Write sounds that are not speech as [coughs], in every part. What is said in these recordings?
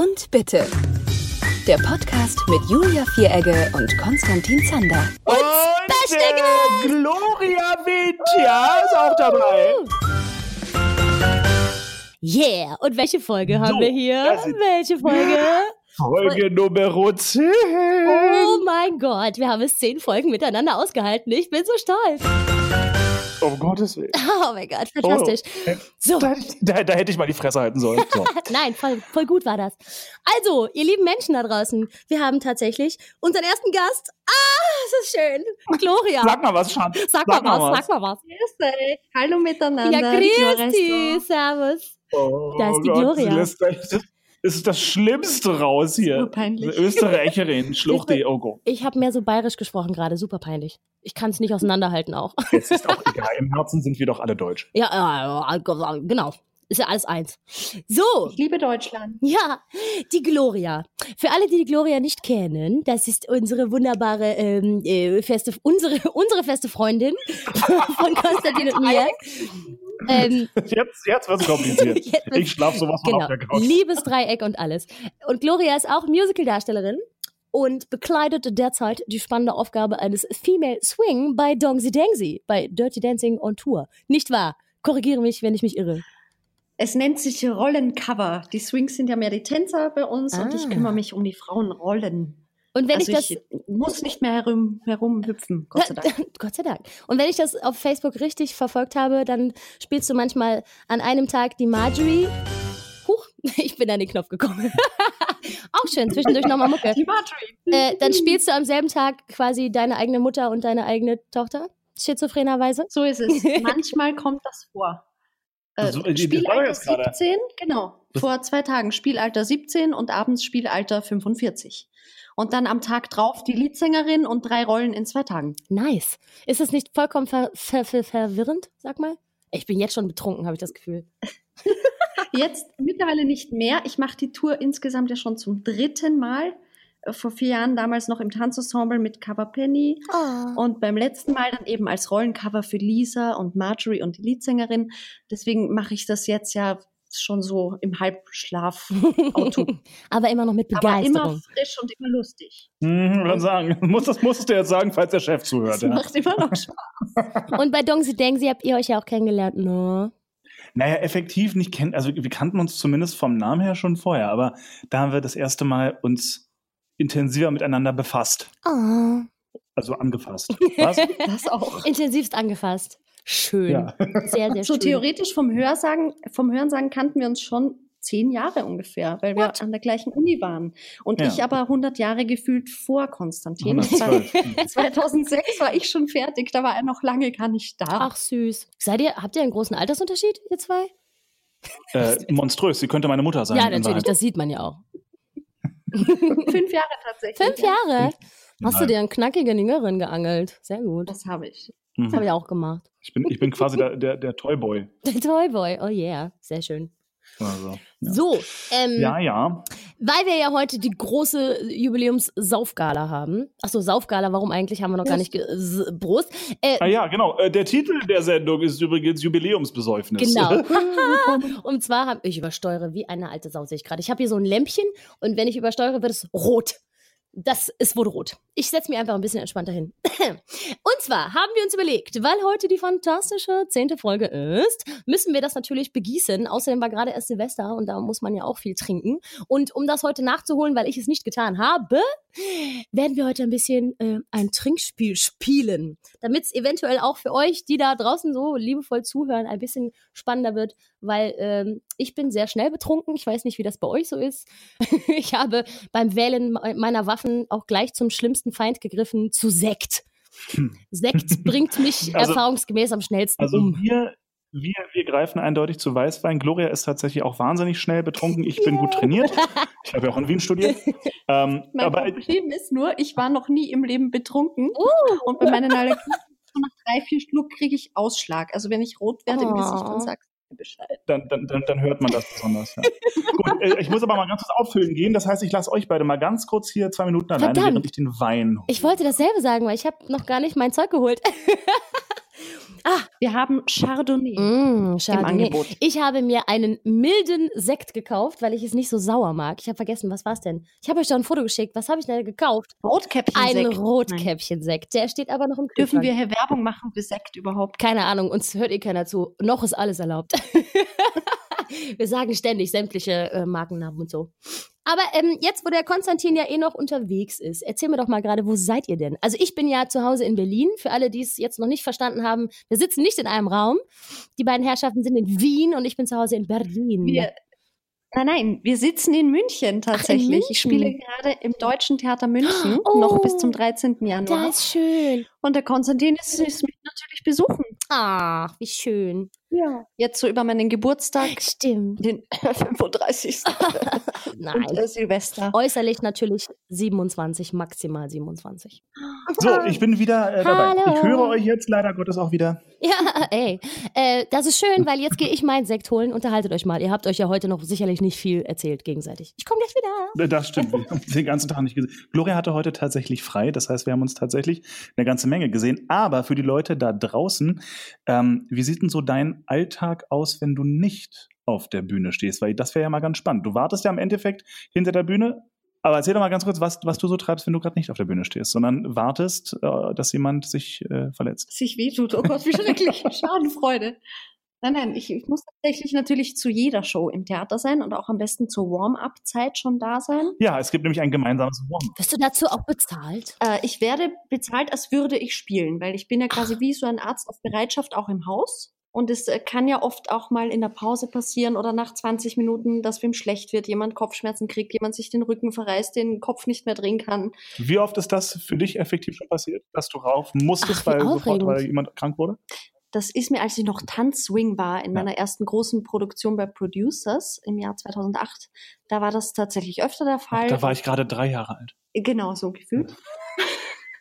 und Bitte. Der Podcast mit Julia Vieregge und Konstantin Zander. Und, äh, Gloria Vintia ist auch dabei. Yeah! Und welche Folge haben So, wir hier? Welche Folge? Folge Nummer 10. Oh mein Gott, wir haben es zehn Folgen miteinander ausgehalten. Ich bin so stolz. Um Gottes Willen. [laughs] Oh mein Gott, fantastisch. So, Da, hätte ich- da, da hätte ich mal die Fresse halten sollen. So. [laughs] nein, voll, voll gut war das. Also, ihr lieben Menschen da draußen, wir haben tatsächlich unseren ersten Gast. Ah, es ist schön. Gloria. [laughs] Sag mal was, Schatz. Sag mal was, sag mal was. Grüß euch. Hallo miteinander. Ja, grüß ist dich, servus. Oh Da ist die Gott, Gloria. Ist das Schlimmste raus hier. Super peinlich. Österreicherin, [laughs] Schluchti, oh Gott. Ich habe mehr so bayerisch gesprochen gerade, super peinlich. Ich kann es nicht auseinanderhalten auch. [laughs] Es ist auch [laughs] egal. Im Herzen sind wir doch alle deutsch. Ja, ja, ja, genau. Ist ja alles eins. So, Ich liebe Deutschland. ja, die Gloria. Für alle, die die Gloria nicht kennen, das ist unsere wunderbare ähm, äh, feste, unsere, unsere feste Freundin von Konstantin und mir. Ähm, [laughs] Jetzt, jetzt wird es kompliziert. [laughs] Ich schlafe sowas genau, auf der Couch. Liebesdreieck und alles. Und Gloria ist auch Musicaldarstellerin und bekleidet derzeit die spannende Aufgabe eines Female Swing bei Dongsi Dangsi, bei Dirty Dancing on Tour. Nicht wahr? Korrigiere mich, wenn ich mich irre. Es nennt sich Rollencover. Die Swings sind ja mehr die Tänzer bei uns und ich Ah. kümmere mich um die Frauenrollen. Und wenn also ich das ich muss nicht mehr herum, herumhüpfen, [laughs] Gott sei Dank. [laughs] Gott sei Dank. Und wenn ich das auf Facebook richtig verfolgt habe, dann spielst du manchmal an einem Tag die Marjorie. Huch, [laughs] ich bin an den Knopf gekommen. Auch schön, zwischendurch nochmal Mucke. Die Marjorie. Äh, dann spielst du am selben Tag quasi deine eigene Mutter und deine eigene Tochter, schizophrenerweise. So ist es. Manchmal kommt das vor. Äh, Also, war Spielalter jetzt gerade. 17, genau. Vor zwei Tagen Spielalter 17 und abends Spielalter 45. Und dann am Tag drauf die Leadsängerin und drei Rollen in zwei Tagen. Nice. Ist es nicht vollkommen ver ver ver verwirrend, sag mal? Ich bin jetzt schon betrunken, habe ich das Gefühl. [laughs] Jetzt mittlerweile nicht mehr. Ich mache die Tour insgesamt ja schon zum dritten Mal. Äh, Vor vier Jahren damals noch im Tanzensemble mit Cover Penny Oh. und beim letzten Mal dann eben als Rollencover für Lisa und Marjorie und die Leadsängerin. Deswegen mache ich das jetzt ja schon so im Halbschlaf. Auto. [laughs] Aber immer noch mit Aber immer Begeisterung. frisch und immer lustig. Hm, würde sagen. [laughs] Muss, das musstest du jetzt sagen, falls der Chef zuhört. Das Ja. macht immer noch Spaß. [laughs] Und bei Dongsi Dengsi habt ihr euch ja auch kennengelernt, ne? Naja, effektiv nicht kennen. Also wir kannten uns zumindest vom Namen her schon vorher, aber da haben wir das erste Mal uns intensiver miteinander befasst. Oh. Also angefasst. Was? Das auch. Intensivst angefasst. Schön. ja. Sehr, sehr [laughs] So schön. theoretisch vom Hörsagen, vom Hörensagen kannten wir uns schon zehn Jahre ungefähr, weil wir What? an der gleichen Uni waren. Und Ja. ich aber 100 Jahre gefühlt vor Konstantin. 112. 2006 [laughs] war ich schon fertig, da war er noch lange gar nicht da. Ach süß. Seid ihr, habt ihr einen großen Altersunterschied, ihr zwei? äh, monströs. Sie könnte meine Mutter sein. ja, natürlich, Wahrheit. das sieht man ja auch. [laughs] Fünf Jahre tatsächlich. Fünf ja. Jahre? Hast du dir einen knackigen Jüngeren geangelt? Sehr gut. Das habe ich. Das Mhm. habe ich auch gemacht. Ich bin, ich bin quasi der, der, der Toyboy. [laughs] Der Toyboy, oh yeah, sehr schön. Also, ja. So, ähm, ja, ja. weil wir ja heute die große Jubiläums-Saufgala haben. Achso, Saufgala, warum eigentlich, haben wir noch gar nicht Prost. Äh, Ah ja, genau. Äh, der Titel der Sendung ist übrigens Jubiläumsbesäufnis. Genau. [laughs] [laughs] und zwar habe ich übersteuere wie eine alte Sau, sehe ich gerade. Ich habe hier so ein Lämpchen und wenn ich übersteuere, wird es rot. Das ist wohl rot. Ich setze mich einfach ein bisschen entspannter hin. [coughs] Und zwar haben wir uns überlegt, weil heute die fantastische zehnte Folge ist, müssen wir das natürlich begießen. Außerdem war gerade erst Silvester und da muss man ja auch viel trinken. Und um das heute nachzuholen, weil ich es nicht getan habe, werden wir heute ein bisschen äh, ein Trinkspiel spielen, damit es eventuell auch für euch, die da draußen so liebevoll zuhören, ein bisschen spannender wird, weil ähm, ich bin sehr schnell betrunken. Ich weiß nicht, wie das bei euch so ist. [laughs] ich habe beim Wählen me- meiner Waffen auch gleich zum schlimmsten Feind gegriffen, zu Sekt. [laughs] Sekt bringt mich [laughs] Also- erfahrungsgemäß am schnellsten Also um. wir, wir, wir greifen eindeutig zu Weißwein. Gloria ist tatsächlich auch wahnsinnig schnell betrunken. Ich bin gut trainiert. Ich habe ja auch in Wien studiert. Ähm, Mein aber Problem ist nur, ich war noch nie im Leben betrunken. Uh. Und bei meinen Allergien, nach drei, vier Schluck kriege ich Ausschlag. Also wenn ich rot werde im Gesicht, Oh. dann sagst du mir Bescheid. dann, dann, dann, dann hört man das besonders. Ja. [laughs] Gut, äh, ich muss aber mal ganz kurz auffüllen gehen. Das heißt, ich lasse euch beide mal ganz kurz hier zwei Minuten alleine, während ich den Wein hole. Ich wollte dasselbe sagen, weil ich habe noch gar nicht mein Zeug geholt. [laughs] Ah. Wir haben Chardonnay Mm, im Chardonnay. Angebot. Ich habe mir einen milden Sekt gekauft, weil ich es nicht so sauer mag. Ich habe vergessen, was war es denn? Ich habe euch doch ein Foto geschickt. Was habe ich denn gekauft? Rotkäppchen. Ein. Rotkäppchen-Sekt. Der steht aber noch im Kühlschrank. Dürfen wir hier Werbung machen für Sekt überhaupt? Keine Ahnung, uns hört eh keiner zu. Noch ist alles erlaubt. [laughs] wir sagen ständig sämtliche äh, Markennamen und so. Aber ähm, jetzt, wo der Konstantin ja eh noch unterwegs ist, erzähl mir doch mal gerade, wo seid ihr denn? Also ich bin ja zu Hause in Berlin. Für alle, die es jetzt noch nicht verstanden haben, wir sitzen nicht in einem Raum. Die beiden Herrschaften sind in Wien und ich bin zu Hause in Berlin. Wir, nein, nein, wir sitzen in München tatsächlich. München. Ich spiele gerade im Deutschen Theater München, Oh, noch bis zum 13. Januar. da ist schön. Und der Konstantin ist, ist mich natürlich besuchen. Ach, wie schön. Ja. Jetzt so über meinen Geburtstag, Stimmt. den [laughs] 35. Nein. und äh, Silvester. Äußerlich natürlich 27, maximal 27. So, ich bin wieder äh, dabei. Hallo. Ich höre euch jetzt leider Gottes auch wieder. Ja, ey. Äh, das ist schön, weil jetzt gehe ich meinen Sekt holen. Unterhaltet euch mal. Ihr habt euch ja heute noch sicherlich nicht viel erzählt gegenseitig. Ich komme gleich wieder. Äh, Das stimmt. Wir haben den ganzen Tag nicht gesehen. Gloria hatte heute tatsächlich frei. Das heißt, wir haben uns tatsächlich eine ganze Menge gesehen. Aber für die Leute da draußen, ähm, wie sieht denn so dein Alltag aus, wenn du nicht auf der Bühne stehst? Weil das wäre ja mal ganz spannend. Du wartest ja im Endeffekt hinter der Bühne. Aber erzähl doch mal ganz kurz, was, was du so treibst, wenn du gerade nicht auf der Bühne stehst, sondern wartest, äh, dass jemand sich äh, verletzt. Sich wehtut. Oh Gott, wie schrecklich. [laughs] Schadenfreude. Nein, nein, ich, ich muss tatsächlich natürlich zu jeder Show im Theater sein und auch am besten zur Warm-up-Zeit schon da sein. Ja, es gibt nämlich ein gemeinsames Warm. Wirst du dazu auch bezahlt? Äh, ich werde bezahlt, als würde ich spielen, weil ich bin ja quasi wie so ein Arzt auf Bereitschaft auch im Haus. Und es äh, kann ja oft auch mal in der Pause passieren oder nach 20 Minuten, dass wem schlecht wird, jemand Kopfschmerzen kriegt, jemand sich den Rücken verreißt, den Kopf nicht mehr drehen kann. Wie oft ist das für dich effektiv schon passiert, dass du rauf musstest, Ach, weil, sofort, weil jemand krank wurde? Das ist mir, als ich noch Tanzswing war, in Ja. meiner ersten großen Produktion bei Producers im Jahr 2008, da war das tatsächlich öfter der Fall. Da war ich gerade drei Jahre alt. Genau so gefühlt.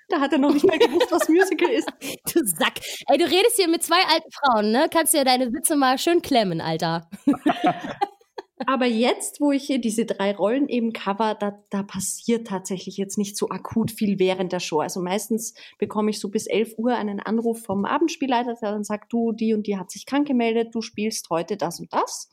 Da hat er noch nicht mal gewusst, was Musical ist. [laughs] Du Sack. Ey, du redest hier mit zwei alten Frauen, ne? Kannst dir deine Witze mal schön klemmen, Alter. [laughs] Aber jetzt, wo ich hier diese drei Rollen eben cover, da, da passiert tatsächlich jetzt nicht so akut viel während der Show. Also meistens bekomme ich so bis 11 Uhr einen Anruf vom Abendspielleiter, der dann sagt, du, die und die hat sich krank gemeldet, du spielst heute das und das.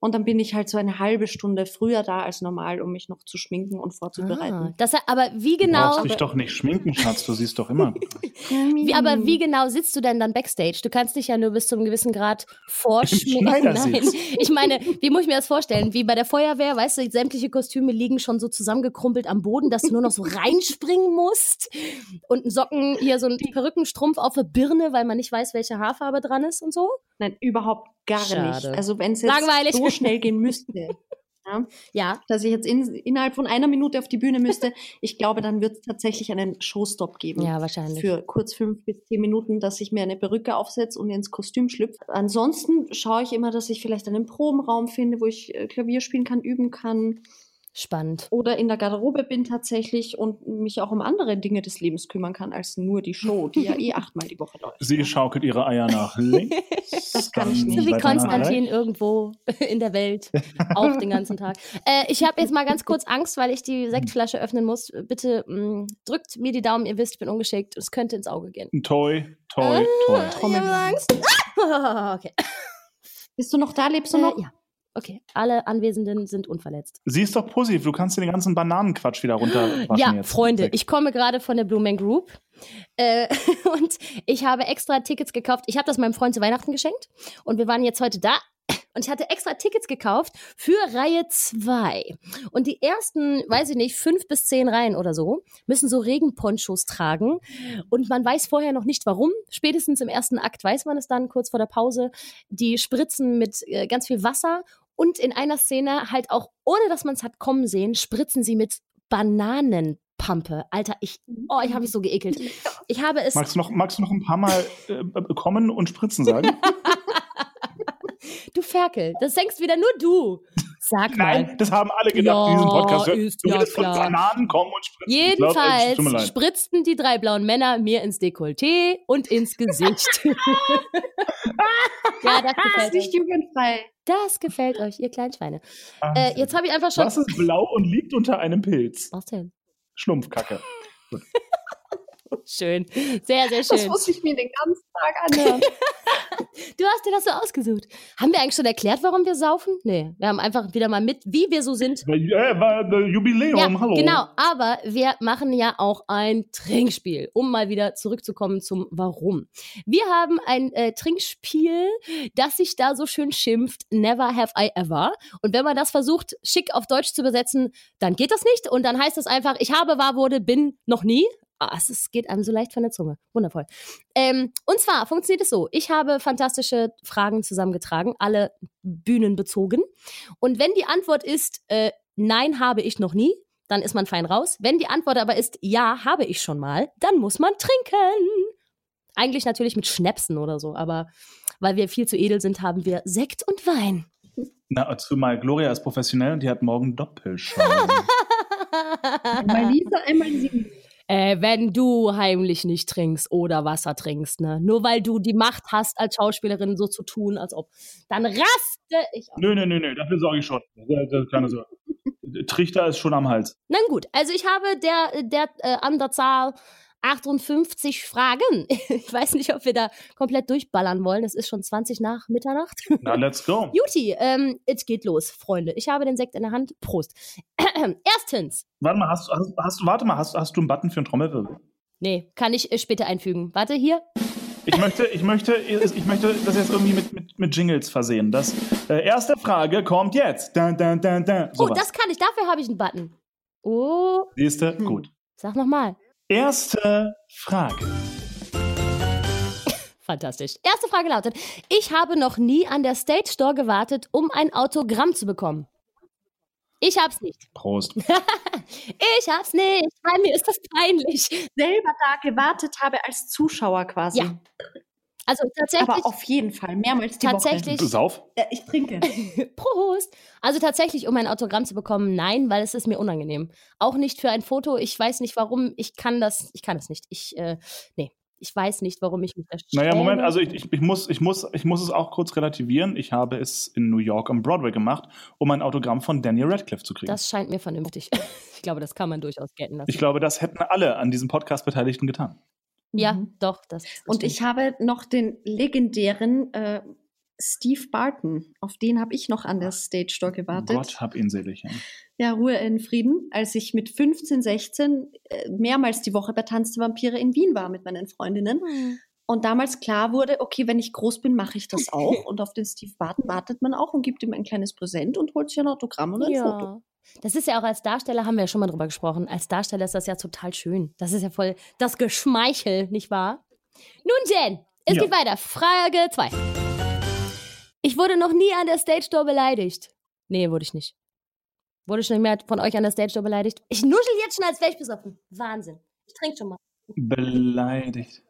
Und dann bin ich halt so eine halbe Stunde früher da als normal, um mich noch zu schminken und Ah, vorzubereiten. das, aber wie Du genau, brauchst dich doch nicht schminken, Schatz. Du siehst doch immer. [laughs] wie, aber wie genau sitzt du denn dann backstage? Du kannst dich ja nur bis zu einem gewissen Grad vorschminken. Nein, ich meine, wie muss ich mir das vorstellen? Wie bei der Feuerwehr, weißt du, sämtliche Kostüme liegen schon so zusammengekrumpelt am Boden, dass du nur noch so reinspringen musst und einen Socken, hier so einen Perückenstrumpf auf der Birne, weil man nicht weiß, welche Haarfarbe dran ist und so? Nein, überhaupt gar Schade. nicht. Also wenn es jetzt Langweilig. so schnell gehen müsste, [laughs] ja, Ja. dass ich jetzt in, innerhalb von einer Minute auf die Bühne müsste, ich glaube, dann wird es tatsächlich einen Showstop geben. Ja, wahrscheinlich. Für kurz fünf bis zehn Minuten, dass ich mir eine Perücke aufsetze und ins Kostüm schlüpfe. Ansonsten schaue ich immer, dass ich vielleicht einen Probenraum finde, wo ich äh, Klavier spielen kann, üben kann Spannend. oder in der Garderobe bin tatsächlich und mich auch um andere Dinge des Lebens kümmern kann, als nur die Show, die ja eh [laughs] achtmal die Woche läuft. Sie schaukelt ihre Eier nach links. Das [laughs] kann ich nicht. So wie Konstantin irgendwo [laughs] in der Welt, auch den ganzen Tag. Äh, ich habe jetzt mal ganz kurz Angst, weil ich die Sektflasche öffnen muss. Bitte mh, drückt mir die Daumen, ihr wisst, ich bin ungeschickt. Es könnte ins Auge gehen. Toi, toi, toi. Ich habe Angst. Ah, okay. Bist du noch da? Lebst du Äh, noch? ja. Okay, alle Anwesenden sind unverletzt. Sie ist doch positiv. Du kannst dir den ganzen Bananenquatsch wieder runterwaschen Ja, jetzt. Freunde, ich komme gerade von der Blue Man Group äh, [laughs] und ich habe extra Tickets gekauft. Ich habe das meinem Freund zu Weihnachten geschenkt und wir waren jetzt heute da und ich hatte extra Tickets gekauft für Reihe 2. Und die ersten, weiß ich nicht, fünf bis zehn Reihen oder so, müssen so Regenponchos tragen. Und man weiß vorher noch nicht warum. Spätestens im ersten Akt weiß man es dann, kurz vor der Pause. Die spritzen mit äh, ganz viel Wasser. Und in einer Szene halt auch, ohne dass man es hat kommen sehen, spritzen sie mit Bananenpampe. Alter, ich, oh, ich habe mich so geekelt. [laughs] Ich habe es, Magst du, noch, magst du noch ein paar Mal äh, kommen und spritzen sagen? [laughs] du Ferkel, das denkst wieder nur du. Sag mal. Nein, das haben alle gedacht, Ja, die diesen Podcast ist Du ja redest von klar. Bananen kommen und spritzen. Glaub, Jedenfalls leid. spritzten die drei blauen Männer mir ins Dekolleté und ins Gesicht. [laughs] ja, das Das ist gefällt nicht euch. jugendfrei. Das gefällt euch, ihr kleinen Schweine. Äh, jetzt habe ich einfach schon. Was ist blau und liegt unter einem Pilz? Was denn? Schlumpfkacke. [laughs] Schön. Sehr, sehr Das schön. muss ich mir den ganzen Tag anhören. [laughs] Du hast dir das so ausgesucht. Haben wir eigentlich schon erklärt, warum wir saufen? Nee, wir haben einfach wieder mal mit, wie wir so sind. Äh, war Jubiläum, Ja, hallo. genau. Aber wir machen ja auch ein Trinkspiel, um mal wieder zurückzukommen zum Warum. Wir haben ein äh, Trinkspiel, das sich da so schön schimpft, Never Have I Ever. Und wenn man das versucht, schick auf Deutsch zu übersetzen, dann geht das nicht. Und dann heißt das einfach, ich habe, war, wurde, bin, noch nie. Ah, es ist- geht einem so leicht von der Zunge. Wundervoll. Ähm, und zwar funktioniert es so. Ich habe fantastische Fragen zusammengetragen, alle bühnenbezogen. Und wenn die Antwort ist, äh, nein, habe ich noch nie, dann ist man fein raus. Wenn die Antwort aber ist, ja, habe ich schon mal, dann muss man trinken. Eigentlich natürlich mit Schnäpsen oder so, aber weil wir viel zu edel sind, haben wir Sekt und Wein. Na, zumal Gloria ist professionell und die hat morgen Doppelshow. [laughs] Einmal Lisa, einmal sie. Äh, wenn du heimlich nicht trinkst oder Wasser trinkst, ne? Nur weil du die Macht hast, als Schauspielerin so zu tun, als ob. Dann raste ich auf. nö, nö, nö, nö, dafür sorge ich schon. Keine Sorge. Trichter ist schon am Hals. Na gut, also ich habe der, der äh, an der Zahl 58 Fragen. [laughs] Ich weiß nicht, ob wir da komplett durchballern wollen. Es ist schon 20 nach Mitternacht. [laughs] Na, let's go. Juti, ähm, es geht los, Freunde. Ich habe den Sekt in der Hand. Prost. [clears throat] Erstens. Warte mal, hast, hast, hast, warte mal, hast, hast du einen Button für einen Trommelwirbel? Nee, kann ich äh, später einfügen. Warte, hier. Ich möchte, ich möchte, ich möchte das jetzt irgendwie mit, mit, mit Jingles versehen. Das äh, erste Frage kommt jetzt. Dun, dun, dun, dun. Oh, Sowas. das kann ich. Dafür habe ich einen Button. Oh, Siehste? Hm. Gut. sag nochmal. Erste Frage. Fantastisch. Erste Frage lautet: Ich habe noch nie an der Stage Store gewartet, um ein Autogramm zu bekommen. Ich hab's nicht. Prost. [laughs] Ich hab's nicht. Bei mir ist das peinlich. Selber da gewartet habe als Zuschauer quasi. Ja, Also tatsächlich. Aber auf jeden Fall, mehrmals die Tatsächlich. Du sauf? Woche. Äh, ich trinke. [laughs] Prost. Also tatsächlich, um ein Autogramm zu bekommen, nein, weil es ist mir unangenehm. Auch nicht für ein Foto. Ich weiß nicht warum. Ich kann das, ich kann das nicht. Ich, äh, nee, ich weiß nicht, warum ich mich da Naja, Moment, also ich, ich, ich, muss, ich, muss, ich muss es auch kurz relativieren. Ich habe es in New York am Broadway gemacht, um ein Autogramm von Daniel Radcliffe zu kriegen. Das scheint mir vernünftig. [laughs] Ich glaube, das kann man durchaus gelten lassen. ich glaube, das hätten alle an diesem Podcast Beteiligten getan. Ja, Mhm. doch. Das, das Und stimmt. ich habe noch den legendären äh, Steve Barton. Auf den habe ich noch an der Stage Door gewartet. Gott hab ihn selig. Ja. Ja, Ruhe in Frieden. Als ich mit 15, 16 äh, mehrmals die Woche bei Tanz der Vampire in Wien war mit meinen Freundinnen. Hm. Und damals klar wurde, okay, wenn ich groß bin, mache ich das auch. Und auf den Steve Barton wartet man auch und gibt ihm ein kleines Präsent und holt sich ein Autogramm und ein Foto. Das ist ja auch als Darsteller, haben wir ja schon mal drüber gesprochen. Als Darsteller ist das ja total schön. Das ist ja voll das Geschmeichel, nicht wahr? Nun denn, es Ja. geht weiter. Frage 2. Ich wurde noch nie an der Stage Door beleidigt. Nee, wurde ich nicht. Wurde schon mehr von euch an der Stage Door beleidigt? Ich nuschel jetzt schon, als wäre ich besoffen. Wahnsinn. Ich trinke schon mal. Beleidigt.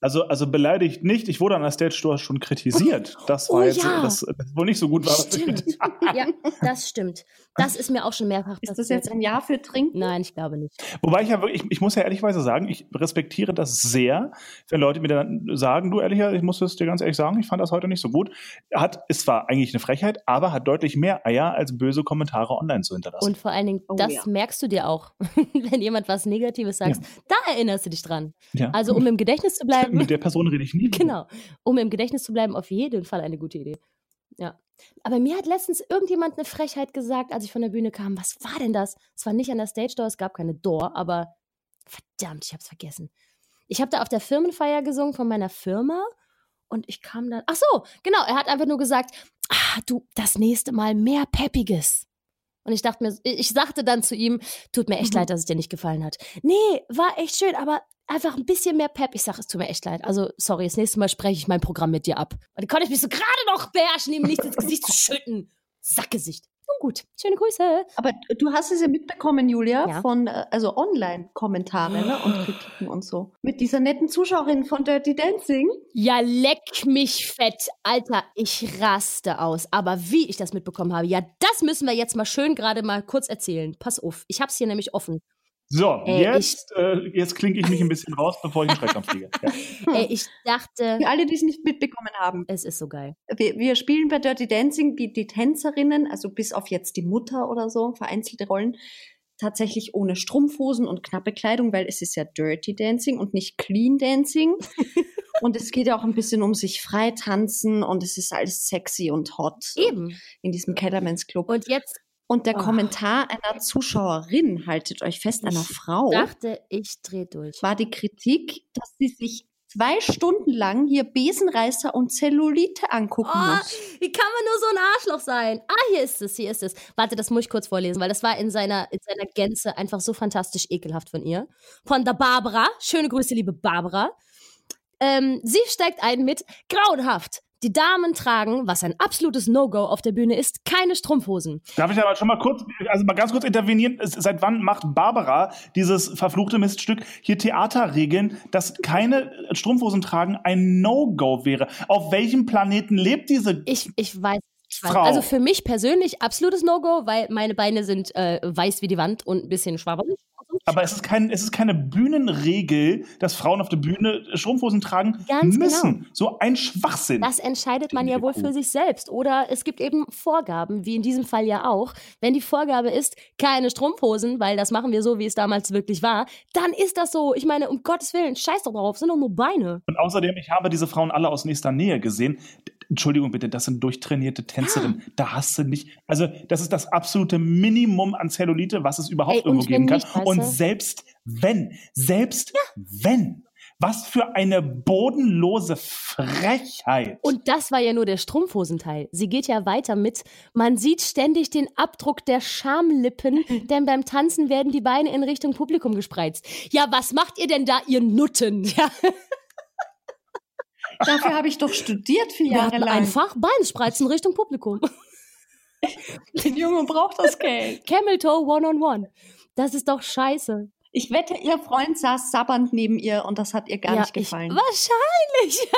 Also, also beleidigt nicht. Ich wurde an der Stage Door schon kritisiert. [laughs] Das war Oh jetzt, ja. das, das wohl nicht so gut war. Stimmt. [laughs] Ja, das stimmt. Das ist mir auch schon mehrfach Ist das passiert. jetzt ein Ja für Trinken? Nein, ich glaube nicht. Wobei ich ja wirklich, ich, ich muss ja ehrlichweise sagen, ich respektiere das sehr, wenn Leute mir dann sagen, du ehrlicher, ich muss es dir ganz ehrlich sagen, ich fand das heute nicht so gut. Hat, es war eigentlich eine Frechheit, aber hat deutlich mehr Eier, als böse Kommentare online zu hinterlassen. Und vor allen Dingen, Oh das ja. merkst du dir auch, [laughs] wenn jemand was Negatives sagt. Da erinnerst du dich dran. ja. Also, um im Gedächtnis zu bleiben. Mit [laughs] der Person rede ich nie. genau. Um im Gedächtnis zu bleiben, auf jeden Fall eine gute Idee. Ja. Aber mir hat letztens irgendjemand eine Frechheit gesagt, als ich von der Bühne kam. Was war denn das? Es war nicht an der Stage Door, es gab keine Door, aber verdammt, ich hab's vergessen. Ich habe da auf der Firmenfeier gesungen von meiner Firma und ich kam dann. Ach so, genau. Er hat einfach nur gesagt, ah, du, das nächste Mal mehr Peppiges. Und ich dachte mir, ich sagte dann zu ihm, tut mir echt Mhm. leid, dass es dir nicht gefallen hat. Nee, war echt schön, aber einfach ein bisschen mehr Pep. Ich sage, es tut mir echt leid. Also, sorry, das nächste Mal spreche ich mein Programm mit dir ab. Und dann konnte ich mich so gerade noch beherrschen, ihm nichts ins Gesicht zu schütten. Sackgesicht. Nun gut, schöne Grüße. Aber du hast es ja mitbekommen, Julia, Ja. von äh, also Online-Kommentare ne, und [gasps] Kritiken und so. Mit dieser netten Zuschauerin von Dirty Dancing. Ja, leck mich fett. Alter, ich raste aus. Aber wie ich das mitbekommen habe, ja, das müssen wir jetzt mal schön gerade mal kurz erzählen. Pass auf, ich hab's hier nämlich offen. So, Ey, jetzt, äh, jetzt klinke ich mich ein bisschen raus, bevor ich einen Schreckampf fliege. Ja. Ey, [laughs] ich dachte, Für alle, die es nicht mitbekommen haben. es ist so geil. Wir, wir spielen bei Dirty Dancing die, die Tänzerinnen, also bis auf jetzt die Mutter oder so, vereinzelte Rollen, tatsächlich ohne Strumpfhosen und knappe Kleidung, weil es ist ja Dirty Dancing und nicht Clean Dancing. [laughs] und es geht ja auch ein bisschen um sich frei tanzen und es ist alles sexy und hot. Eben. In diesem Kellermans Club. Und jetzt Und der Oh. Kommentar einer Zuschauerin, haltet euch fest, einer Frau, dachte ich, dreh durch. war die Kritik, dass sie sich zwei Stunden lang hier Besenreißer und Zellulite angucken Oh, muss. wie kann man nur so ein Arschloch sein? Ah, hier ist es, hier ist es. Warte, das muss ich kurz vorlesen, weil das war in seiner, in seiner Gänze einfach so fantastisch ekelhaft von ihr. Von der Barbara. Schöne Grüße, liebe Barbara. Ähm, sie steigt ein mit grauenhaft. Die Damen tragen, was ein absolutes No-Go auf der Bühne ist, keine Strumpfhosen. Darf ich aber schon mal kurz, also mal ganz kurz intervenieren? Seit wann macht Barbara dieses verfluchte Miststück hier Theaterregeln, dass keine Strumpfhosen tragen ein No-Go wäre? Auf welchem Planeten lebt diese Ich, ich weiß. Frau? Also für mich persönlich absolutes No-Go, weil meine Beine sind äh, weiß wie die Wand und ein bisschen schwabbelig. Aber es ist, kein, es ist keine Bühnenregel, dass Frauen auf der Bühne Strumpfhosen tragen Ganz müssen. genau. So ein Schwachsinn. Das entscheidet man ja wohl für sich selbst. Oder es gibt eben Vorgaben, wie in diesem Fall ja auch. Wenn die Vorgabe ist, keine Strumpfhosen, weil das machen wir so, wie es damals wirklich war, dann ist das so. Ich meine, um Gottes Willen, scheiß doch drauf, sind doch nur Beine. Und außerdem, ich habe diese Frauen alle aus nächster Nähe gesehen. Entschuldigung bitte, das sind durchtrainierte Tänzerinnen. Da hast du nicht. Also, das ist das absolute Minimum an Zellulite, was es überhaupt Ey, irgendwo geben kann. nicht, und selbst wenn, selbst wenn, was für eine bodenlose Frechheit. Und das war ja nur der Strumpfhosenteil. Sie geht ja weiter mit, man sieht ständig den Abdruck der Schamlippen, [laughs] denn beim Tanzen werden die Beine in Richtung Publikum gespreizt. Ja, was macht ihr denn da, ihr Nutten? Ja, [laughs] Dafür habe ich doch studiert vier wir Jahre lang. einfach Beinspreizen Richtung Publikum. [laughs] Der Junge braucht das Geld. Camel Toe One-on-One. Das ist doch scheiße. Ich wette, ihr Freund saß sabbernd neben ihr und das hat ihr gar Ja, nicht gefallen. Ich, wahrscheinlich. [laughs]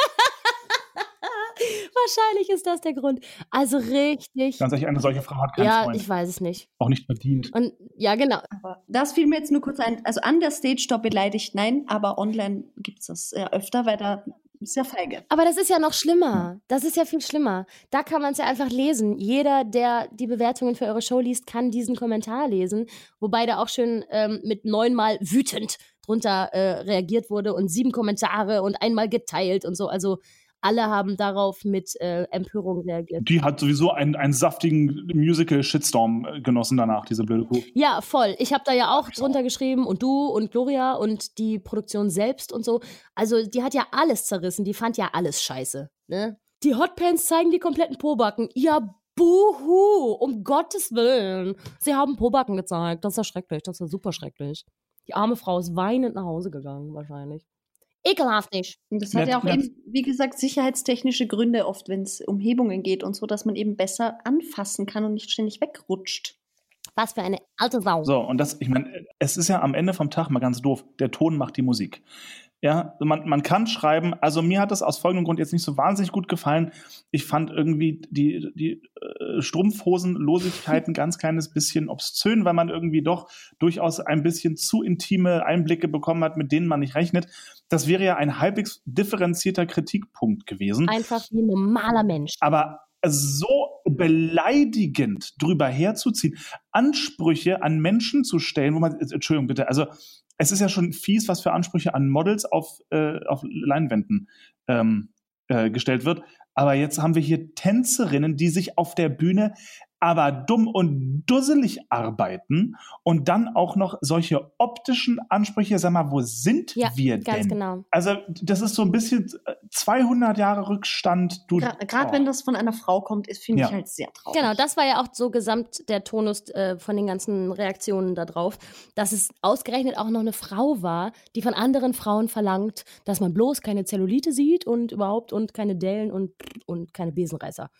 wahrscheinlich ist das der Grund. Also richtig. Ganz ehrlich, eine solche Frau hat keinen Ja, Freund. ich weiß es nicht. auch nicht verdient. Und ja, genau. Aber das fiel mir jetzt nur kurz ein. Also an der Stage doch beleidigt, nein, aber online gibt es das ja öfter, weil da ist ja feige. Aber das ist ja noch schlimmer. Das ist ja viel schlimmer. Da kann man es ja einfach lesen. Jeder, der die Bewertungen für eure Show liest, kann diesen Kommentar lesen. Wobei da auch schön ähm, mit neunmal wütend drunter äh, reagiert wurde und sieben Kommentare und einmal geteilt und so. Also alle haben darauf mit äh, Empörung reagiert. Die hat sowieso einen, einen saftigen Musical-Shitstorm äh, genossen danach, diese blöde Kuh. Ja, voll. Ich habe da ja auch drunter geschrieben und du und Gloria und die Produktion selbst und so. Also die hat ja alles zerrissen. Die fand ja alles scheiße. Ne? Die Hotpants zeigen die kompletten Pobacken. Ja, buhu, um Gottes Willen. Sie haben Pobacken gezeigt. Das ist ja schrecklich. Das ist ja super schrecklich. Die arme Frau ist weinend nach Hause gegangen, wahrscheinlich. Ekelhaft nicht. Und das hat Nett, ja auch nett. eben, wie gesagt, sicherheitstechnische Gründe oft, wenn es um Hebungen geht und so, dass man eben besser anfassen kann und nicht ständig wegrutscht. Was für eine alte Sau. So, und das, ich meine, es ist ja am Ende vom Tag mal ganz doof. Der Ton macht die Musik. Ja, man, man kann schreiben, also mir hat das aus folgendem Grund jetzt nicht so wahnsinnig gut gefallen. Ich fand irgendwie die, die äh, Strumpfhosenlosigkeit ein [laughs] ganz kleines bisschen obszön, weil man irgendwie doch durchaus ein bisschen zu intime Einblicke bekommen hat, mit denen man nicht rechnet. Das wäre ja ein halbwegs differenzierter Kritikpunkt gewesen. Einfach wie ein normaler Mensch. Aber so beleidigend drüber herzuziehen, Ansprüche an Menschen zu stellen, wo man, Entschuldigung bitte, also es ist ja schon fies, was für Ansprüche an Models auf, äh, auf Leinwänden ähm, äh, gestellt wird. Aber jetzt haben wir hier Tänzerinnen, die sich auf der Bühne aber dumm und dusselig arbeiten und dann auch noch solche optischen Ansprüche. Sag mal, wo sind Ja, wir Ganz denn? genau. Also das ist so ein bisschen äh, 200 Jahre Rückstand. Gerade oh. wenn das von einer Frau kommt, ist finde Ja. ich halt sehr traurig. Genau, das war ja auch so gesamt der Tonus äh, von den ganzen Reaktionen da drauf, dass es ausgerechnet auch noch eine Frau war, die von anderen Frauen verlangt, dass man bloß keine Zellulite sieht und überhaupt und keine Dellen und, und keine Besenreißer.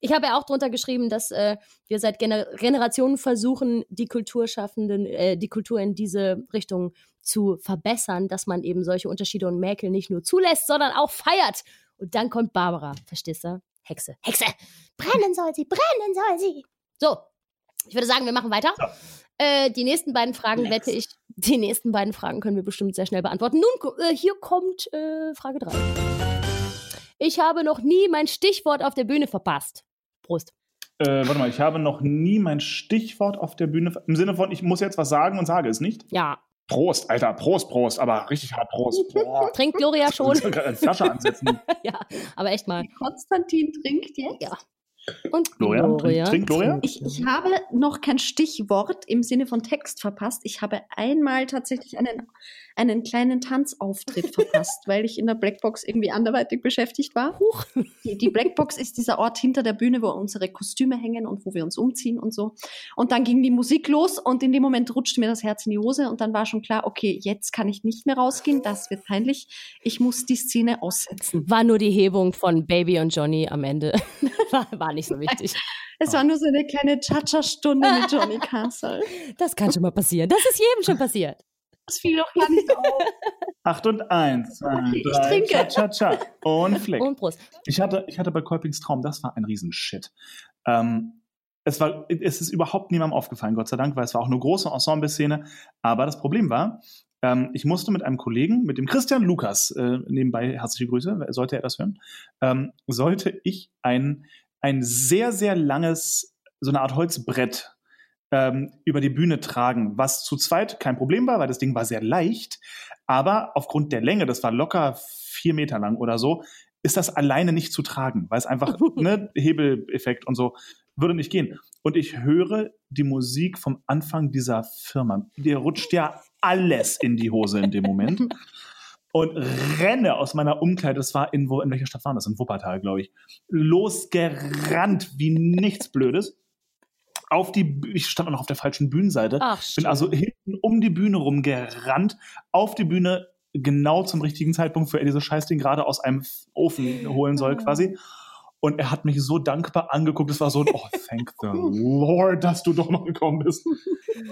Ich habe ja auch drunter geschrieben, dass äh, wir seit Gener Generationen versuchen, die Kulturschaffenden, äh, die Kultur in diese Richtung zu verbessern, dass man eben solche Unterschiede und Mäkel nicht nur zulässt, sondern auch feiert. Und dann kommt Barbara, verstehst du? Hexe, Hexe! Brennen soll sie, brennen soll sie! So, ich würde sagen, wir machen weiter. So. Äh, die nächsten beiden Fragen Next. wette ich, die nächsten beiden Fragen können wir bestimmt sehr schnell beantworten. Nun, äh, hier kommt äh, Frage 3. Ich habe noch nie mein Stichwort auf der Bühne verpasst. Prost. Äh, warte mal, ich habe noch nie mein Stichwort auf der Bühne. Im Sinne von, ich muss jetzt was sagen und sage es nicht. Ja. Prost, Alter, Prost, Prost, aber richtig hart Prost. Boah. [laughs] Trinkt Gloria schon. Ich eine Flasche ansetzen. [laughs] ja, aber echt mal. Konstantin trinkt jetzt. Ja. Und Gloria, trink- trink Gloria? Ich, ich habe noch kein Stichwort im Sinne von Text verpasst. Ich habe einmal tatsächlich einen, einen kleinen Tanzauftritt [laughs] verpasst, weil ich in der Blackbox irgendwie anderweitig beschäftigt war. Huch. Die, die Blackbox ist dieser Ort hinter der Bühne, wo unsere Kostüme hängen und wo wir uns umziehen und so. Und dann ging die Musik los und in dem Moment rutschte mir das Herz in die Hose und dann war schon klar, okay, jetzt kann ich nicht mehr rausgehen, das wird peinlich. Ich muss die Szene aussetzen. War nur die Hebung von Baby und Johnny am Ende. [laughs] war, war nicht so wichtig. [laughs] Es war nur so eine kleine Cha-Cha-Stunde mit Johnny Castle. [laughs] Das kann schon mal passieren. Das ist jedem schon passiert. Das fiel doch gar nicht auf. [laughs] Acht und eins, zwei, Okay, ich drei, trinke. cha, cha, cha. Und Fleck. Und Prost. Ich hatte, ich hatte bei Kolpings Traum, das war ein Riesenshit. Ähm, es, war, es ist überhaupt niemandem aufgefallen, Gott sei Dank, weil es war auch eine große Ensemble-Szene. Aber das Problem war, ähm, ich musste mit einem Kollegen, mit dem Christian Lukas, äh, nebenbei herzliche Grüße, sollte er das hören, ähm, sollte ich ein, ein sehr, sehr langes, so eine Art Holzbrett ähm, über die Bühne tragen, was zu zweit kein Problem war, weil das Ding war sehr leicht. Aber aufgrund der Länge, das war locker vier Meter lang oder so, ist das alleine nicht zu tragen, weil es einfach, [laughs] ne, Hebeleffekt und so, würde nicht gehen. Und ich höre die Musik vom Anfang dieser Firma. Dir rutscht ja alles in die Hose in dem Moment. [laughs] Und renne aus meiner Umkleide, das war in, wo, in welcher Stadt war das? In Wuppertal, glaube ich. Losgerannt wie nichts Blödes. Auf die, ich stand noch auf der falschen Bühnenseite. Ach, Bin also hinten um die Bühne rumgerannt, auf die Bühne, genau zum richtigen Zeitpunkt, für er dieses Scheißding gerade aus einem Ofen holen soll, quasi. Und er hat mich so dankbar angeguckt. Es war so, oh, thank the Lord, dass du doch noch gekommen bist.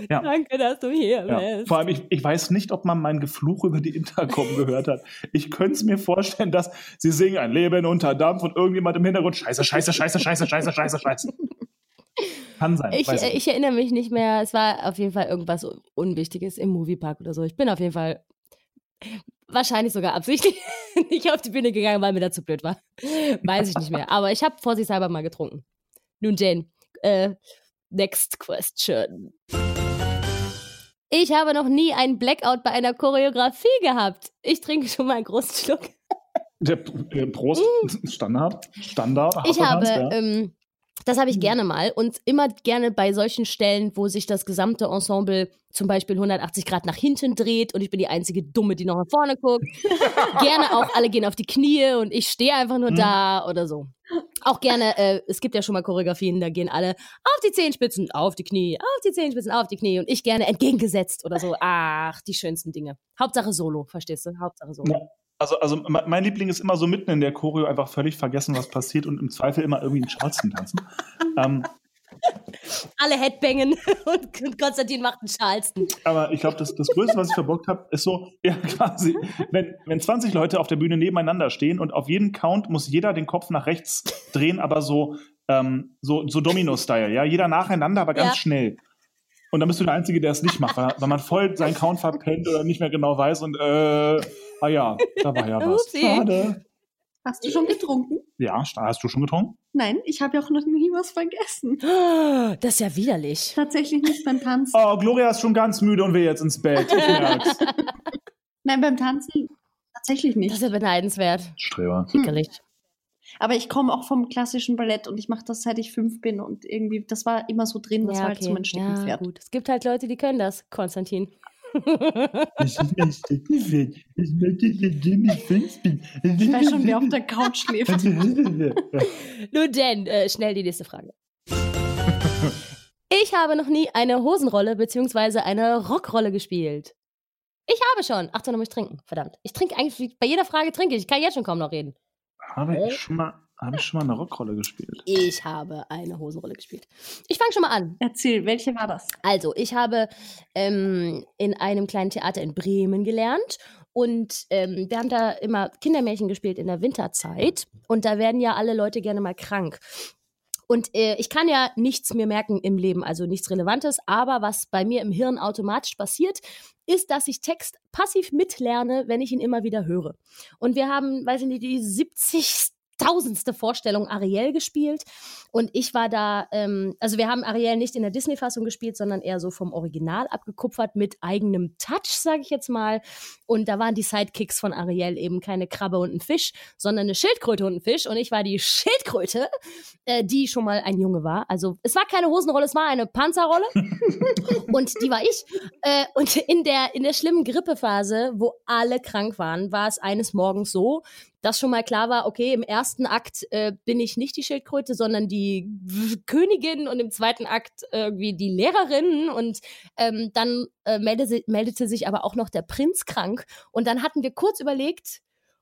Ja. Danke, dass du hier Ja. bist. Vor allem, ich, ich weiß nicht, ob man mein Gefluch über die Intercom gehört hat. Ich könnte es mir vorstellen, dass sie singen ein Leben unter Dampf und irgendjemand im Hintergrund Scheiße, Scheiße, Scheiße, Scheiße, Scheiße, Scheiße, Scheiße. Kann sein. Ich, äh, ich erinnere mich nicht mehr. Es war auf jeden Fall irgendwas Unwichtiges im Moviepark oder so. Ich bin auf jeden Fall wahrscheinlich sogar absichtlich [laughs] nicht auf die Bühne gegangen, weil mir das zu blöd war. Weiß ich nicht mehr. Aber ich habe vorsichtshalber mal getrunken. Nun, Jane, äh, next question. Ich habe noch nie einen Blackout bei einer Choreografie gehabt. Ich trinke schon mal einen großen Schluck. Der, äh, Prost, Standard, Standard. Mm. Ich habe, ja. ähm, das habe ich gerne mal und immer gerne bei solchen Stellen, wo sich das gesamte Ensemble zum Beispiel 180 Grad nach hinten dreht und ich bin die einzige Dumme, die noch nach vorne guckt. [laughs] gerne auch alle gehen auf die Knie und ich stehe einfach nur Mhm. da oder so. Auch gerne, äh, es gibt ja schon mal Choreografien, da gehen alle auf die Zehenspitzen, auf die Knie, auf die Zehenspitzen, auf die Knie und ich gerne entgegengesetzt oder so. Ach, die schönsten Dinge. Hauptsache Solo, verstehst du? Hauptsache Solo. Also, also me- mein Liebling ist immer so mitten in der Choreo einfach völlig vergessen, was passiert und im Zweifel immer irgendwie in Charleston tanzen. ähm, Alle Headbangen [laughs] und Konstantin macht einen Charleston. aber ich glaube, das, das Größte, was ich verbockt habe, ist so, [laughs] ja, quasi, wenn, wenn 20 Leute auf der Bühne nebeneinander stehen und auf jeden Count muss jeder den Kopf nach rechts drehen, aber so, ähm, so, so Domino-Style, ja, jeder nacheinander, aber ganz Ja. schnell. Und dann bist du der Einzige, der es nicht macht, weil, weil man voll seinen Count verpennt oder nicht mehr genau weiß und, äh, ah ja, da war ja [laughs] was. Schade. Hast du schon getrunken? Ja, hast du schon getrunken? Nein, ich habe ja auch noch nie was vergessen. [gasps] Das ist ja widerlich. Tatsächlich nicht beim Tanzen. Oh, Gloria ist schon ganz müde und will jetzt ins Bett. Ich merk's. [laughs] Nein, beim Tanzen tatsächlich Das nicht. ist ja beneidenswert. Streber. Widerlich. Aber ich komme auch vom klassischen Ballett und ich mache das seit ich fünf bin und irgendwie, das war immer so drin, das war halt so mein ja, Steckenpferd. gut. Es gibt halt Leute, die können das, Konstantin. Das ist mein Steckenpferd. Ich möchte, seitdem ich fünf bin. ich weiß schon, wer auf der Couch [laughs] schläft. Nun denn, äh, schnell die nächste Frage. Ich habe noch nie eine Hosenrolle bzw. eine Rockrolle gespielt. Ich habe schon. Ach, dann muss ich trinken. Verdammt. Ich trinke eigentlich, bei jeder Frage trinke ich. Ich kann jetzt schon kaum noch reden. Habe ich schon mal, habe ich schon mal eine Rockrolle gespielt? Ich habe eine Hosenrolle gespielt. Ich fange schon mal an. Erzähl, welche war das? Also, ich habe ähm, in einem kleinen Theater in Bremen gelernt und ähm, wir haben da immer Kindermärchen gespielt in der Winterzeit und da werden ja alle Leute gerne mal krank. Und äh, ich kann ja nichts mir merken im Leben, also nichts Relevantes, aber was bei mir im Hirn automatisch passiert, ist, dass ich Text passiv mitlerne, wenn ich ihn immer wieder höre. Und wir haben, weiß ich nicht, die tausendste Vorstellung Ariel gespielt. Und ich war da, ähm, also wir haben Ariel nicht in der Disney-Fassung gespielt, sondern eher so vom Original abgekupfert mit eigenem Touch, sage ich jetzt mal. Und da waren die Sidekicks von Ariel eben keine Krabbe und ein Fisch, sondern eine Schildkröte und ein Fisch. Und ich war die Schildkröte, äh, die schon mal ein Junge war. Also es war keine Hosenrolle, es war eine Panzerrolle. [laughs] und die war ich. Äh, und in der, in der schlimmen Grippephase, wo alle krank waren, war es eines Morgens so, dass schon mal klar war, okay, im ersten Akt äh, bin ich nicht die Schildkröte, sondern die Königin und im zweiten Akt irgendwie die Lehrerin und ähm, dann äh, meldete, meldete sich aber auch noch der Prinz krank und dann hatten wir kurz überlegt,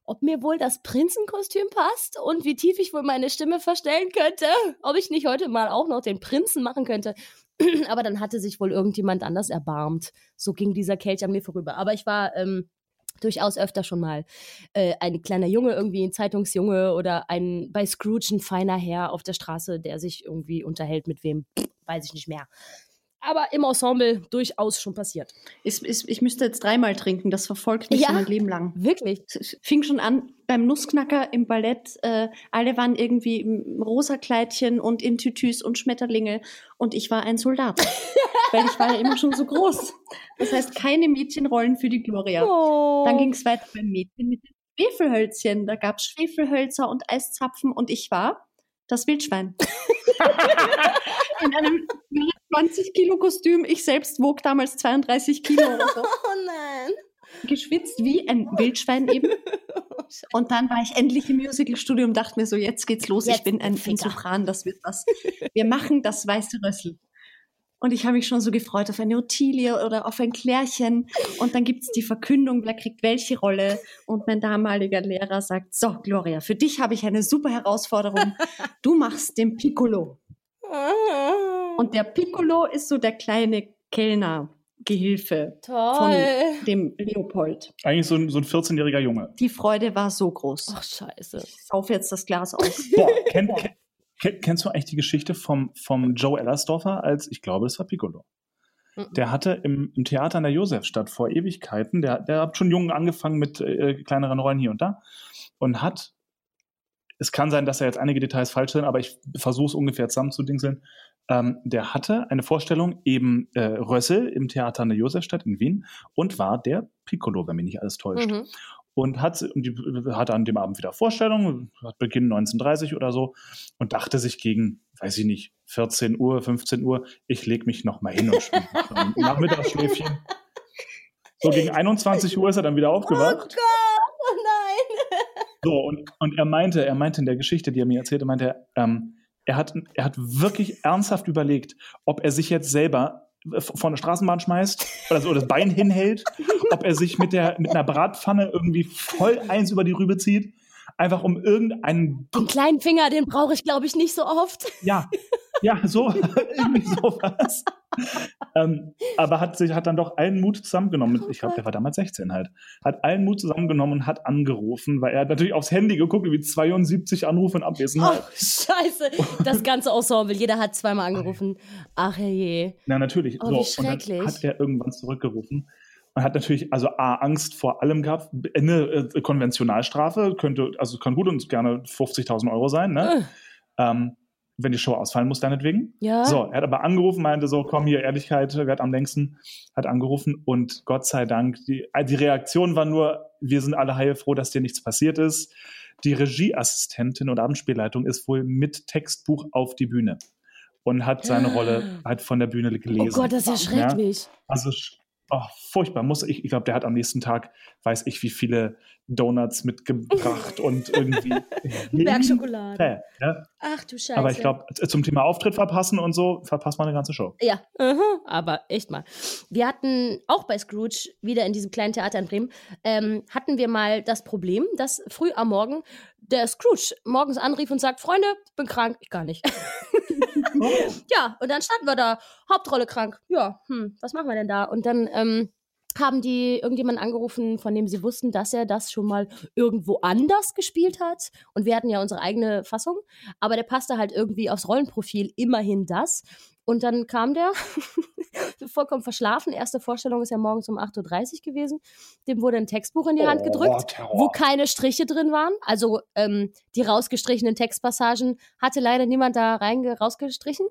ob mir wohl das Prinzenkostüm passt und wie tief ich wohl meine Stimme verstellen könnte, ob ich nicht heute mal auch noch den Prinzen machen könnte. [clears throat] Aber dann hatte sich wohl irgendjemand anders erbarmt. So ging dieser Kelch an mir vorüber. Aber ich war ähm, durchaus öfter schon mal äh, ein kleiner Junge, irgendwie ein Zeitungsjunge oder ein bei Scrooge ein feiner Herr auf der Straße, der sich irgendwie unterhält mit wem, weiß ich nicht mehr. Aber im Ensemble durchaus schon passiert. Ich, ich, ich müsste jetzt dreimal trinken, das verfolgt mich Ja? schon mein Leben lang. Wirklich? Es fing schon an beim Nussknacker im Ballett. Äh, alle waren irgendwie im rosa Kleidchen und in Tütüs und Schmetterlinge und ich war ein Soldat, [laughs] weil ich war ja immer schon so groß. Das heißt, keine Mädchenrollen für die Gloria. Oh. Dann ging es weiter beim Mädchen mit den Schwefelhölzchen. Da gab es Schwefelhölzer und Eiszapfen und ich war das Wildschwein. [laughs] In einem 20 Kilo Kostüm. Ich selbst wog damals 32 Kilo oder so. [laughs] Oh nein. Geschwitzt wie ein Wildschwein eben. [laughs] Und dann war ich endlich im Musicalstudio und dachte mir so, jetzt geht's los. Jetzt ich bin ein, ein. Sopran, das wird was. Wir machen das weiße Rössel. Und ich habe mich schon so gefreut auf eine Ottilie oder auf ein Klärchen. Und dann gibt's die Verkündung, wer kriegt welche Rolle. Und mein damaliger Lehrer sagt, so, Gloria, für dich habe ich eine super Herausforderung. Du machst den Piccolo. Und der Piccolo ist so der kleine Kellner-Gehilfe Toll. von dem Leopold. Eigentlich so ein, so ein 14-jähriger Junge. Die Freude war so groß. Ach, scheiße. Ich sauf jetzt das Glas aus. [laughs] Boah, kenn, kenn, kenn, kennst du eigentlich die Geschichte vom, vom Joe Ellersdorfer als, ich glaube, es war Piccolo. Mhm. Der hatte im, im Theater in der Josefstadt vor Ewigkeiten, der, der hat schon jung angefangen mit äh, kleineren Rollen hier und da und hat, es kann sein, dass da jetzt einige Details falsch sind, aber ich versuche es ungefähr zusammenzudingseln. Ähm, der hatte eine Vorstellung eben äh, Rössel im Theater in der Josefstadt in Wien und war der Piccolo, wenn mich nicht alles täuscht Mhm. und hat, und die, hatte an dem Abend wieder Vorstellung, hat Beginn 1930 oder so und dachte sich gegen, weiß ich nicht, 14 Uhr, 15 Uhr, ich leg mich noch mal hin und spiele Nachmittagsschläfchen. So gegen 21 Uhr ist er dann wieder Oh aufgewacht. Gott, oh nein. So, und, und er meinte, er meinte in der Geschichte, die er mir erzählte, meinte er, ähm, er hat, er hat wirklich ernsthaft überlegt, ob er sich jetzt selber von der Straßenbahn schmeißt oder so das Bein hinhält, ob er sich mit der mit einer Bratpfanne irgendwie voll eins über die Rübe zieht, einfach um irgendeinen Den kleinen Finger, den brauche ich, glaube ich, nicht so oft. ja ja so [laughs] irgendwie sowas. ähm, aber hat sich hat dann doch allen Mut zusammengenommen. Ich glaube, der war damals 16 halt. Hat allen Mut zusammengenommen und hat angerufen, weil er hat natürlich aufs Handy geguckt, wie 72 Anrufe in Oh, Abwesenheit. scheiße. Das ganze Ensemble, jeder hat zweimal angerufen. Ach herrje. Ja, natürlich. Oh, so, wie und schrecklich. dann hat er irgendwann zurückgerufen und hat natürlich also A, Angst vor allem gehabt. Eine äh, Konventionalstrafe könnte, also kann gut und gerne 50.000 Euro sein, ne? Ähm, wenn die Show ausfallen muss, deinetwegen. Ja. So, er hat aber angerufen, meinte so, komm hier, Ehrlichkeit wird am längsten, hat angerufen und Gott sei Dank, die, äh, die Reaktion war nur, wir sind alle heilfroh, dass dir nichts passiert ist. Die Regieassistentin und Abendspielleitung ist wohl mit Textbuch auf die Bühne und hat seine Rolle halt von der Bühne Oh gelesen. Gott, das ist ja Ja. schrecklich. Also oh, furchtbar. Muss ich, ich glaube, der hat am nächsten Tag, weiß ich, wie viele Donuts mitgebracht [laughs] und irgendwie. Bergschokolade. Ja? Ach du Scheiße. Aber ich glaube, zum Thema Auftritt verpassen und so, verpasst man eine ganze Show. Ja, aha, aber echt mal. Wir hatten auch bei Scrooge, wieder in diesem kleinen Theater in Bremen, ähm, hatten wir mal das Problem, dass früh am Morgen der Scrooge morgens anrief und sagt, Freunde, ich bin krank. Ich gar nicht. [laughs] ja, und dann standen wir da, Hauptrolle krank. Ja, hm, was machen wir denn da? Und dann ähm, haben die irgendjemanden angerufen, von dem sie wussten, dass er das schon mal irgendwo anders gespielt hat. Und wir hatten ja unsere eigene Fassung, aber der passte halt irgendwie aufs Rollenprofil immerhin das. Und dann kam der, vollkommen verschlafen. Erste Vorstellung ist ja morgens um 8.30 Uhr gewesen. Dem wurde ein Textbuch in die Hand Oh, gedrückt, Terror. wo keine Striche drin waren. Also ähm, die rausgestrichenen Textpassagen hatte leider niemand da rein rausgestrichen.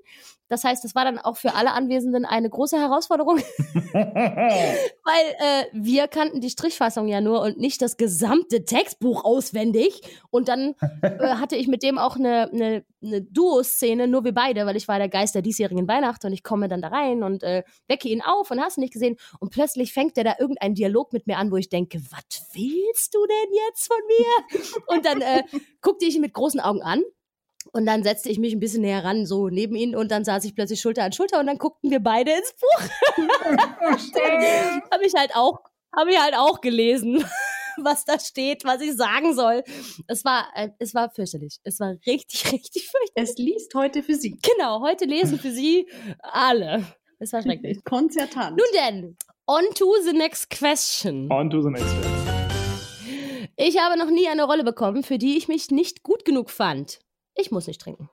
Das heißt, es war dann auch für alle Anwesenden eine große Herausforderung, [laughs] [laughs] weil äh, wir kannten die Strichfassung ja nur und nicht das gesamte Textbuch auswendig. Und dann äh, [laughs] hatte ich mit dem auch eine, eine, eine Duo-Szene, nur wir beide, weil ich war der Geist der diesjährigen Weihnachten und ich komme dann da rein und äh, wecke ihn auf und hast nicht gesehen. Und plötzlich fängt er da irgendeinen Dialog mit mir an, wo ich denke, was willst du denn jetzt von mir? Und dann äh, [laughs] guckte ich ihn mit großen Augen an. Und dann setzte ich mich ein bisschen näher ran, so neben ihn, und dann saß ich plötzlich Schulter an Schulter und dann guckten wir beide ins Buch. [laughs] habe ich halt auch, habe ich halt auch gelesen, [laughs] was da steht, was ich sagen soll. Es war, äh, es war fürchterlich. Es war richtig, richtig fürchterlich. Es liest heute für Sie. Genau, heute lesen für Sie alle. Es war schrecklich. [laughs] Konzertant. Nun denn, on to the next question. On to the next one. Ich habe noch nie eine Rolle bekommen, für die ich mich nicht gut genug fand. Ich muss nicht trinken.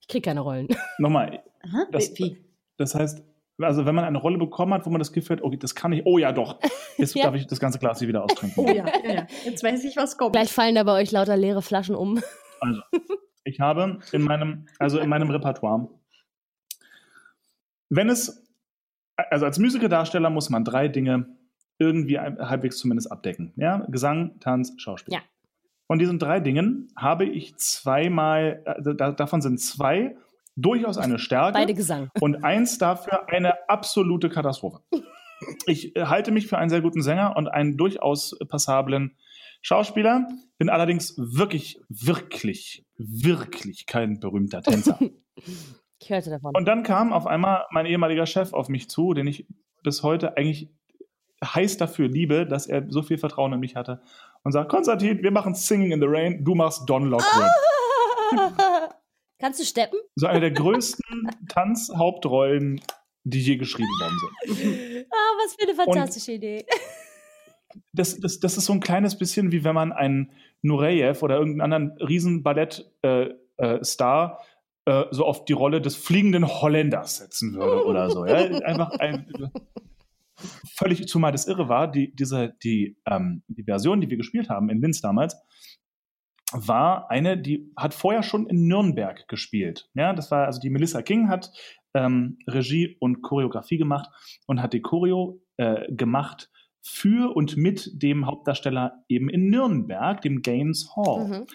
Ich krieg keine Rollen. [laughs] Nochmal, Aha, Das- das heißt, also wenn man eine Rolle bekommen hat, wo man das Gefühl hat, okay, das kann ich, oh ja doch, jetzt [laughs] Ja. darf ich das ganze Glas hier wieder austrinken. Oh ja, ja, ja. Jetzt weiß ich, was kommt. Gleich fallen da bei euch lauter leere Flaschen um. Also, ich habe in meinem, also in meinem Repertoire, wenn es, also als Musikerdarsteller muss man drei Dinge irgendwie halbwegs zumindest abdecken. Ja? Gesang, Tanz, Schauspiel. Ja. Von diesen drei Dingen habe ich zweimal, also da, davon sind zwei durchaus eine Stärke Beide Gesang. und eins dafür eine absolute Katastrophe. [laughs] Ich äh, halte mich für einen sehr guten Sänger und einen durchaus passablen Schauspieler, bin allerdings wirklich, wirklich, wirklich kein berühmter Tänzer. [laughs] Ich hörte davon. Und dann kam auf einmal mein ehemaliger Chef auf mich zu, den ich bis heute eigentlich heiß dafür liebe, dass er so viel Vertrauen in mich hatte und sagt, Konstantin, wir machen Singing in the Rain, du machst Don Lockwood. Kannst du steppen? So eine der größten Tanzhauptrollen, die je geschrieben worden sind. [laughs] Ah, was für eine fantastische Idee. [laughs] das, das, das ist so ein kleines bisschen wie wenn man einen Nureyev oder irgendeinen anderen riesen Ballett-Star äh, äh, äh, so auf die Rolle des fliegenden Holländers setzen würde oder so. Ja? Einfach ein, völlig, zumal das irre war, die, diese, die, ähm, die Version, die wir gespielt haben in Linz damals, war eine, die hat vorher schon in Nürnberg gespielt. Ja, das war, also die Melissa King hat ähm, Regie und Choreografie gemacht und hat die Choreo äh, gemacht für und mit dem Hauptdarsteller eben in Nürnberg, dem Gaines Hall. Mhm.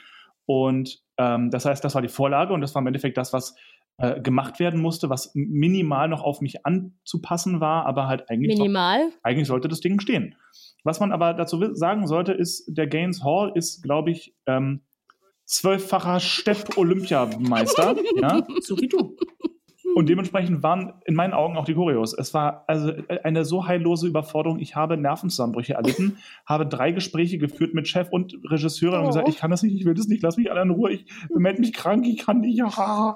Und ähm, das heißt, das war die Vorlage und das war im Endeffekt das, was äh, gemacht werden musste, was minimal noch auf mich anzupassen war, aber halt eigentlich, Minimal. eigentlich sollte das Ding stehen. Was man aber dazu sagen sollte, ist, der Gaines Hall ist, glaube ich, ähm, zwölffacher Stepp-Olympiameister. [laughs] ja? So wie du. Und dementsprechend waren in meinen Augen auch die Choreos. Es war also eine so heillose Überforderung. Ich habe Nervenzusammenbrüche erlitten, [laughs] habe drei Gespräche geführt mit Chef und Regisseurin und Oh. gesagt, ich kann das nicht, ich will das nicht, lass mich alle in Ruhe, ich melde mich krank, ich kann nicht. Ja,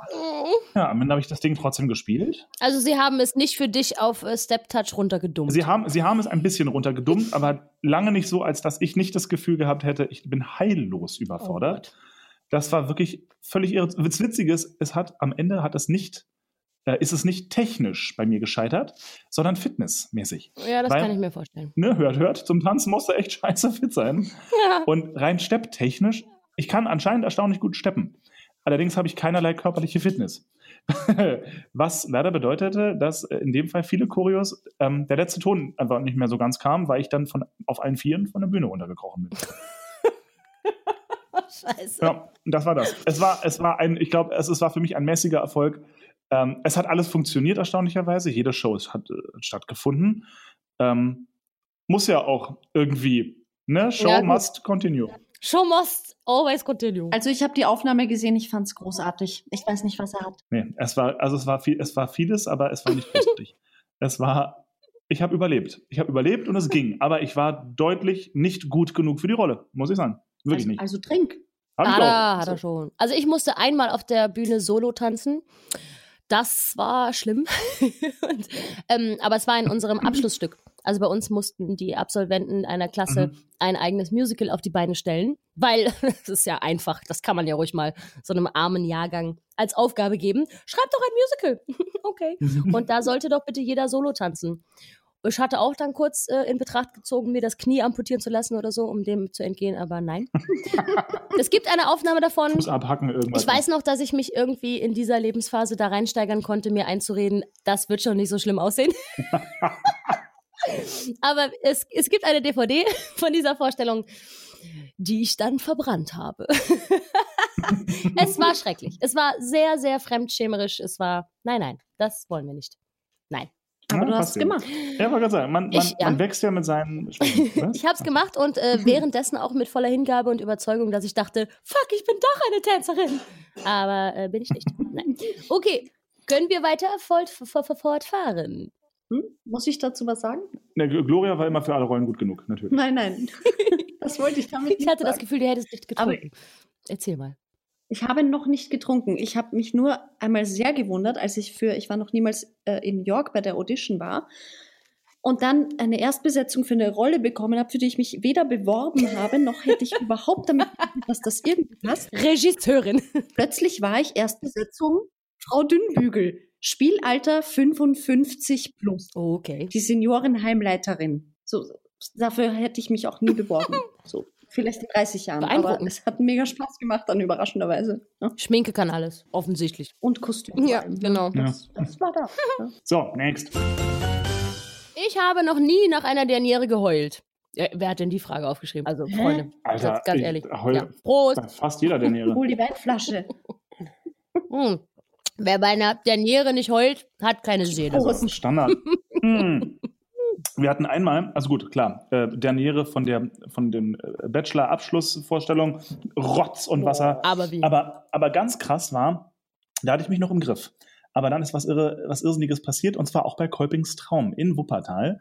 ja und dann habe ich das Ding trotzdem gespielt. Also sie haben es nicht für dich auf äh, Step Touch runtergedummt. Sie haben, sie haben es ein bisschen runtergedummt, [laughs] aber lange nicht so, als dass ich nicht das Gefühl gehabt hätte, ich bin heillos Oh überfordert. das war wirklich völlig irre. Das Witzige ist, es hat am Ende hat es nicht, äh, ist es nicht technisch bei mir gescheitert, sondern fitnessmäßig. ja, das Weil- kann ich mir vorstellen. Ne, hört, hört, zum Tanzen musst du echt [laughs] scheiße fit sein. Ja. Und rein stepptechnisch, ich kann anscheinend erstaunlich gut steppen. Allerdings habe ich keinerlei körperliche Fitness. [laughs] Was leider bedeutete, dass äh, in dem Fall viele Choreos ähm, der letzte Ton einfach nicht mehr so ganz kam, weil ich dann von, auf allen Vieren von der Bühne runtergekrochen bin. [laughs] Scheiße. Ja, und das war das. Es war, es war ein, ich glaube, es, es war für mich ein mäßiger Erfolg. Ähm, es hat alles funktioniert, erstaunlicherweise. Jede Show ist, hat äh, stattgefunden. Ähm, muss ja auch irgendwie, ne? Show Ja, must continue. Show must always continue. Also ich habe die Aufnahme gesehen, ich fand es großartig. Ich weiß nicht, was er hat. Nee, es war, also es war viel, es war vieles, aber es war nicht [laughs] großartig. es war, ich habe überlebt. Ich habe überlebt und es ging. Aber ich war deutlich nicht gut genug für die Rolle, muss ich sagen. Wirklich also, nicht. Also trink. Hab er, hat er schon. Also ich musste einmal auf der Bühne solo tanzen. Das war schlimm. [laughs] Und, ähm, aber es war in unserem Abschlussstück. Also bei uns mussten die Absolventen einer Klasse Mhm. ein eigenes Musical auf die Beine stellen, weil [laughs] das ist ja einfach, das kann man ja ruhig mal so einem armen Jahrgang als Aufgabe geben. Schreibt doch ein Musical. [laughs] okay. Und da sollte doch bitte jeder Solo tanzen. Ich hatte auch dann kurz äh, in Betracht gezogen, mir das Knie amputieren zu lassen oder so, um dem zu entgehen, aber nein. [laughs] es gibt eine Aufnahme davon. Fuß abhacken, irgendwas. Ich weiß noch, dass ich mich irgendwie in dieser Lebensphase da reinsteigern konnte, mir einzureden, das wird schon nicht so schlimm aussehen. [laughs] Aber es, es gibt eine DVD von dieser Vorstellung, die ich dann verbrannt habe. [laughs] es war schrecklich. Es war sehr, sehr fremdschämerisch. Es war, nein, nein, das wollen wir nicht. Nein. Aber Ja, du hast es gemacht. Ja, wollte gerade sagen, man, man, Ich- ja. man wächst ja mit seinen [laughs] Schwächen. Was? Ich habe es gemacht und äh, währenddessen auch mit voller Hingabe und Überzeugung, dass ich dachte, fuck, ich bin doch eine Tänzerin. Aber äh, bin ich nicht. Nein. Okay, können wir weiter fort, fort, fort, fortfahren? Hm? Muss ich dazu was sagen? Ne, Gloria war immer für alle Rollen gut genug, natürlich. Nein, nein. [laughs] das wollte ich damit Ich nicht hatte das sagen. Gefühl, du hättest nicht Aber- getrunken. Erzähl mal. Ich habe noch nicht getrunken. Ich habe mich nur einmal sehr gewundert, als ich für, ich war noch niemals äh, in New York bei der Audition war und dann eine Erstbesetzung für eine Rolle bekommen habe, für die ich mich weder beworben habe, noch hätte ich [laughs] überhaupt damit dass das irgendwie passt. Regisseurin. Plötzlich war ich Erstbesetzung Frau Dünnbügel, Spielalter 55 plus, Okay. die Seniorenheimleiterin. So, dafür hätte ich mich auch nie beworben. So, vielleicht in 30 Jahren. Aber Beeindruckend. es hat mega Spaß gemacht, dann überraschenderweise. Ja. Schminke kann alles, offensichtlich. Und Kostüm. Ja, allem. genau. Ja. Das, das war da. Ja. So, next. Ich habe noch nie nach einer Derniere geheult. Ja, wer hat denn die Frage aufgeschrieben? Also, Hä? Freunde, Alter, ganz, ganz ich ehrlich. heul- Ja. Prost. Fast jeder der Nähere. [laughs] Hol die Weinflasche. [laughs] Hm. Wer bei einer Derniere nicht heult, hat keine Seele. Prost. Das ist Standard. [laughs] Hm. Wir hatten einmal, also gut, klar, äh, Derniere von der von den äh, Bachelor-Abschlussvorstellungen, Rotz und Wasser. Aber wie? Aber, aber ganz krass war, da hatte ich mich noch im Griff. Aber dann ist was, irre, was Irrsinniges passiert, und zwar auch bei Kolpings Traum in Wuppertal.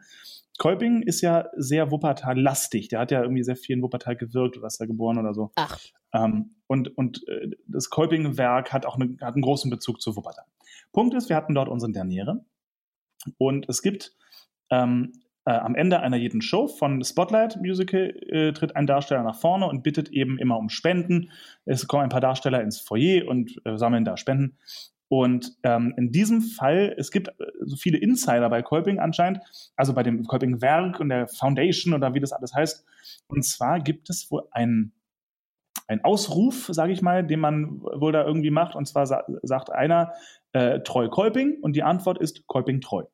Kolping ist ja sehr Wuppertal-lastig. Der hat ja irgendwie sehr viel in Wuppertal gewirkt oder ist da geboren oder so. Ach, Ähm, und und äh, das Kolping-Werk hat auch eine, hat einen großen Bezug zu Wuppertal. Punkt ist, wir hatten dort unsere Derniere. Und es gibt ähm, äh, am Ende einer jeden Show von Spotlight Musical äh, tritt ein Darsteller nach vorne und bittet eben immer um Spenden. Es kommen ein paar Darsteller ins Foyer und äh, sammeln da Spenden. Und ähm, in diesem Fall, es gibt äh, so viele Insider bei Kolping anscheinend, also bei dem Kolping-Werk und der Foundation oder wie das alles heißt. Und zwar gibt es wohl einen ein Ausruf, sage ich mal, den man wohl da irgendwie macht. Und zwar sa sagt einer äh, treu Kolping und die Antwort ist Kolping treu.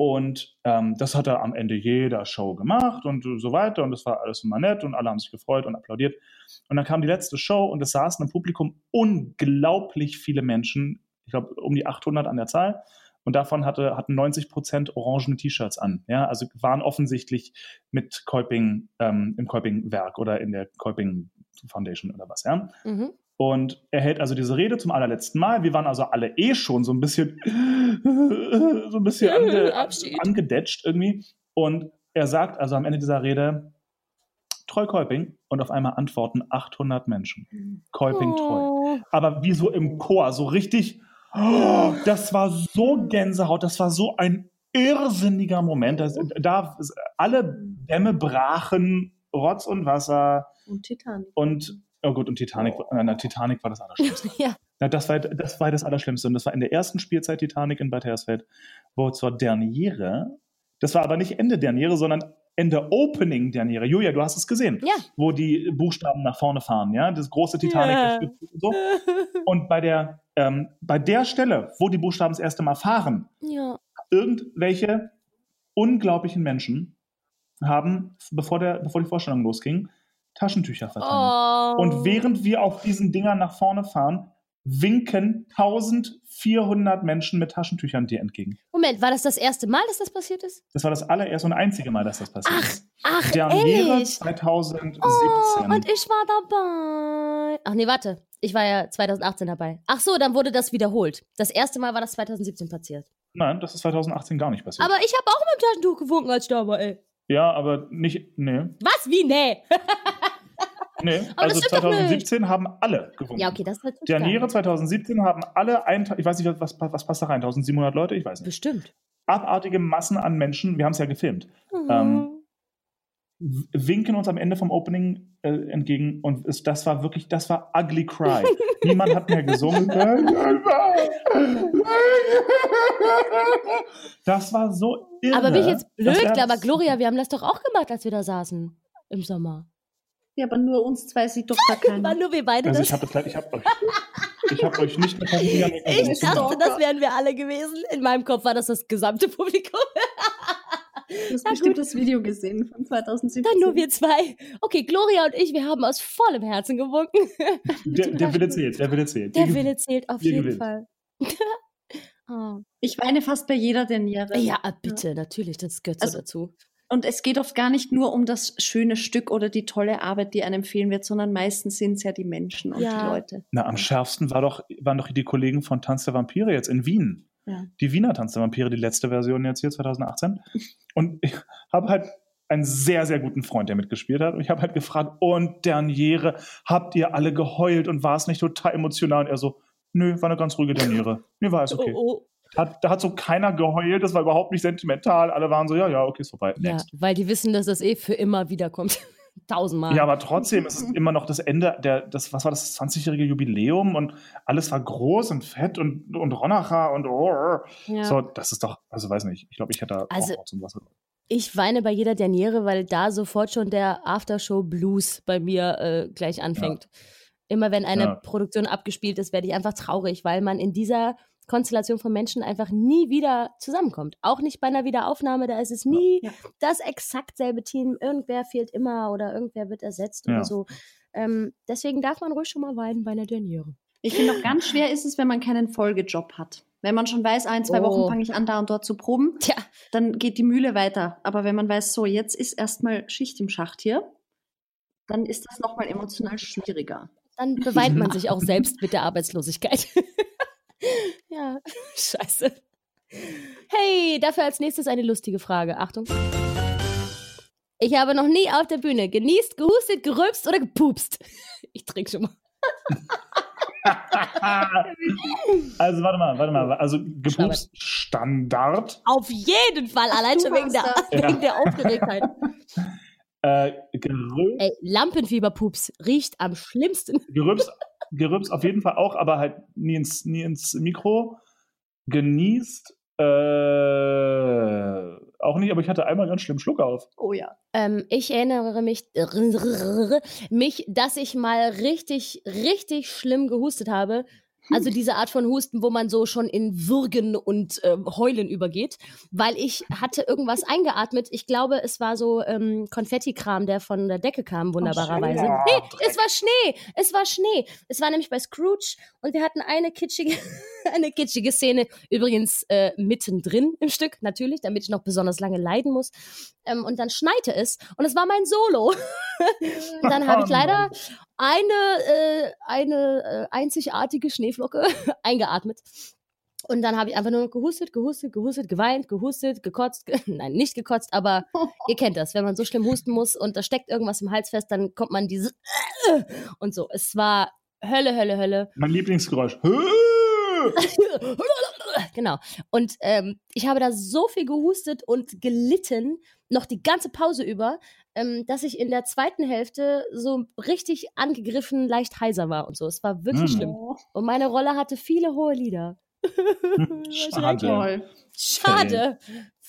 Und ähm, das hat er am Ende jeder Show gemacht und so weiter. Und das war alles immer nett und alle haben sich gefreut und applaudiert. Und dann kam die letzte Show und es saßen im Publikum unglaublich viele Menschen, ich glaube um die 800 an der Zahl. Und davon hatte, hatten 90 Prozent orangene T-Shirts an. Ja, also waren offensichtlich mit Kolping ähm, im Kolping-Werk oder in der Kolping Foundation oder was. Ja. mhm. Und er hält also diese Rede zum allerletzten Mal. Wir waren also alle eh schon so ein bisschen, [laughs] so ein bisschen [laughs] ange, angedetscht irgendwie. Und er sagt also am Ende dieser Rede, treu Kolping. Und auf einmal antworten 800 Menschen. Kolping treu. Oh. Aber wie so im Chor, so richtig, oh, das war so Gänsehaut, das war so ein irrsinniger Moment. Das, da alle Dämme brachen, Rotz und Wasser Und Titanic. und Oh gut, und Titanic, äh, na, Titanic war das Allerschlimmste. [laughs] Ja. Na, das, war, das war das Allerschlimmste. Und das war in der ersten Spielzeit Titanic in Bad Hersfeld, wo zur Derniere, das war aber nicht Ende Derniere, sondern Ende Opening Derniere. Julia, du hast es gesehen, Ja. wo die Buchstaben nach vorne fahren, ja, das große Titanic. Ja. das und, so. [laughs] und bei der, ähm, bei der Stelle, wo die Buchstaben das erste Mal fahren, ja. irgendwelche unglaublichen Menschen haben, bevor, der, bevor die Vorstellung losging, Taschentücher verteilt. Oh. Und während wir auf diesen Dingern nach vorne fahren, winken 1400 Menschen mit Taschentüchern dir entgegen. Moment, war das das erste Mal, dass das passiert ist? Das war das allererste und einzige Mal, dass das passiert Ach, ist. ach, Derniere ehrlich? 2017. Oh, und ich war dabei. Ach nee, warte. Ich war ja 2018 dabei. Ach so, dann wurde das wiederholt. Das erste Mal war das 2017 passiert. Nein, das ist 2018 gar nicht passiert. Aber ich habe auch mit dem Taschentuch gewunken, als ich da war, ey. ja, aber nicht, nee, Was? Wie? Nee. [laughs] nee. Aber also das stimmt doch 2017 haben alle gewunken. Ja, okay, das ist natürlich Derniere geil. 2017 haben alle, ein, ich weiß nicht, was, was passt da rein, 1700 Leute, ich weiß nicht. Bestimmt. abartige Massen an Menschen, wir haben es ja gefilmt, ähm, w- winken uns am Ende vom Opening äh, entgegen und es, das war wirklich, das war ugly cry. [laughs] Niemand hat mehr gesungen. [laughs] Das war so irre. aber bin ich jetzt blöd, aber Gloria, wir haben das doch auch gemacht, als wir da saßen im Sommer. Ja, aber nur uns zwei sieht doch da [laughs] keiner. nur wir beide Also das? ich habe ich habe euch, ich habe euch nicht Familie [laughs] Ich dachte, das wären wir alle gewesen. In meinem Kopf war das das gesamte Publikum. Du hast Na bestimmt gut. das Video gesehen von 2017. Dann nur wir zwei. Okay, Gloria und ich, wir haben aus vollem Herzen gewunken. [laughs] Der, der Wille zählt, der Wille zählt. Der Wille zählt auf jeden gewinnt. Fall. oh. Ich weine fast bei jeder Derniere. Ja, bitte, natürlich, das gehört so Also- dazu. Und es geht oft gar nicht nur um das schöne Stück oder die tolle Arbeit, die einem fehlen wird, sondern meistens sind es ja die Menschen und Ja. die Leute. Na, am schärfsten war doch, waren doch die Kollegen von Tanz der Vampire jetzt in Wien. Ja. Die Wiener Tanz der Vampire, die letzte Version jetzt hier 2018. Und ich habe halt einen sehr, sehr guten Freund, der mitgespielt hat. Und ich habe halt gefragt, und Derniere, habt ihr alle geheult und war es nicht total emotional? Und er so, nö, war eine ganz ruhige Derniere. Mir war es okay. Oh, oh. Hat, da hat so keiner geheult, das war überhaupt nicht sentimental. Alle waren so, ja, ja, okay, ist vorbei. Ja, Next. weil die wissen, dass das eh für immer wiederkommt. [laughs] Tausendmal. Ja, aber trotzdem ist es immer noch das Ende, der, das, was war das, 20-jährige Jubiläum und alles war groß und fett und, und Ronacher und oh, Ja. so, das ist doch, also weiß nicht, ich glaube, ich hätte da Also- auch und Wasser. Ich weine bei jeder Derniere, weil da sofort schon der Aftershow-Blues bei mir äh, gleich anfängt. Immer wenn eine Ja. Produktion abgespielt ist, werde ich einfach traurig, weil man in dieser Konstellation von Menschen einfach nie wieder zusammenkommt. Auch nicht bei einer Wiederaufnahme, da ist es nie Ja. das exakt selbe Team. Irgendwer fehlt immer oder irgendwer wird ersetzt Ja. oder so. Ähm, deswegen darf man ruhig schon mal weinen bei einer Derniere. Ich finde auch ganz schwer ist es, wenn man keinen Folgejob hat. Wenn man schon weiß, ein, zwei Oh. Wochen fange ich an, da und dort zu proben, Tja, dann geht die Mühle weiter. Aber wenn man weiß, so, jetzt ist erstmal Schicht im Schacht hier, dann ist das nochmal emotional schwieriger. dann beweint man [laughs] sich auch selbst mit der Arbeitslosigkeit. [laughs] [laughs] ja, scheiße. Hey, dafür als nächstes eine lustige Frage. Achtung. Ich habe noch nie auf der Bühne genießt, gehustet, gerülpst oder gepupst. [laughs] Ich trinke schon mal. [laughs] also warte mal, warte mal, also gepupst Standard, Auf jeden Fall, allein schon wegen der, wegen der Aufgeregtheit. äh, gerülpst, Ey, Lampenfieberpups riecht am schlimmsten. gerülpst, gerülpst auf jeden Fall auch, aber halt nie ins, nie ins Mikro, genießt, äh, auch nicht, aber ich hatte einmal ganz schlimm Schluck auf. Oh ja. Ähm, ich erinnere mich, [laughs] mich, dass ich mal richtig, richtig schlimm gehustet habe. Also diese Art von Husten, wo man so schon in Würgen und ähm, Heulen übergeht, weil ich hatte irgendwas eingeatmet. Ich glaube, es war so ähm, Konfettikram, der von der Decke kam, wunderbarerweise. schön. nee, es war Schnee. Es war Schnee. Es war nämlich bei Scrooge und wir hatten eine kitschige, [laughs] eine kitschige Szene, übrigens äh, mittendrin im Stück, natürlich, damit ich noch besonders lange leiden muss. Ähm, und dann schneite es und es war mein Solo. [laughs] Dann habe ich [laughs] Oh leider eine, äh, eine äh, einzigartige Schneeflocke [laughs] eingeatmet. Und dann habe ich einfach nur noch gehustet, gehustet, gehustet, geweint, gehustet, gekotzt. Ge [laughs] Nein, nicht gekotzt, aber [laughs] ihr kennt das. Wenn man so schlimm husten muss und da steckt irgendwas im Hals fest, dann kommt man dieses und so. Es war Hölle, Hölle, Hölle. Mein Lieblingsgeräusch. genau. Und ähm, ich habe da so viel gehustet und gelitten, noch die ganze Pause über, ähm, dass ich in der zweiten Hälfte so richtig angegriffen, leicht heiser war und so. Es war wirklich Hm. schlimm. Und meine Rolle hatte viele hohe Lieder. [laughs] Schade. Toll. Schade.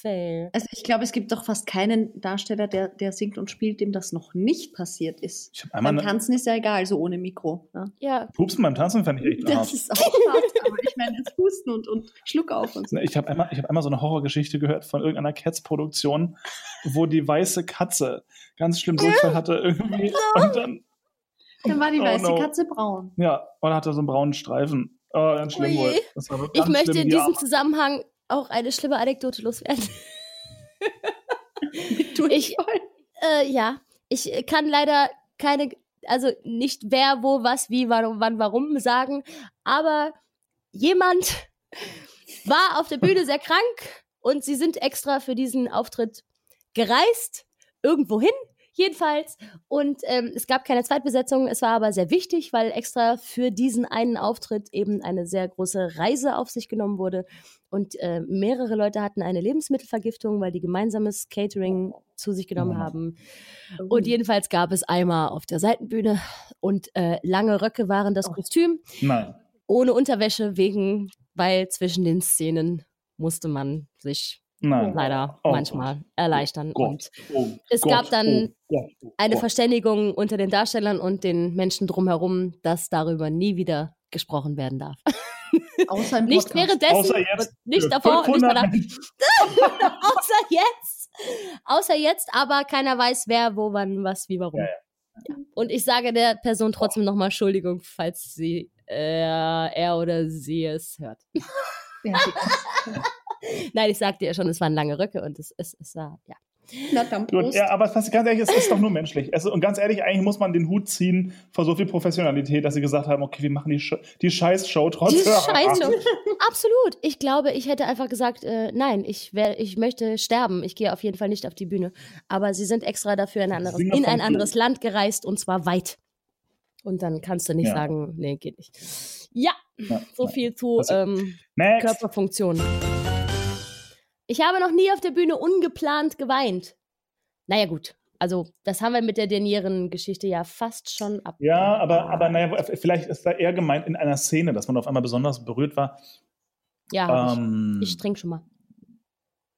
Fail. Also ich glaube, es gibt doch fast keinen Darsteller, der, der singt und spielt, dem das noch nicht passiert ist. Ich Beim eine, Tanzen ist ja egal, so ohne Mikro. Ne? Ja, Pupsen beim Tanzen fand ich echt Das hart. ist auch hart, aber ich meine jetzt Husten und, und Schluck auf und so. Ich habe einmal, ich hab einmal so eine Horrorgeschichte gehört von irgendeiner Cats-Produktion, wo die weiße Katze ganz schlimm Durchfall hatte irgendwie. Und dann, Dann war die Oh weiße no. Katze braun. ja, und hatte so einen braunen Streifen. Oh, ganz schlimm wohl. Das war wirklich ich möchte schlimm, in die diesem. Zusammenhang auch eine schlimme Anekdote loswerden. [laughs] Durchfall. Äh, ja, ich kann leider keine, also nicht wer, wo, was, wie, warum, wann, warum sagen, aber jemand war auf der Bühne sehr krank und sie sind extra für diesen Auftritt gereist, irgendwo hin, Jedenfalls. Und ähm, es gab keine Zweitbesetzung. Es war aber sehr wichtig, weil extra für diesen einen Auftritt eben eine sehr große Reise auf sich genommen wurde. Und äh, mehrere Leute hatten eine Lebensmittelvergiftung, weil die gemeinsames Catering zu sich genommen Oh. haben. Und jedenfalls gab es Eimer auf der Seitenbühne und äh, lange Röcke waren das Oh. Kostüm, Nein. ohne Unterwäsche wegen, weil zwischen den Szenen musste man sich Nein. leider Oh manchmal erleichtern. Und Gott. Oh es Gott. gab dann oh Gott. Oh eine Gott. Verständigung unter den Darstellern und den Menschen drumherum, dass darüber nie wieder gesprochen werden darf. Außer im [laughs] Nicht währenddessen Außer jetzt und nicht davor und nicht 500 danach. [laughs] Außer jetzt. Außer jetzt, aber keiner weiß, wer, wo, wann, was, wie, warum. Ja, Ja. Und ich sage der Person trotzdem nochmal Entschuldigung, falls sie, äh, er oder sie es hört. Ja, [laughs] [laughs] Nein, ich sagte ja schon, es waren lange Röcke und es, es, es war, ja. Na dann Gut, Prost. ja, aber ganz ehrlich, es ist doch nur menschlich. Also, und ganz ehrlich, eigentlich muss man den Hut ziehen vor so viel Professionalität, dass sie gesagt haben, okay, wir machen die, Sch die Scheiß-Show Die trotzdem. Scheiße. Absolut. Ich glaube, ich hätte einfach gesagt, äh, nein, ich, wär, ich möchte sterben. Ich gehe auf jeden Fall nicht auf die Bühne. Aber sie sind extra dafür in ein anderes, in ein anderes Land gereist und zwar weit. Und dann kannst du nicht Ja. sagen, nee, geht nicht. Ja, Ja, so ja. viel zu Also, ähm, Next. Ich habe noch nie auf der Bühne ungeplant geweint. Naja, gut. Also, das haben wir mit der Denieren-Geschichte ja fast schon ab. Ja, aber, aber naja, vielleicht ist da eher gemeint in einer Szene, dass man auf einmal besonders berührt war. Ja, Ähm, ich, ich trinke schon mal.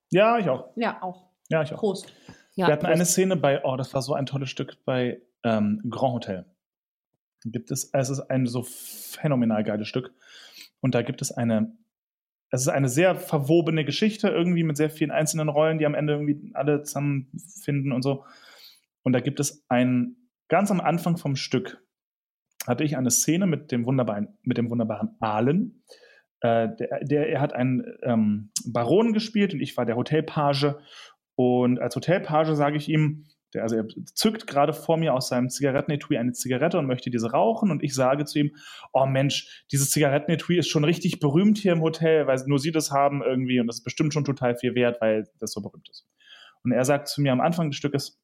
ja, ich auch. Ja, auch. Ja, ich auch. Prost. Ja, Wir hatten Prost. eine Szene bei, oh, das war so ein tolles Stück bei ähm, Grand Hotel. Gibt es, es ist ein so phänomenal geiles Stück. Und da gibt es eine, es ist eine sehr verwobene Geschichte, irgendwie mit sehr vielen einzelnen Rollen, die am Ende irgendwie alle zusammenfinden und so. Und da gibt es ein, ganz am Anfang vom Stück hatte ich eine Szene mit dem wunderbaren, mit dem wunderbaren Ahlen. Äh, der, der, er hat einen ähm, Baron gespielt und ich war der Hotelpage. Und als Hotelpage sage ich ihm, der, also er zückt gerade vor mir aus seinem Zigarettenetui eine Zigarette und möchte diese rauchen. Und ich sage zu ihm, oh Mensch, dieses Zigarettenetui ist schon richtig berühmt hier im Hotel, weil nur sie das haben irgendwie und das ist bestimmt schon total viel wert, weil das so berühmt ist. Und er sagt zu mir am Anfang des Stückes,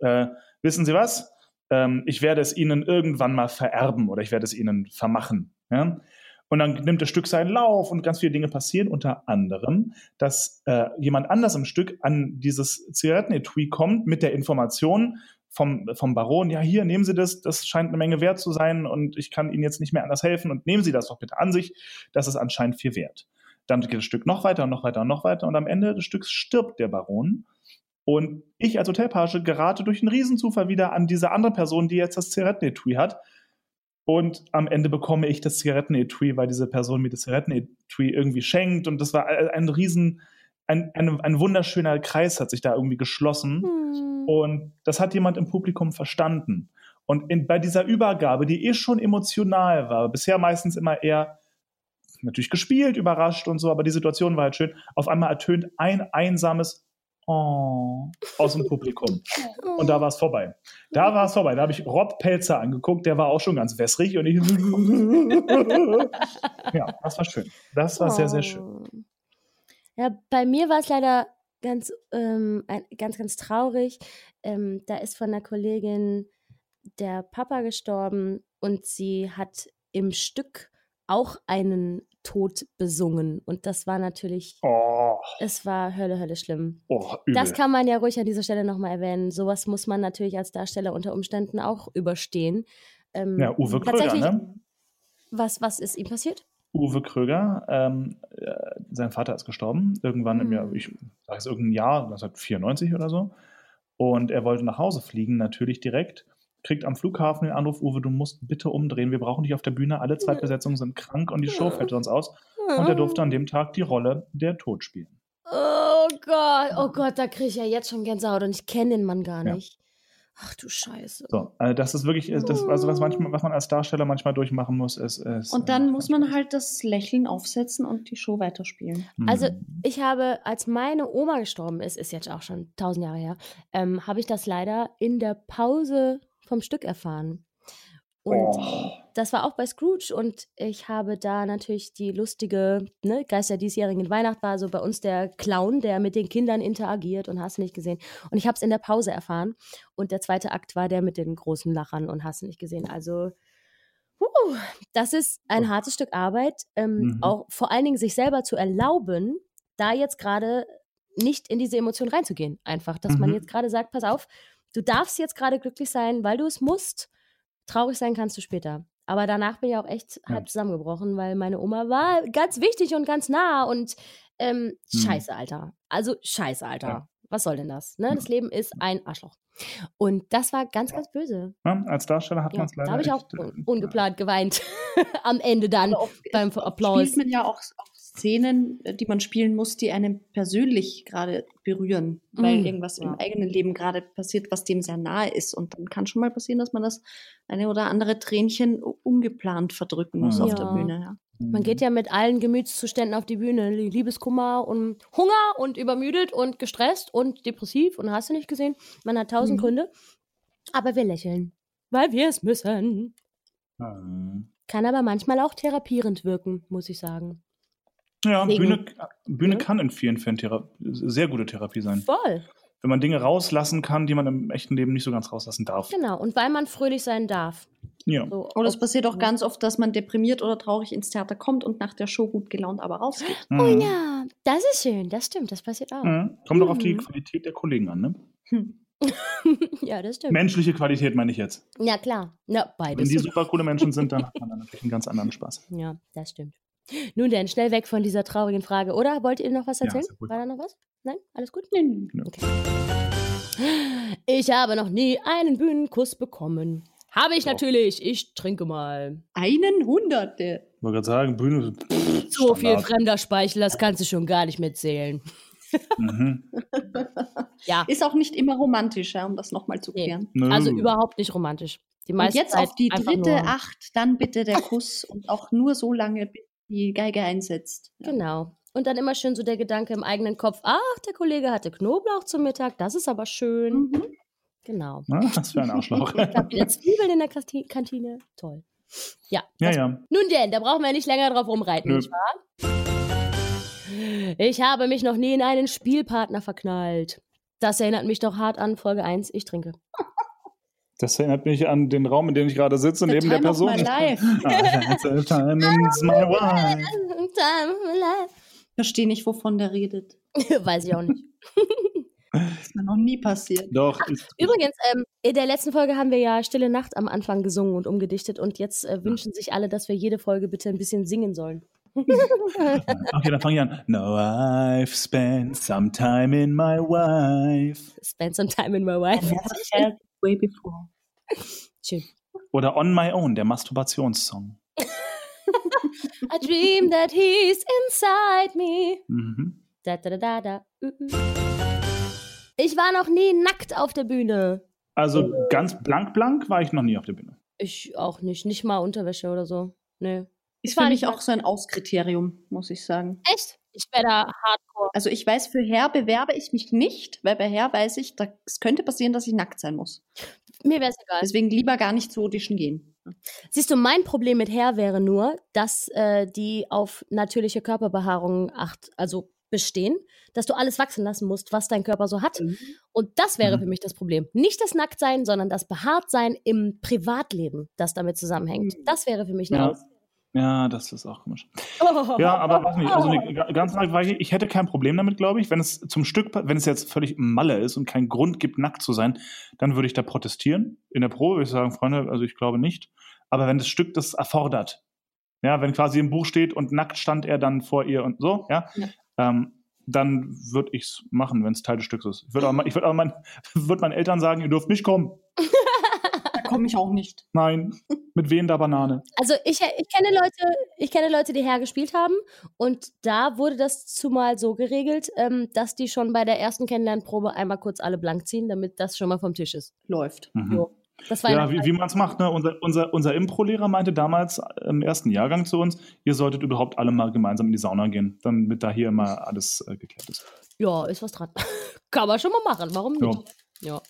äh, wissen Sie was? Ähm, ich werde es Ihnen irgendwann mal vererben oder ich werde es Ihnen vermachen. Ja? Und dann nimmt das Stück seinen Lauf und ganz viele Dinge passieren, unter anderem, dass äh, jemand anders im Stück an dieses Zigarettenetui kommt mit der Information vom, vom Baron, ja, hier, nehmen Sie das, das scheint eine Menge wert zu sein und ich kann Ihnen jetzt nicht mehr anders helfen und nehmen Sie das doch bitte an sich, das ist anscheinend viel wert. Dann geht das Stück noch weiter und noch weiter und noch weiter und am Ende des Stücks stirbt der Baron und ich als Hotelpage gerate durch einen Riesenzufall wieder an diese andere Person, die jetzt das Zigarettenetui hat. Und am Ende bekomme ich das Zigarettenetui, weil diese Person mir das Zigarettenetui irgendwie schenkt. Und das war ein riesen, ein, ein, ein wunderschöner Kreis hat sich da irgendwie geschlossen. Hm. Und das hat jemand im Publikum verstanden. Und in, bei dieser Übergabe, die eh schon emotional war, bisher meistens immer eher natürlich gespielt, überrascht und so, aber die Situation war halt schön. Auf einmal ertönt ein einsames Oh aus dem Publikum. Und da war es vorbei. Da war es vorbei. Da habe ich Rob Pelzer angeguckt, der war auch schon ganz wässrig und ich. [laughs] ja, das war schön. Das war sehr, sehr schön. Oh. Ja, bei mir war es leider ganz, ähm, ein, ganz, ganz traurig. Ähm, da ist von einer Kollegin der Papa gestorben und sie hat im Stück auch einen Tod besungen. Und das war natürlich, Oh, es war Hölle, Hölle schlimm. oh. Das kann man ja ruhig an dieser Stelle nochmal erwähnen. Sowas muss man natürlich als Darsteller unter Umständen auch überstehen. Ähm, ja, Uwe Kröger, tatsächlich- ne? Was, was ist ihm passiert? Uwe Kröger, ähm, äh, sein Vater ist gestorben, irgendwann im Hm. Jahr, ich sage es irgendein Jahr, 1994 oder so. Und er wollte nach Hause fliegen, natürlich direkt. Kriegt am Flughafen den Anruf, Uwe, du musst bitte umdrehen, wir brauchen dich auf der Bühne, alle Zweitbesetzungen sind krank und die Show fällt sonst aus. Und er durfte an dem Tag die Rolle der Tod spielen. Oh Gott, oh Gott, da kriege ich ja jetzt schon Gänsehaut und ich kenne den Mann gar Ja. nicht. Ach du Scheiße. So, also das ist wirklich, äh, das, also was, manchmal, was man als Darsteller manchmal durchmachen muss, ist. ist Und dann äh, muss man halt das Lächeln aufsetzen und die Show weiterspielen. hm. Also ich habe, als meine Oma gestorben ist, ist jetzt auch schon tausend Jahre her, ähm, habe ich das leider in der Pause vom Stück erfahren. Und Oh. das war auch bei Scrooge und ich habe da natürlich die lustige, ne, Geist der diesjährigen Weihnacht war so bei uns der Clown, der mit den Kindern interagiert und hast nicht gesehen. Und ich habe es in der Pause erfahren. Und der zweite Akt war der mit den großen Lachern und hast nicht gesehen. Also, huh, das ist ein hartes Stück Arbeit, ähm, Mhm. auch vor allen Dingen sich selber zu erlauben, da jetzt gerade nicht in diese Emotion reinzugehen. Einfach, dass man Mhm. jetzt gerade sagt, pass auf, du darfst jetzt gerade glücklich sein, weil du es musst. Traurig sein kannst du später. Aber danach bin ich auch echt Ja. halb zusammengebrochen, weil meine Oma war ganz wichtig und ganz nah und ähm, Mhm. scheiße, Alter. Also scheiße, Alter. Ja. Was soll denn das? Ne? Ja. Das Leben ist ein Arschloch. Und das war ganz, ganz böse. Als Darsteller hat man es da leider habe ich auch echt, äh, un ungeplant geweint. [laughs] Am Ende dann oft, beim Applaus. spielt man ja auch, auch Szenen, äh, die man spielen muss, die einem persönlich gerade berühren, weil Mm, irgendwas ja. im eigenen Leben gerade passiert, was dem sehr nahe ist. Und dann kann schon mal passieren, dass man das eine oder andere Tränchen ungeplant verdrücken muss Mhm. auf der Ja. Bühne. Ja. Man geht ja mit allen Gemütszuständen auf die Bühne. Lie- Liebeskummer und Hunger und übermüdet und gestresst und depressiv und hast du nicht gesehen. Man hat tausend Mhm. Gründe. Aber wir lächeln, weil wir es müssen. Mhm. Kann aber manchmal auch therapierend wirken, muss ich sagen. Ja, Bühne, Bühne Ne? kann in vielen Fällen Thera sehr gute Therapie sein. Voll. Wenn man Dinge rauslassen kann, die man im echten Leben nicht so ganz rauslassen darf. Genau. Und weil man fröhlich sein darf. Ja. So, Oder es passiert auch ganz oft, dass man deprimiert oder traurig ins Theater kommt und nach der Show gut gelaunt aber rausgeht. Oh Mhm. ja, das ist schön. Das stimmt. Das passiert auch. Mhm. Kommt doch auf die Mhm. Qualität der Kollegen an, ne? Hm. [laughs] ja, das stimmt. Menschliche Qualität meine ich jetzt. Ja, klar. Ja, Wenn beides. die super coole Menschen sind, dann [laughs] hat man dann natürlich einen ganz anderen Spaß. Ja, das stimmt. Nun denn, schnell weg von dieser traurigen Frage, oder? Wollt ihr noch was Ja, erzählen? gut. War da noch was? Nein? Alles gut? Ja. Okay. Ich habe noch nie einen Bühnenkuss bekommen. Habe ich Doch. natürlich. Ich trinke mal. Einen Hunderte. Ich wollte gerade sagen, Bühne. pff, So viel fremder Speichel, das kannst du schon gar nicht mitzählen. Mhm. [laughs] Ja, Ist auch nicht immer romantisch, ja, um das nochmal zu Nee. klären. Nö. also überhaupt nicht romantisch. Die Und meiste jetzt Zeit auf die dritte nur, Acht, dann bitte der Kuss und auch nur so lange, bis die Geige einsetzt. Ja. Genau. Und dann immer schön so der Gedanke im eigenen Kopf, ach, der Kollege hatte Knoblauch zum Mittag, das ist aber schön. Mhm. Genau. Na, was für ein Arschloch. [laughs] Ich habe wieder Zwiebeln in der Kanti- Kantine. Toll. Ja. ja, ja. Nun denn, da brauchen wir nicht länger drauf rumreiten, Nö. nicht wahr? Ich habe mich noch nie in einen Spielpartner verknallt. Das erinnert mich doch hart an Folge 1. Ich trinke. Das erinnert mich an den Raum, in dem ich gerade sitze, The neben der time of Person. my life. [laughs] Ah, time [laughs] is my wife. Verstehe nicht, wovon der redet. [laughs] Weiß ich auch nicht. ist mir noch nie passiert. Doch, ist Übrigens, ähm, in der letzten Folge haben wir ja Stille Nacht am Anfang gesungen und umgedichtet und jetzt äh, wünschen sich alle, dass wir jede Folge bitte ein bisschen singen sollen. Okay, dann fange ich an. No, I've spent some time in my wife. Spend some time in my wife. Way before. Schön. Oder On My Own, der Masturbationssong. [laughs] I dream that he's inside me. Mhm. Da, da, da, da. Uh, uh. Ich war noch nie nackt auf der Bühne. Also ganz blank blank war ich noch nie auf der Bühne. Ich auch nicht. Nicht mal Unterwäsche oder so. Nee. Ist für nicht mich auch so ein Auskriterium, muss ich sagen. Echt? Ich wäre da hardcore. Also ich weiß, für Herr bewerbe ich mich nicht, weil bei Herr weiß ich, da, es könnte passieren, dass ich nackt sein muss. Mir wäre es egal. Deswegen lieber gar nicht zu Audition gehen. Siehst du, mein Problem mit Hair wäre nur, dass äh, die auf natürliche Körperbehaarung acht, also bestehen, dass du alles wachsen lassen musst, was dein Körper so hat. Und das wäre Mhm. für mich das Problem. Nicht das Nacktsein, sondern das Behaartsein im Privatleben, das damit zusammenhängt. Das wäre für mich eine Ja. Aus Ja, das ist auch komisch. Oh. Ja, aber weiß nicht, also ga- ganz war ich, hätte kein Problem damit, glaube ich. Wenn es zum Stück, wenn es jetzt völlig Malle ist und keinen Grund gibt, nackt zu sein, dann würde ich da protestieren. In der Probe würde ich sagen, Freunde, also ich glaube nicht. Aber wenn das Stück das erfordert, ja, wenn quasi im Buch steht und nackt stand er dann vor ihr und so, ja, Ja. Ähm, dann würde ich es machen, wenn es Teil des Stücks ist. Ich würde auch, [laughs] würde auch mein, würd meinen Eltern sagen, ihr dürft nicht kommen. [laughs] Da komme ich auch nicht. Nein, mit wehender Banane. Also ich, ich kenne Leute, ich kenne Leute, die Hair gespielt haben und da wurde das zumal so geregelt, ähm, dass die schon bei der ersten Kennenlernprobe einmal kurz alle blank ziehen, damit das schon mal vom Tisch ist. Läuft. Mhm. Jo. Das war Ja, wie, wie man es macht. Ne? Unser, unser, unser Impro-Lehrer meinte damals im ersten Jahrgang zu uns, ihr solltet überhaupt alle mal gemeinsam in die Sauna gehen, damit da hier immer alles äh, geklärt ist. ja, ist was dran. [laughs] Kann man schon mal machen, warum nicht? Ja.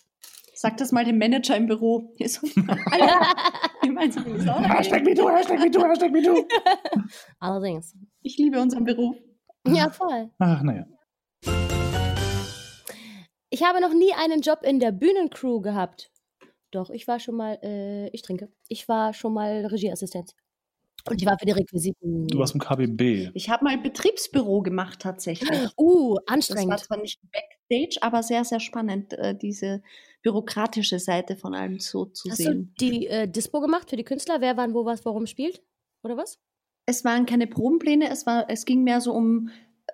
Sag das mal dem Manager im Büro. Ihr sollt, [laughs] Gemeinsam will ich's auch Hashtag erleben. MeToo, Hashtag Hashtag MeToo. [laughs] Allerdings. Ich liebe unseren Beruf. Ja, voll. Ach, naja. Ich habe noch nie einen Job in der Bühnencrew gehabt. Doch, ich war schon mal, äh, ich trinke. Ich war schon mal Regieassistent. Und ich war für die Requisiten. Du warst im KBB. Ich habe mal Betriebsbüro gemacht tatsächlich. [gasps] Uh, Das war anstrengend. zwar nicht Backstage, aber sehr, sehr spannend, äh, diese bürokratische Seite von allem so zu Hast du sehen. die äh, Dispo gemacht für die Künstler? Wer wann, wo, was, warum spielt? Oder was? Es waren keine Probenpläne, es, war, es ging mehr so um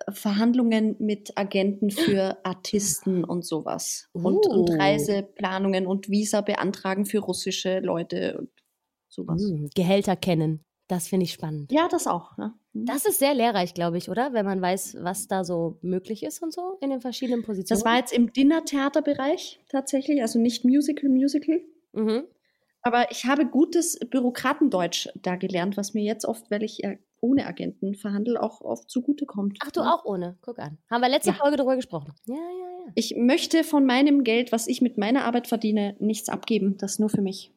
äh, Verhandlungen mit Agenten für [gasps] Artisten und sowas. Und, und Uh. Reiseplanungen und Visa beantragen für russische Leute und sowas. Hm, Gehälter kennen. Das finde ich spannend. Ja, das auch. Ne? Das ist sehr lehrreich, glaube ich, oder? Wenn man weiß, was da so möglich ist und so in den verschiedenen Positionen. Das war jetzt im Dinnertheaterbereich tatsächlich, also nicht Musical, Musical. Mhm. Aber ich habe gutes Bürokratendeutsch da gelernt, was mir jetzt oft, weil ich ja ohne Agenten verhandle, auch oft zugutekommt. Ach, du auch ohne. Guck an. Haben wir letzte Ja. Folge darüber gesprochen. Ja, ja, ja. Ich möchte von meinem Geld, was ich mit meiner Arbeit verdiene, nichts abgeben. Das nur für mich.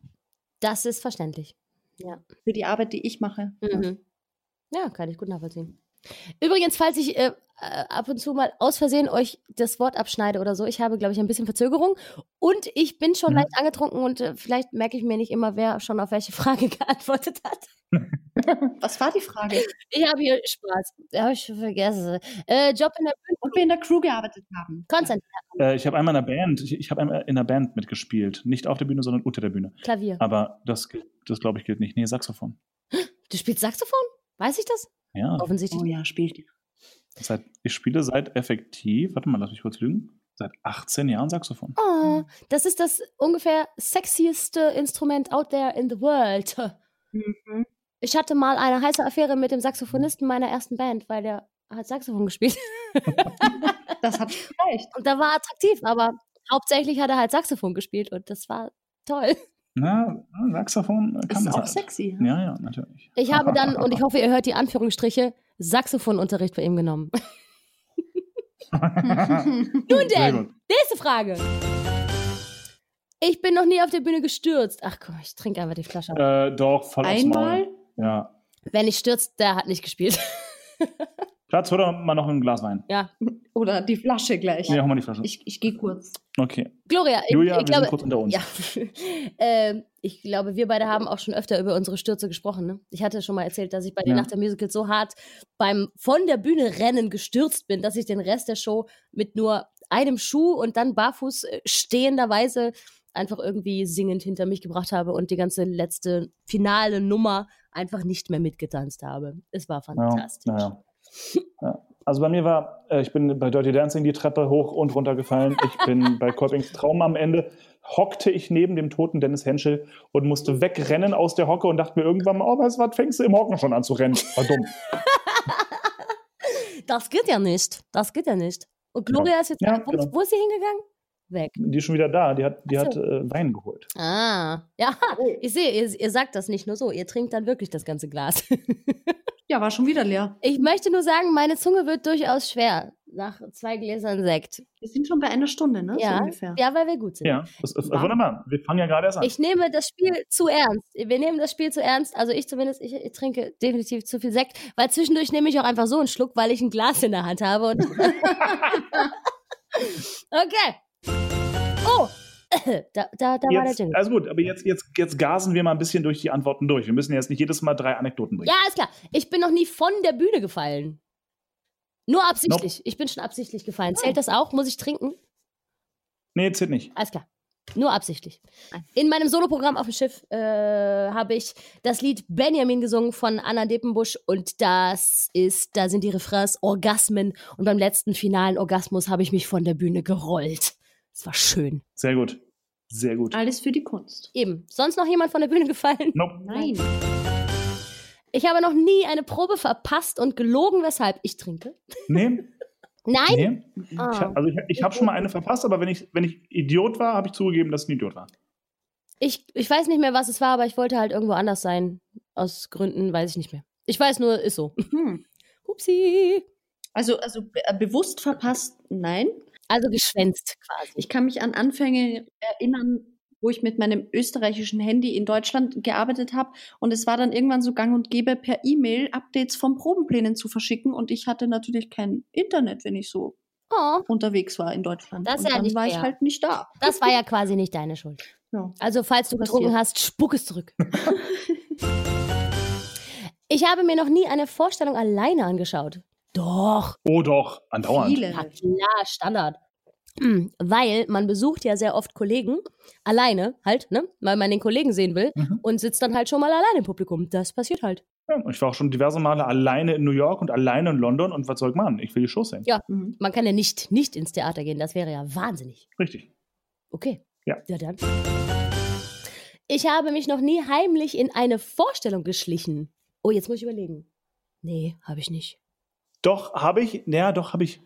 Das ist verständlich. Ja. Für die Arbeit, die ich mache. Mhm. Ja, kann ich gut nachvollziehen. Übrigens, falls ich äh, äh, ab und zu mal aus Versehen euch das Wort abschneide oder so, ich habe, glaube ich, ein bisschen Verzögerung und ich bin schon Mhm. leicht angetrunken und äh, vielleicht merke ich mir nicht immer, wer schon auf welche [laughs] Frage geantwortet hat. [laughs] Was war die Frage? Ich habe hier Spaß. Habe ich schon vergessen. Äh, Job in der Bühne. Ob wir in der Crew gearbeitet haben. Konstantin, Äh, ich habe einmal in einer Band, ich, ich habe einmal in einer Band mitgespielt. Nicht auf der Bühne, sondern unter der Bühne. Klavier. Aber das, gilt- das glaube ich, gilt nicht. Nee, Saxophon. Du spielst Saxophon? Weiß ich das? Ja, Offensichtlich. Oh ja, spielt. seit, ich spiele seit effektiv, warte mal, lass mich kurz lügen, seit 18 Jahren Saxophon. Oh, das ist das ungefähr sexieste Instrument out there in the world. Mhm. Ich hatte mal eine heiße Affäre mit dem Saxophonisten meiner ersten Band, weil der hat Saxophon gespielt. [laughs] Das hat gereicht. [laughs] Und da war attraktiv, aber hauptsächlich hat er halt Saxophon gespielt und das war toll. Na, Saxophon kann Ist das auch halt. sexy. Ja, ja, natürlich. Ich habe dann, [laughs] und ich hoffe, ihr hört die Anführungsstriche, Saxophonunterricht bei ihm genommen. [laughs] Nun denn, nächste Frage. Ich bin noch nie auf der Bühne gestürzt. Ach komm, ich trinke einfach die Flasche. Äh, doch, voll aufs Einmal? Maul. Ja. Wer nicht stürzt, der hat nicht gespielt. [laughs] Platz oder mal noch ein Glas Wein? ja. Oder die Flasche gleich. Nee, hol mal die Flasche. Ich, ich gehe kurz. okay. Gloria, ich, Julia, ich wir glaube, sind kurz unter uns. Ja. [laughs] ähm, ich glaube, wir beide haben auch schon öfter über unsere Stürze gesprochen. Ne? Ich hatte schon mal erzählt, dass ich bei der Ja. Nacht der Musicals so hart beim von der Bühne rennen gestürzt bin, dass ich den Rest der Show mit nur einem Schuh und dann barfuß äh, stehenderweise einfach irgendwie singend hinter mich gebracht habe und die ganze letzte finale Nummer einfach nicht mehr mitgetanzt habe. Es war fantastisch. ja, ja. Ja. Also bei mir war, äh, ich bin bei Dirty Dancing die Treppe hoch und runter gefallen. Ich bin [laughs] bei Kolpings Traum am Ende, hockte ich neben dem toten Dennis Henschel und musste wegrennen aus der Hocke und dachte mir irgendwann mal, oh, weißt du was, fängst du im Hocken schon an zu rennen. War dumm. [laughs] Das geht ja nicht. Das geht ja nicht. Und Gloria ist jetzt, Ja, wo, genau. wo ist sie hingegangen? Weg. Die ist schon wieder da, die hat, die Ach hat so. äh, Wein geholt. Ah, ja, ich sehe, ihr, ihr sagt das nicht nur so, ihr trinkt dann wirklich das ganze Glas. [laughs] Ja, war schon wieder leer. Ich möchte nur sagen, meine Zunge wird durchaus schwer nach zwei Gläsern Sekt. Wir sind schon bei einer Stunde, ne? So Ja, ungefähr. ja, weil wir gut sind. Ja, das ist, Wow. wunderbar. Wir fangen ja gerade erst an. Ich nehme das Spiel zu ernst. Wir nehmen das Spiel zu ernst. Also ich zumindest, ich, ich trinke definitiv zu viel Sekt, weil zwischendurch nehme ich auch einfach so einen Schluck, weil ich ein Glas in der Hand habe. Und [laughs] [laughs] okay. [coughs] Da, da, da war der jetzt, Jingle. also gut, aber jetzt, jetzt, jetzt gasen wir mal ein bisschen durch die Antworten durch. Wir müssen jetzt nicht jedes Mal drei Anekdoten bringen. Ja, ist klar. Ich bin noch nie von der Bühne gefallen. Nur absichtlich. Ich bin schon absichtlich gefallen. Zählt das auch? Muss ich trinken? Nee, zählt nicht. Alles klar. Nur absichtlich. In meinem Soloprogramm auf dem Schiff äh, habe ich das Lied Benjamin gesungen von Anna Deppenbusch und das ist, da sind die Refrains Orgasmen und beim letzten finalen Orgasmus habe ich mich von der Bühne gerollt. Es war schön. Sehr gut. Sehr gut. Alles für die Kunst. Eben. Sonst noch jemand von der Bühne gefallen? Nope. Nein. Ich habe noch nie eine Probe verpasst und gelogen, weshalb ich trinke. Nee, [laughs] Nein? nee. Ah. Ich also ich, ich habe schon mal eine verpasst, aber wenn ich, wenn ich Idiot war, habe ich zugegeben, dass ich ein Idiot war. Ich, ich weiß nicht mehr, was es war, aber ich wollte halt irgendwo anders sein. Aus Gründen weiß ich nicht mehr. Ich weiß nur, ist so. Hm. [laughs] Upsi. Also, also be äh, bewusst verpasst, nein. Also geschwänzt quasi. Ich kann mich an Anfänge erinnern, wo ich mit meinem österreichischen Handy in Deutschland gearbeitet habe. Und es war dann irgendwann so gang und gäbe, per E-Mail Updates von Probenplänen zu verschicken. Und ich hatte natürlich kein Internet, wenn ich so Oh, unterwegs war in Deutschland. Das und ja dann nicht war ich fair. halt nicht da. das war ja quasi nicht deine Schuld. [laughs] Ja. Also, falls du getrunken hast, spuck es zurück. [laughs] ich habe mir noch nie eine Vorstellung alleine angeschaut. Doch. Oh doch, andauernd. Viele. Ja, klar, Standard. Hm, Weil man besucht ja sehr oft Kollegen, alleine halt, ne? Weil man den Kollegen sehen will Mhm. und sitzt dann halt schon mal alleine im Publikum. Das passiert halt. Ja, ich war auch schon diverse Male alleine in New York und alleine in London und was soll ich machen? Ich will die Show sehen. Ja. Mhm. Man kann ja nicht, nicht ins Theater gehen. Das wäre ja wahnsinnig. Richtig. Okay. Ja. Ja, dann. Ich habe mich noch nie heimlich in eine Vorstellung geschlichen. Oh, jetzt muss ich überlegen. Nee, habe ich nicht. Doch, habe ich, ja, doch, habe ich.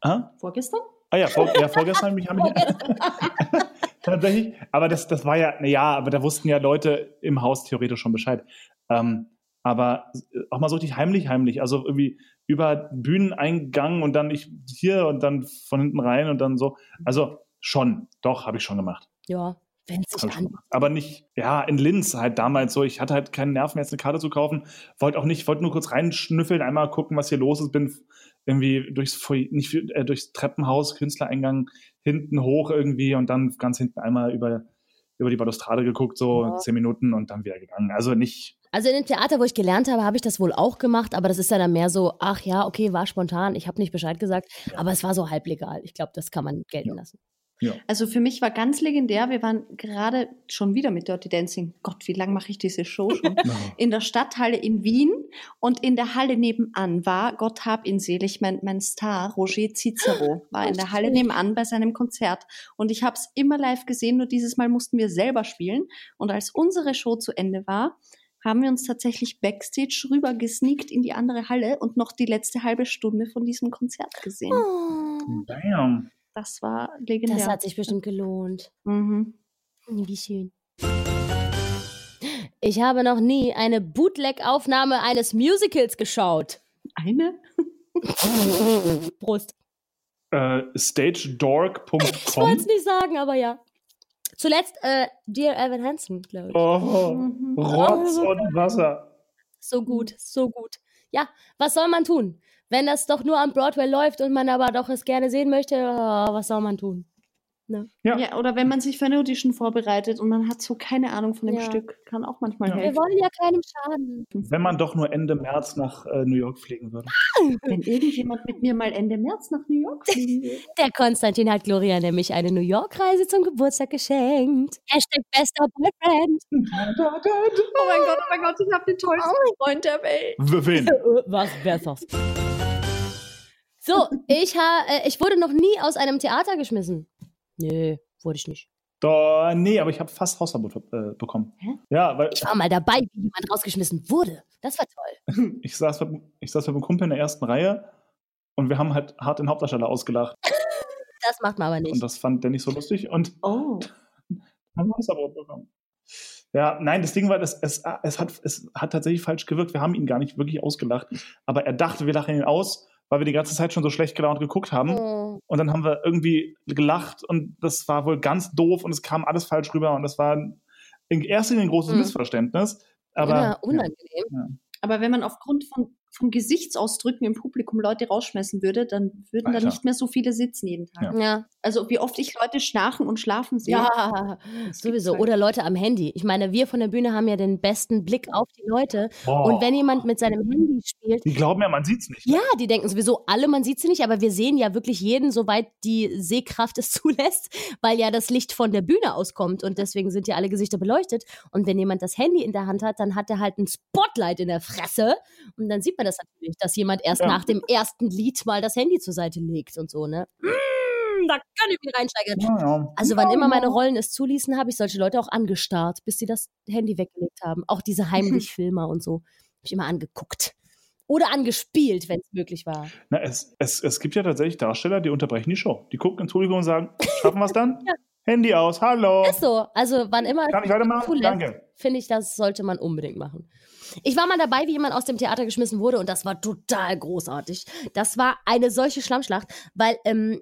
Ah? Vorgestern? Ah ja, vor, ja vorgestern habe ich. [laughs] Tatsächlich. Aber das, das war ja, na ja, aber da wussten ja Leute im Haus theoretisch schon Bescheid. Ähm, aber auch mal so richtig heimlich, heimlich. Also irgendwie über Bühneneingang und dann ich hier und dann von hinten rein und dann so. Also schon, doch, habe ich schon gemacht. Ja, wenn es sich an. Aber nicht, ja, in Linz halt damals so. Ich hatte halt keinen Nerv mehr, jetzt eine Karte zu kaufen. Wollte auch nicht, wollte nur kurz reinschnüffeln, einmal gucken, was hier los ist. Bin irgendwie durchs, Foyer- nicht, äh, durchs Treppenhaus, Künstlereingang hinten hoch irgendwie und dann ganz hinten einmal über, über die Balustrade geguckt, so Ja. zehn Minuten und dann wieder gegangen. Also nicht, Also in dem Theater, wo ich gelernt habe, habe ich das wohl auch gemacht, aber das ist ja dann mehr so, ach ja, okay, war spontan, ich habe nicht Bescheid gesagt, aber es war so halblegal. Ich glaube, das kann man gelten Ja. lassen. Ja. Also für mich war ganz legendär, wir waren gerade schon wieder mit Dirty Dancing. Gott, wie lange mache ich diese Show schon? [laughs] in der Stadthalle in Wien und in der Halle nebenan war, Gott hab ihn selig, mein, mein Star, Roger Cicero, war in der Halle nebenan bei seinem Konzert. Und ich habe es immer live gesehen, nur dieses Mal mussten wir selber spielen. Und als unsere Show zu Ende war, haben wir uns tatsächlich backstage rüber gesneakt in die andere Halle und noch die letzte halbe Stunde von diesem Konzert gesehen. Oh, Damn. Das war legendär. das hat sich bestimmt gelohnt. mhm. Wie schön. Ich habe noch nie eine Bootleg-Aufnahme eines Musicals geschaut. Eine? [laughs] Prost. Äh, stagedork.com. [laughs] Ich wollte es nicht sagen, aber ja. Zuletzt äh, Dear Evan Hansen, glaube ich. Oh, Mhm. Rotz und Wasser. So gut, so gut. Ja, was soll man tun? Wenn das doch nur am Broadway läuft und man aber doch es gerne sehen möchte, oh, was soll man tun? Ja. Ja, oder wenn man sich für eine Audition vorbereitet und man hat so keine Ahnung von dem Ja. Stück, kann auch manchmal Ja. Wir helfen. wollen ja keinem schaden. Wenn man doch nur Ende März nach äh, New York fliegen würde. Wenn irgendjemand mit mir mal Ende März nach New York fliegen [laughs] will. Der Konstantin hat Gloria nämlich eine New York-Reise zum Geburtstag geschenkt. Hashtag bester Boyfriend. Oh mein Gott, oh mein Gott, ich habe den tollsten Freund der Welt. Wen? [laughs] Was Besseres. So, ich, ha, äh, ich wurde noch nie aus einem Theater geschmissen. Nö, wurde ich nicht. Da, nee, aber ich habe fast Hausverbot äh, bekommen. Hä? Ja, weil Ich war mal dabei, wie jemand rausgeschmissen wurde. Das war toll. [laughs] ich saß, mit, ich saß mit einem Kumpel in der ersten Reihe und wir haben halt hart den Hauptdarsteller ausgelacht. [laughs] Das macht man aber Und nicht. das fand der nicht so lustig und Oh. [laughs] haben Hausverbot bekommen. Ja, nein, das Ding war, das, es, es, hat, es hat tatsächlich falsch gewirkt. Wir haben ihn gar nicht wirklich ausgelacht. Aber er dachte, wir lachen ihn aus, weil wir die ganze Zeit schon so schlecht gelaunt geguckt haben. Oh. Und dann haben wir irgendwie gelacht und das war wohl ganz doof und es kam alles falsch rüber und das war in erster Linie ein großes Mhm. Missverständnis. Aber ja, unangenehm. Aber wenn man aufgrund von, von Gesichtsausdrücken im Publikum Leute rausschmeißen würde, dann würden da Alter. nicht mehr so viele sitzen jeden Tag. Ja. Ja. Also wie oft ich Leute schnarchen und schlafen sehe. Ja, [laughs] sowieso. halt. Oder Leute am Handy. Ich meine, wir von der Bühne haben ja den besten Blick auf die Leute. boah, Und wenn jemand mit seinem Handy spielt, die glauben ja, man sieht's nicht. ja, die denken sowieso alle, man sieht sie nicht, aber wir sehen ja wirklich jeden, soweit die Sehkraft es [laughs] zulässt, weil ja das Licht von der Bühne auskommt und deswegen sind ja alle Gesichter beleuchtet. Und wenn jemand das Handy in der Hand hat, dann hat er halt ein Spotlight in der Fresse und dann sieht man das natürlich, dass jemand erst Ja. nach dem ersten Lied mal das Handy zur Seite legt und so, ne? Mm, da kann ich mich reinsteigern. Ja, ja. Also wann immer meine Rollen es zuließen, habe ich solche Leute auch angestarrt, bis sie das Handy weggelegt haben. Auch diese heimlich [laughs] Filmer und so. Habe ich immer angeguckt. Oder angespielt, wenn es möglich war. Na, es, es, es gibt ja tatsächlich Darsteller, die unterbrechen die Show. Die gucken ins Publikum und sagen, schaffen wir es dann? [laughs] Ja. Handy aus, hallo. Ist so. Also wann immer Kann ich weitermachen? zulässt, Danke. finde ich, das sollte man unbedingt machen. Ich war mal dabei, wie jemand aus dem Theater geschmissen wurde und das war total großartig. Das war eine solche Schlammschlacht, weil ähm,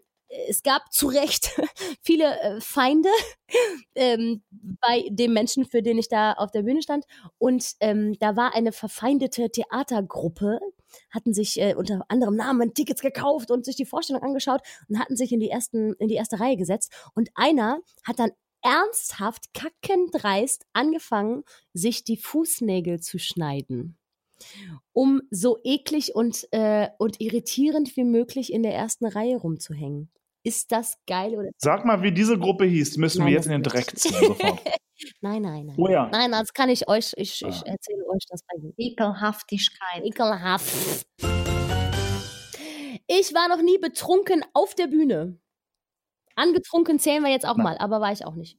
es gab zu Recht [laughs] viele äh, Feinde [laughs] ähm, bei dem Menschen, für den ich da auf der Bühne stand. Und ähm, da war eine verfeindete Theatergruppe, hatten sich äh, unter anderem Namen Tickets gekauft und sich die Vorstellung angeschaut und hatten sich in die ersten in die erste Reihe gesetzt. Und einer hat dann ernsthaft kackendreist angefangen, sich die Fußnägel zu schneiden um so eklig und, äh, und irritierend wie möglich in der ersten Reihe rumzuhängen. Ist das geil oder? Sag mal, wie diese Gruppe hieß. Müssen Nein, wir jetzt in den. Dreck ziehen sofort. [laughs] Nein, nein, nein. Oh ja. Nein, das kann ich euch, ich, ich Ah. erzähle euch das bei Ekelhaftigkeit. Ekelhaft. Ich war noch nie betrunken auf der Bühne. Angetrunken zählen wir jetzt auch Nein. mal, aber war ich auch nicht.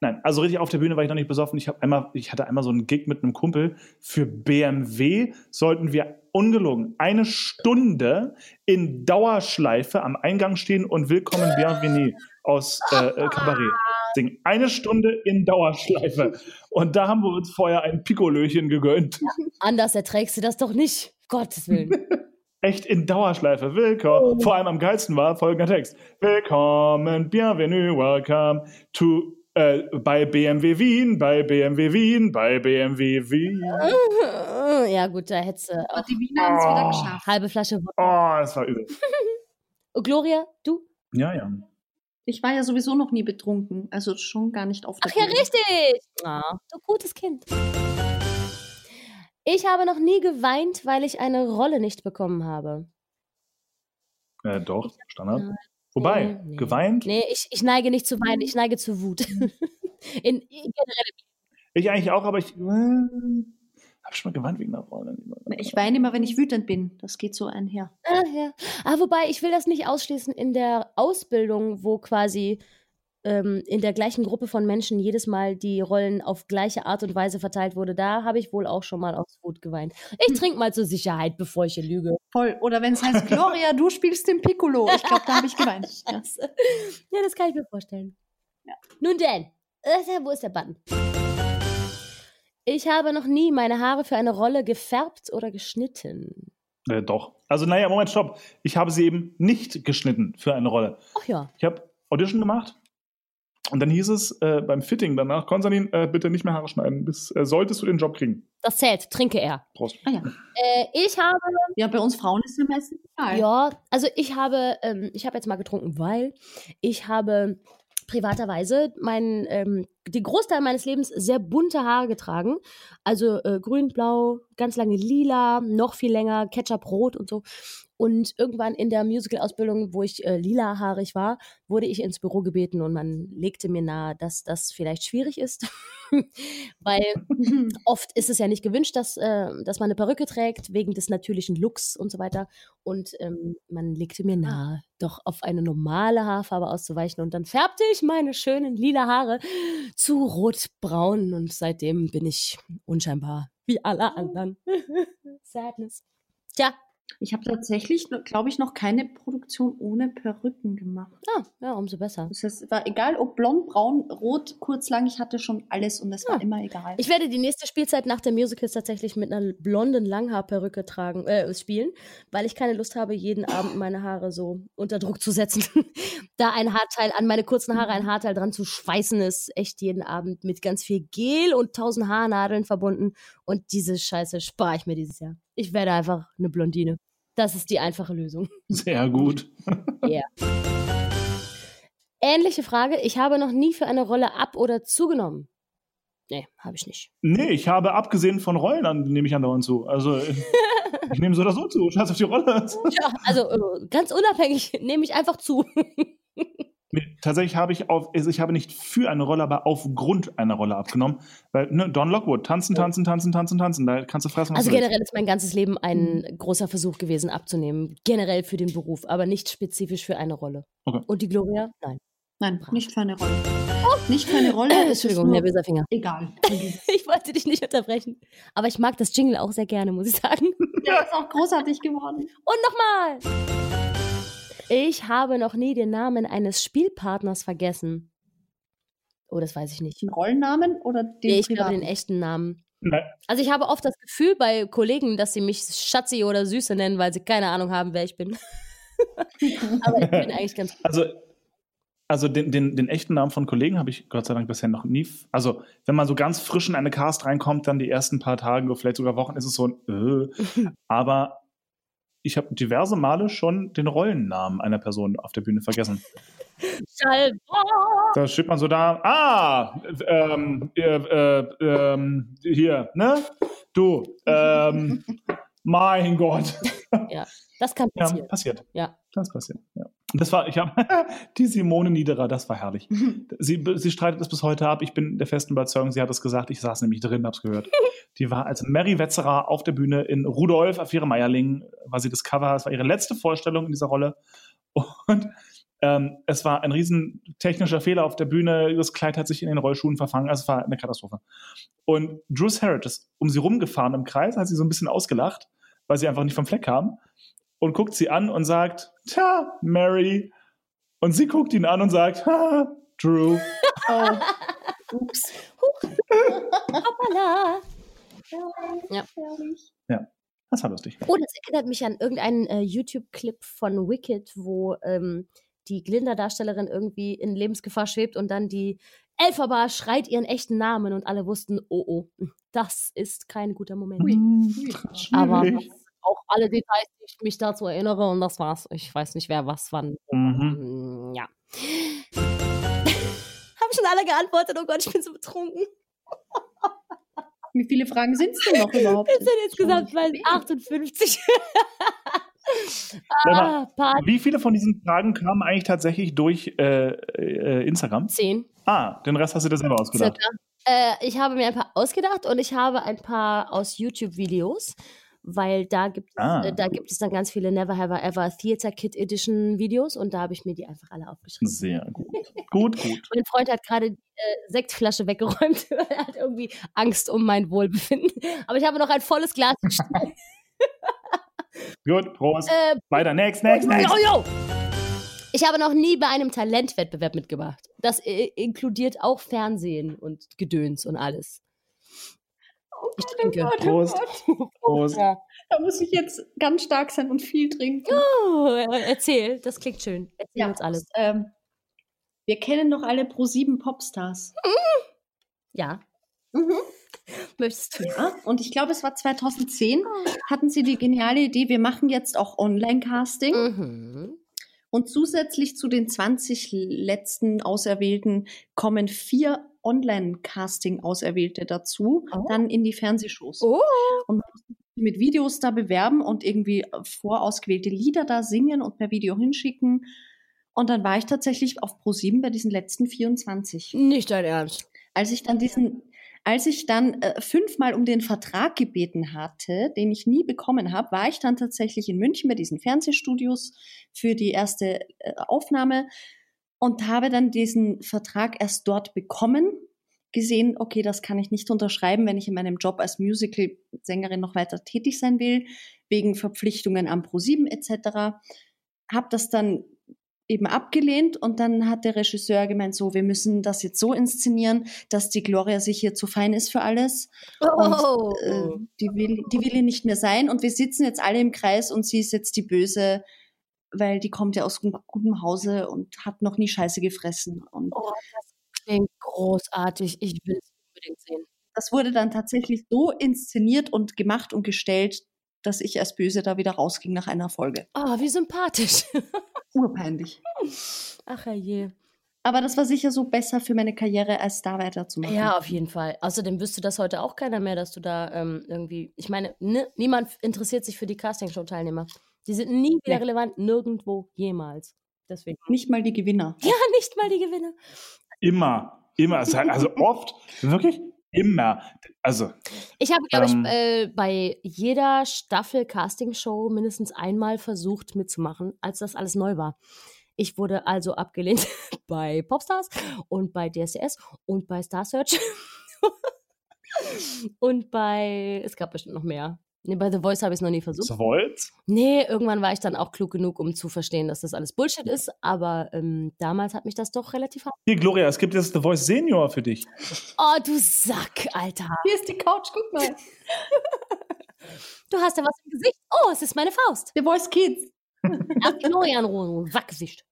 Nein, also richtig auf der Bühne war ich noch nicht besoffen. Ich, einmal, ich hatte einmal so einen Gig mit einem Kumpel. Für BMW sollten wir ungelogen eine Stunde in Dauerschleife am Eingang stehen und Willkommen Bienvenue aus äh, äh, Cabaret singen. Eine Stunde in Dauerschleife. Und da haben wir uns vorher ein Pikolöchen gegönnt. Anders erträgst du das doch nicht. Gottes Willen. [laughs] Echt in Dauerschleife. Willkommen. Vor allem am geilsten war folgender Text. Willkommen, bienvenue, welcome to äh, bei BMW Wien, bei BMW Wien, bei BMW Wien. [laughs] ja, gut, da hättest du Aber auch die Wiener haben es wieder Oh. geschafft. halbe Flasche. Oh, das war übel. [laughs] Oh, Gloria, du? Ja, ja. Ich war ja sowieso noch nie betrunken, also schon gar nicht auf der Ach ja, Bühne. richtig. Ah, du gutes Kind. Ich habe noch nie geweint, weil ich eine Rolle nicht bekommen habe. Äh, doch, Standard. Wobei, Nee, nee. geweint? Nee, ich, ich neige nicht zu weinen, ich neige zu Wut. [laughs] In, in generell. Ich eigentlich auch, aber ich äh, habe schon mal geweint wegen einer Rolle. Ich weine immer, wenn ich wütend bin. Das geht so einher. Ah, ja. ah, wobei, ich will das nicht ausschließen. In der Ausbildung, wo quasi ähm, in der gleichen Gruppe von Menschen jedes Mal die Rollen auf gleiche Art und Weise verteilt wurde, da habe ich wohl auch schon mal aus Wut geweint. Ich trinke mal zur Sicherheit, bevor ich hier lüge. Voll. Oder wenn es heißt, Gloria, du spielst den Piccolo. Ich glaube, da habe ich geweint. [laughs] Ja. Ja, das kann ich mir vorstellen. Ja. Nun denn, äh, wo ist der Button? Ich habe noch nie meine Haare für eine Rolle gefärbt oder geschnitten. Äh, doch. Also, naja, Moment, stopp. Ich habe sie eben nicht geschnitten für eine Rolle. Ach ja. Ich habe Audition gemacht und dann hieß es äh, beim Fitting danach, Konstantin, äh, bitte nicht mehr Haare schneiden, bis äh, solltest du den Job kriegen. Das zählt, trinke er. Prost. Ah, ja. Äh, ich habe ja, bei uns Frauen ist ja meistens egal. Ja, also ich habe, ähm, ich habe jetzt mal getrunken, weil ich habe privaterweise mein, ähm, den Großteil meines Lebens sehr bunte Haare getragen. Also äh, grün, blau, ganz lange lila, noch viel länger, Ketchup rot und so. Und irgendwann in der Musical-Ausbildung, wo ich äh, lilahaarig war, wurde ich ins Büro gebeten und man legte mir nahe, dass das vielleicht schwierig ist. [laughs] Weil [laughs] oft ist es ja nicht gewünscht, dass, äh, dass man eine Perücke trägt, wegen des natürlichen Looks und so weiter. Und ähm, man legte mir nahe, doch auf eine normale Haarfarbe auszuweichen. Und dann färbte ich meine schönen lila Haare zu rotbraun. Und seitdem bin ich unscheinbar wie alle anderen. [laughs] Sadness. Tja, Ich habe tatsächlich, glaube ich, noch keine Produktion ohne Perücken gemacht. ah, ja, umso besser. Das heißt, es war egal, ob blond, braun, rot, kurz, lang, ich hatte schon alles und es war Ah. immer egal. Ich werde die nächste Spielzeit nach der Musicals tatsächlich mit einer blonden Langhaarperücke tragen, äh, spielen, weil ich keine Lust habe, jeden Abend meine Haare so unter Druck zu setzen. [laughs] da ein Haarteil an meine kurzen Haare ein Haarteil dran zu schweißen, ist echt jeden Abend mit ganz viel Gel und tausend Haarnadeln verbunden. Und diese Scheiße spare ich mir dieses Jahr. Ich werde einfach eine Blondine. Das ist die einfache Lösung. Sehr gut. [laughs] Ähnliche Frage. Ich habe noch nie für eine Rolle ab- oder zugenommen. Nee, habe ich nicht. Nee, ich habe abgesehen von Rollen an, nehme ich andauernd zu. Also äh, ich nehme so oder so zu. Scheiß auf die Rolle. Ja, also äh, ganz unabhängig nehme ich einfach zu. [laughs] Tatsächlich habe ich auf, also ich habe nicht für eine Rolle, aber aufgrund einer Rolle abgenommen. Weil, ne, Don Lockwood, tanzen, tanzen, tanzen, tanzen, tanzen. Da kannst du fressen, was Also du willst. generell ist mein ganzes Leben ein großer Versuch gewesen, abzunehmen. Generell für den Beruf, aber nicht spezifisch für eine Rolle. Okay. Und die Gloria? Nein. Nein, Brav. nicht für eine Rolle. Nicht für eine [clears throat] Rolle. Entschuldigung, nur nervöser Finger. Egal. [laughs] Ich wollte dich nicht unterbrechen. Aber ich mag das Jingle auch sehr gerne, muss ich sagen. Der ist auch großartig geworden. Und nochmal! Ich habe noch nie den Namen eines Spielpartners vergessen. Oh, das weiß ich nicht. Den Rollennamen oder den Nee, ich glaube den echten Namen. Nein, Also ich habe oft das Gefühl bei Kollegen, dass sie mich Schatzi oder Süße nennen, weil sie keine Ahnung haben, wer ich bin. [laughs] Aber ich bin eigentlich ganz gut. Also, also den, den, den echten Namen von Kollegen habe ich Gott sei Dank bisher noch nie. Also, wenn man so ganz frisch in eine Cast reinkommt, dann die ersten paar Tage oder vielleicht sogar Wochen ist es so ein äh. [laughs] Aber ich habe diverse Male schon den Rollennamen einer Person auf der Bühne vergessen. [laughs] Da steht man so da, ah, ähm, äh, äh, ähm, hier, ne? Du, ähm, mein Gott. Das kann [laughs] Ja, passieren. passiert. Ja. Das passiert. Ja. Das war, ich habe [laughs] die Simone Niederer, das war herrlich. Sie, sie streitet es bis heute ab. Ich bin der festen Überzeugung, sie hat es gesagt. Ich saß nämlich drin, hab's gehört. Die war als Mary Wetzerer auf der Bühne in Rudolf, Affäre Meierling, war sie das Cover. Es war ihre letzte Vorstellung in dieser Rolle. Und ähm, es war ein riesen technischer Fehler auf der Bühne. Das Kleid hat sich in den Rollschuhen verfangen. Also es war eine Katastrophe. Und Drew Harrod ist um sie rumgefahren im Kreis, hat sie so ein bisschen ausgelacht, weil sie einfach nicht vom Fleck kam und guckt sie an und sagt, Tja, Mary. Und sie guckt ihn an und sagt, ha, Drew. [laughs] Oh. Ups. Hoppala. Ja. Das war lustig. Oh, das erinnert mich an irgendeinen äh, YouTube-Clip von Wicked, wo ähm, die Glinda-Darstellerin irgendwie in Lebensgefahr schwebt und dann die Elphaba schreit ihren echten Namen und alle wussten, oh oh, das ist kein guter Moment. Ui. Ui, Aber auch alle Details, die ich mich dazu erinnere und das war's. Ich weiß nicht, wer was wann. Mhm. Mm, Ja. [laughs] Haben schon alle geantwortet, oh Gott, ich bin so betrunken. [laughs] Wie viele Fragen sind es denn noch überhaupt? Wir sind insgesamt bei 58. Sag mal, ah, Wie viele von diesen Fragen kamen eigentlich tatsächlich durch äh, äh, Instagram? 10. Ah, den Rest hast du dir selber ausgedacht. Äh, ich habe mir ein paar ausgedacht und ich habe ein paar aus YouTube-Videos, weil da gibt, es, Ah. äh, da gibt es dann ganz viele Never Have I Ever Theater Kid Edition Videos und da habe ich mir die einfach alle aufgeschrieben. Sehr gut. Gut, gut. [laughs] Mein Freund hat gerade die äh, Sektflasche weggeräumt. [laughs] er hat irgendwie Angst um mein Wohlbefinden. Aber ich habe noch ein volles Glas. gestellt. [laughs] Gut, Prost. äh, Weiter, next, next, next. yo, yo. Ich habe noch nie bei einem Talentwettbewerb mitgemacht. Das äh, inkludiert auch Fernsehen und Gedöns und alles. Ich trinke. Gott, oh Prost. Gott. [laughs] Prost. Ja. Da muss ich jetzt ganz stark sein und viel trinken. Oh, erzähl, das klingt schön. Erzähl uns alles. Ähm, wir kennen doch alle Pro7 Popstars. Ja. Mhm. [laughs] Möchtest du? Ja, und ich glaube, es war 2010, hatten sie die geniale Idee, wir machen jetzt auch Online-Casting. Mhm. Und zusätzlich zu den 20 letzten Auserwählten kommen vier Online-Casting-Auserwählte dazu, Oh. dann in die Fernsehshows. Oh. Und mit Videos da bewerben und irgendwie vorausgewählte Lieder da singen und per Video hinschicken. Und dann war ich tatsächlich auf Pro7 bei diesen letzten 24. Nicht dein Ernst. Als ich dann diesen, als ich dann äh, fünfmal um den Vertrag gebeten hatte, den ich nie bekommen habe, war ich dann tatsächlich in München bei diesen Fernsehstudios für die erste äh, Aufnahme und habe dann diesen Vertrag erst dort bekommen, gesehen, okay, das kann ich nicht unterschreiben, wenn ich in meinem Job als Musical-Sängerin noch weiter tätig sein will, wegen Verpflichtungen am Pro7 etc. Habe das dann eben abgelehnt und dann hat der Regisseur gemeint, so, wir müssen das jetzt so inszenieren, dass die Gloria sich hier zu fein ist für alles Oh. und äh, die, will, die will hier nicht mehr sein und wir sitzen jetzt alle im Kreis und sie ist jetzt die Böse, weil die kommt ja aus gu- gutem Hause und hat noch nie Scheiße gefressen und oh, das klingt großartig. Ich will es unbedingt sehen. das wurde dann tatsächlich so inszeniert und gemacht und gestellt, dass ich als Böse da wieder rausging nach einer Folge. Oh, wie sympathisch. [laughs] Urpeinlich. Ach je. Aber das war sicher so besser für meine Karriere, als da weiterzumachen. Ja, auf jeden Fall. Außerdem wüsste das heute auch keiner mehr, dass du da ähm, irgendwie. Ich meine, ne, niemand interessiert sich für die Castingshow-Teilnehmer. Die sind nie wieder Nee. relevant, nirgendwo, jemals. Deswegen. Nicht mal die Gewinner. [laughs] Ja, nicht mal die Gewinner. Immer, immer. Also [laughs] also oft, wirklich immer. Also, Ich habe, glaube Ähm. ich, äh, bei jeder Staffel Castingshow mindestens einmal versucht mitzumachen, als das alles neu war. Ich wurde also abgelehnt [laughs] bei Popstars und bei DSDS und bei Star Search und bei, es gab bestimmt noch mehr. Nee, bei The Voice habe ich es noch nie versucht. so wollt? Nee, irgendwann war ich dann auch klug genug, um zu verstehen, dass das alles Bullshit ist. Aber ähm, damals hat mich das doch relativ hart. Hier, Gloria, es gibt jetzt The Voice Senior für dich. Oh, du Sack, Alter. Hier ist die Couch, guck mal. Du hast ja was im Gesicht. Oh, es ist meine Faust. The Voice Kids. Ach, Gloria anrufen, Wackgesicht.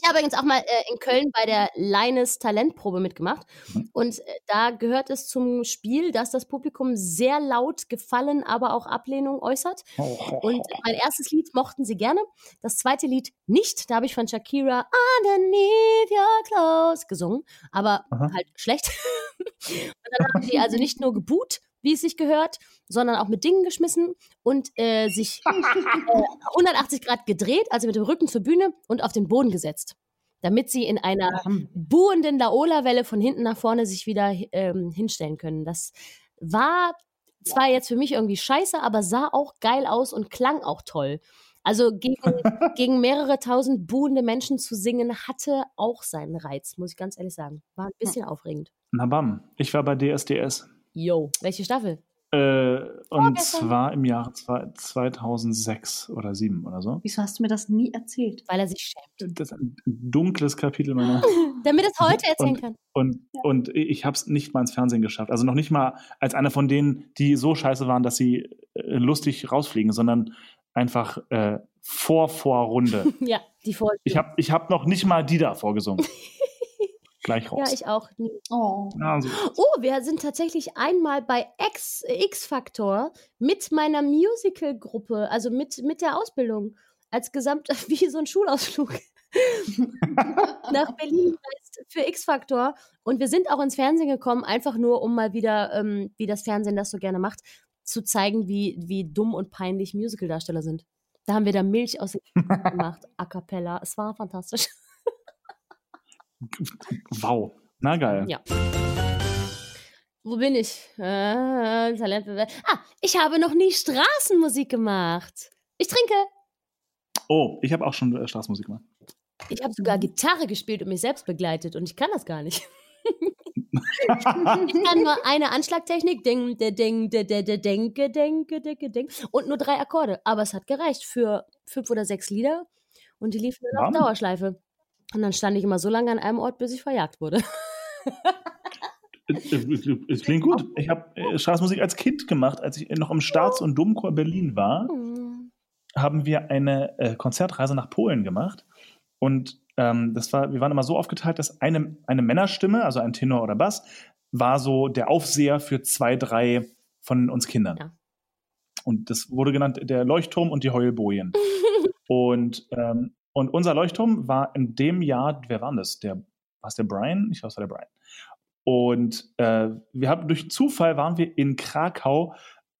Ich habe übrigens auch mal äh, in Köln bei der Leines Talentprobe mitgemacht. Mhm. Und äh, da gehört es zum Spiel, dass das Publikum sehr laut Gefallen, aber auch Ablehnung äußert. Und mein erstes Lied mochten sie gerne. Das zweite Lied nicht. Da habe ich von Shakira Underneath Your Clothes gesungen. Aber Aha. halt schlecht. [laughs] Und dann haben die also nicht nur geboot, wie es sich gehört, sondern auch mit Dingen geschmissen und äh, sich [laughs] äh, 180 Grad gedreht, also mit dem Rücken zur Bühne und auf den Boden gesetzt. Damit sie in einer buhenden Laola-Welle von hinten nach vorne sich wieder ähm, hinstellen können. Das war zwar jetzt für mich irgendwie scheiße, aber sah auch geil aus und klang auch toll. Also gegen, [laughs] gegen mehrere tausend buhende Menschen zu singen, hatte auch seinen Reiz, muss ich ganz ehrlich sagen. War ein bisschen aufregend. Na bam, ich war bei DSDS. Yo, welche Staffel? Äh, und zwar im Jahr zwei- 2006 oder 7 oder so. Wieso hast du mir das nie erzählt? Weil er sich schämt. Das ist ein dunkles Kapitel meiner. [laughs] [laughs] Damit er es heute erzählen Und- kann. Und, und ich habe es nicht mal ins Fernsehen geschafft. Also noch nicht mal als einer von denen, die so scheiße waren, dass sie äh, lustig rausfliegen, sondern einfach äh, vor Vorrunde. [laughs] Ja, die Folge. Ich habe ich hab noch nicht mal die da vorgesungen. Gleich raus. ja, ich auch. nie. Oh. also, Oh, wir sind tatsächlich einmal bei X, X-Factor mit meiner Musical-Gruppe, also mit, mit der Ausbildung, als Gesamt, [laughs] wie so ein Schulausflug [laughs] nach Berlin für X-Factor. Und wir sind auch ins Fernsehen gekommen, einfach nur, um mal wieder, ähm, wie das Fernsehen das so gerne macht, zu zeigen, wie, wie dumm und peinlich Musical-Darsteller sind. Da haben wir da Milch aus dem [laughs] gemacht, a cappella. Es war fantastisch. Wow. Na geil. Ja. Wo bin ich? Äh, Talentbewerb. Ah, ich habe noch nie Straßenmusik gemacht. Ich trinke. Oh, ich habe auch schon äh, Straßenmusik gemacht. Ich habe sogar Gitarre gespielt und mich selbst begleitet und ich kann das gar nicht. [laughs] Ich kann nur eine Anschlagtechnik, ding, de, ding, de, de, de, denke, denke, denke, ding, und nur drei Akkorde. Aber es hat gereicht für fünf oder sechs Lieder und die liefen dann auf. Dauerschleife. Und dann stand ich immer so lange an einem Ort, bis ich verjagt wurde. [laughs] Es klingt gut. Ich habe äh, Straßenmusik als Kind gemacht, als ich noch im Staats- und Domchor Berlin war. Hm. haben wir eine äh, Konzertreise nach Polen gemacht. Und ähm, das war, wir waren immer so aufgeteilt, dass eine, eine Männerstimme, also ein Tenor oder Bass, war so der Aufseher für zwei, drei von uns Kindern. Ja. Und das wurde genannt der Leuchtturm und die Heulbojen. [laughs] und, ähm, und unser Leuchtturm war in dem Jahr, wer war das? Der, war es der Brian? Ich glaube, es war der Brian. Und äh, wir haben durch Zufall waren wir in Krakau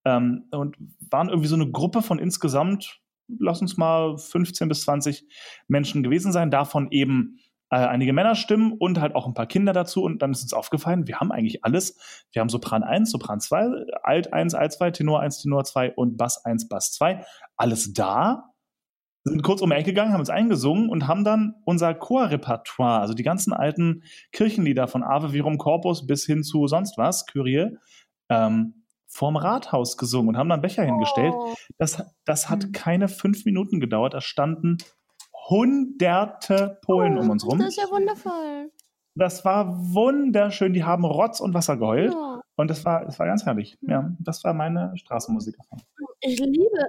ähm, und waren irgendwie so eine Gruppe von insgesamt, lass uns mal 15 bis 20 Menschen gewesen sein, davon eben äh, einige Männerstimmen und halt auch ein paar Kinder dazu. Und dann ist uns aufgefallen, wir haben eigentlich alles. Wir haben Sopran 1, Sopran 2, Alt 1, Alt 2, Tenor 1, Tenor 2 und Bass 1, Bass 2. Alles da. Sind kurz um die Ecke gegangen, haben uns eingesungen und haben dann unser Chorrepertoire, also die ganzen alten Kirchenlieder von Ave Virum Corpus bis hin zu sonst was, Kyrie, ähm, vorm Rathaus gesungen und haben dann Becher hingestellt. Oh. Das, das hat Mhm. keine fünf Minuten gedauert. Da standen hunderte Polen um uns rum. Das ist ja wundervoll. Das war wunderschön. Die haben Rotz und Wasser geheult. Ja. Und das war, das war ganz herrlich. Ja, das war meine Straßenmusik. Ich liebe,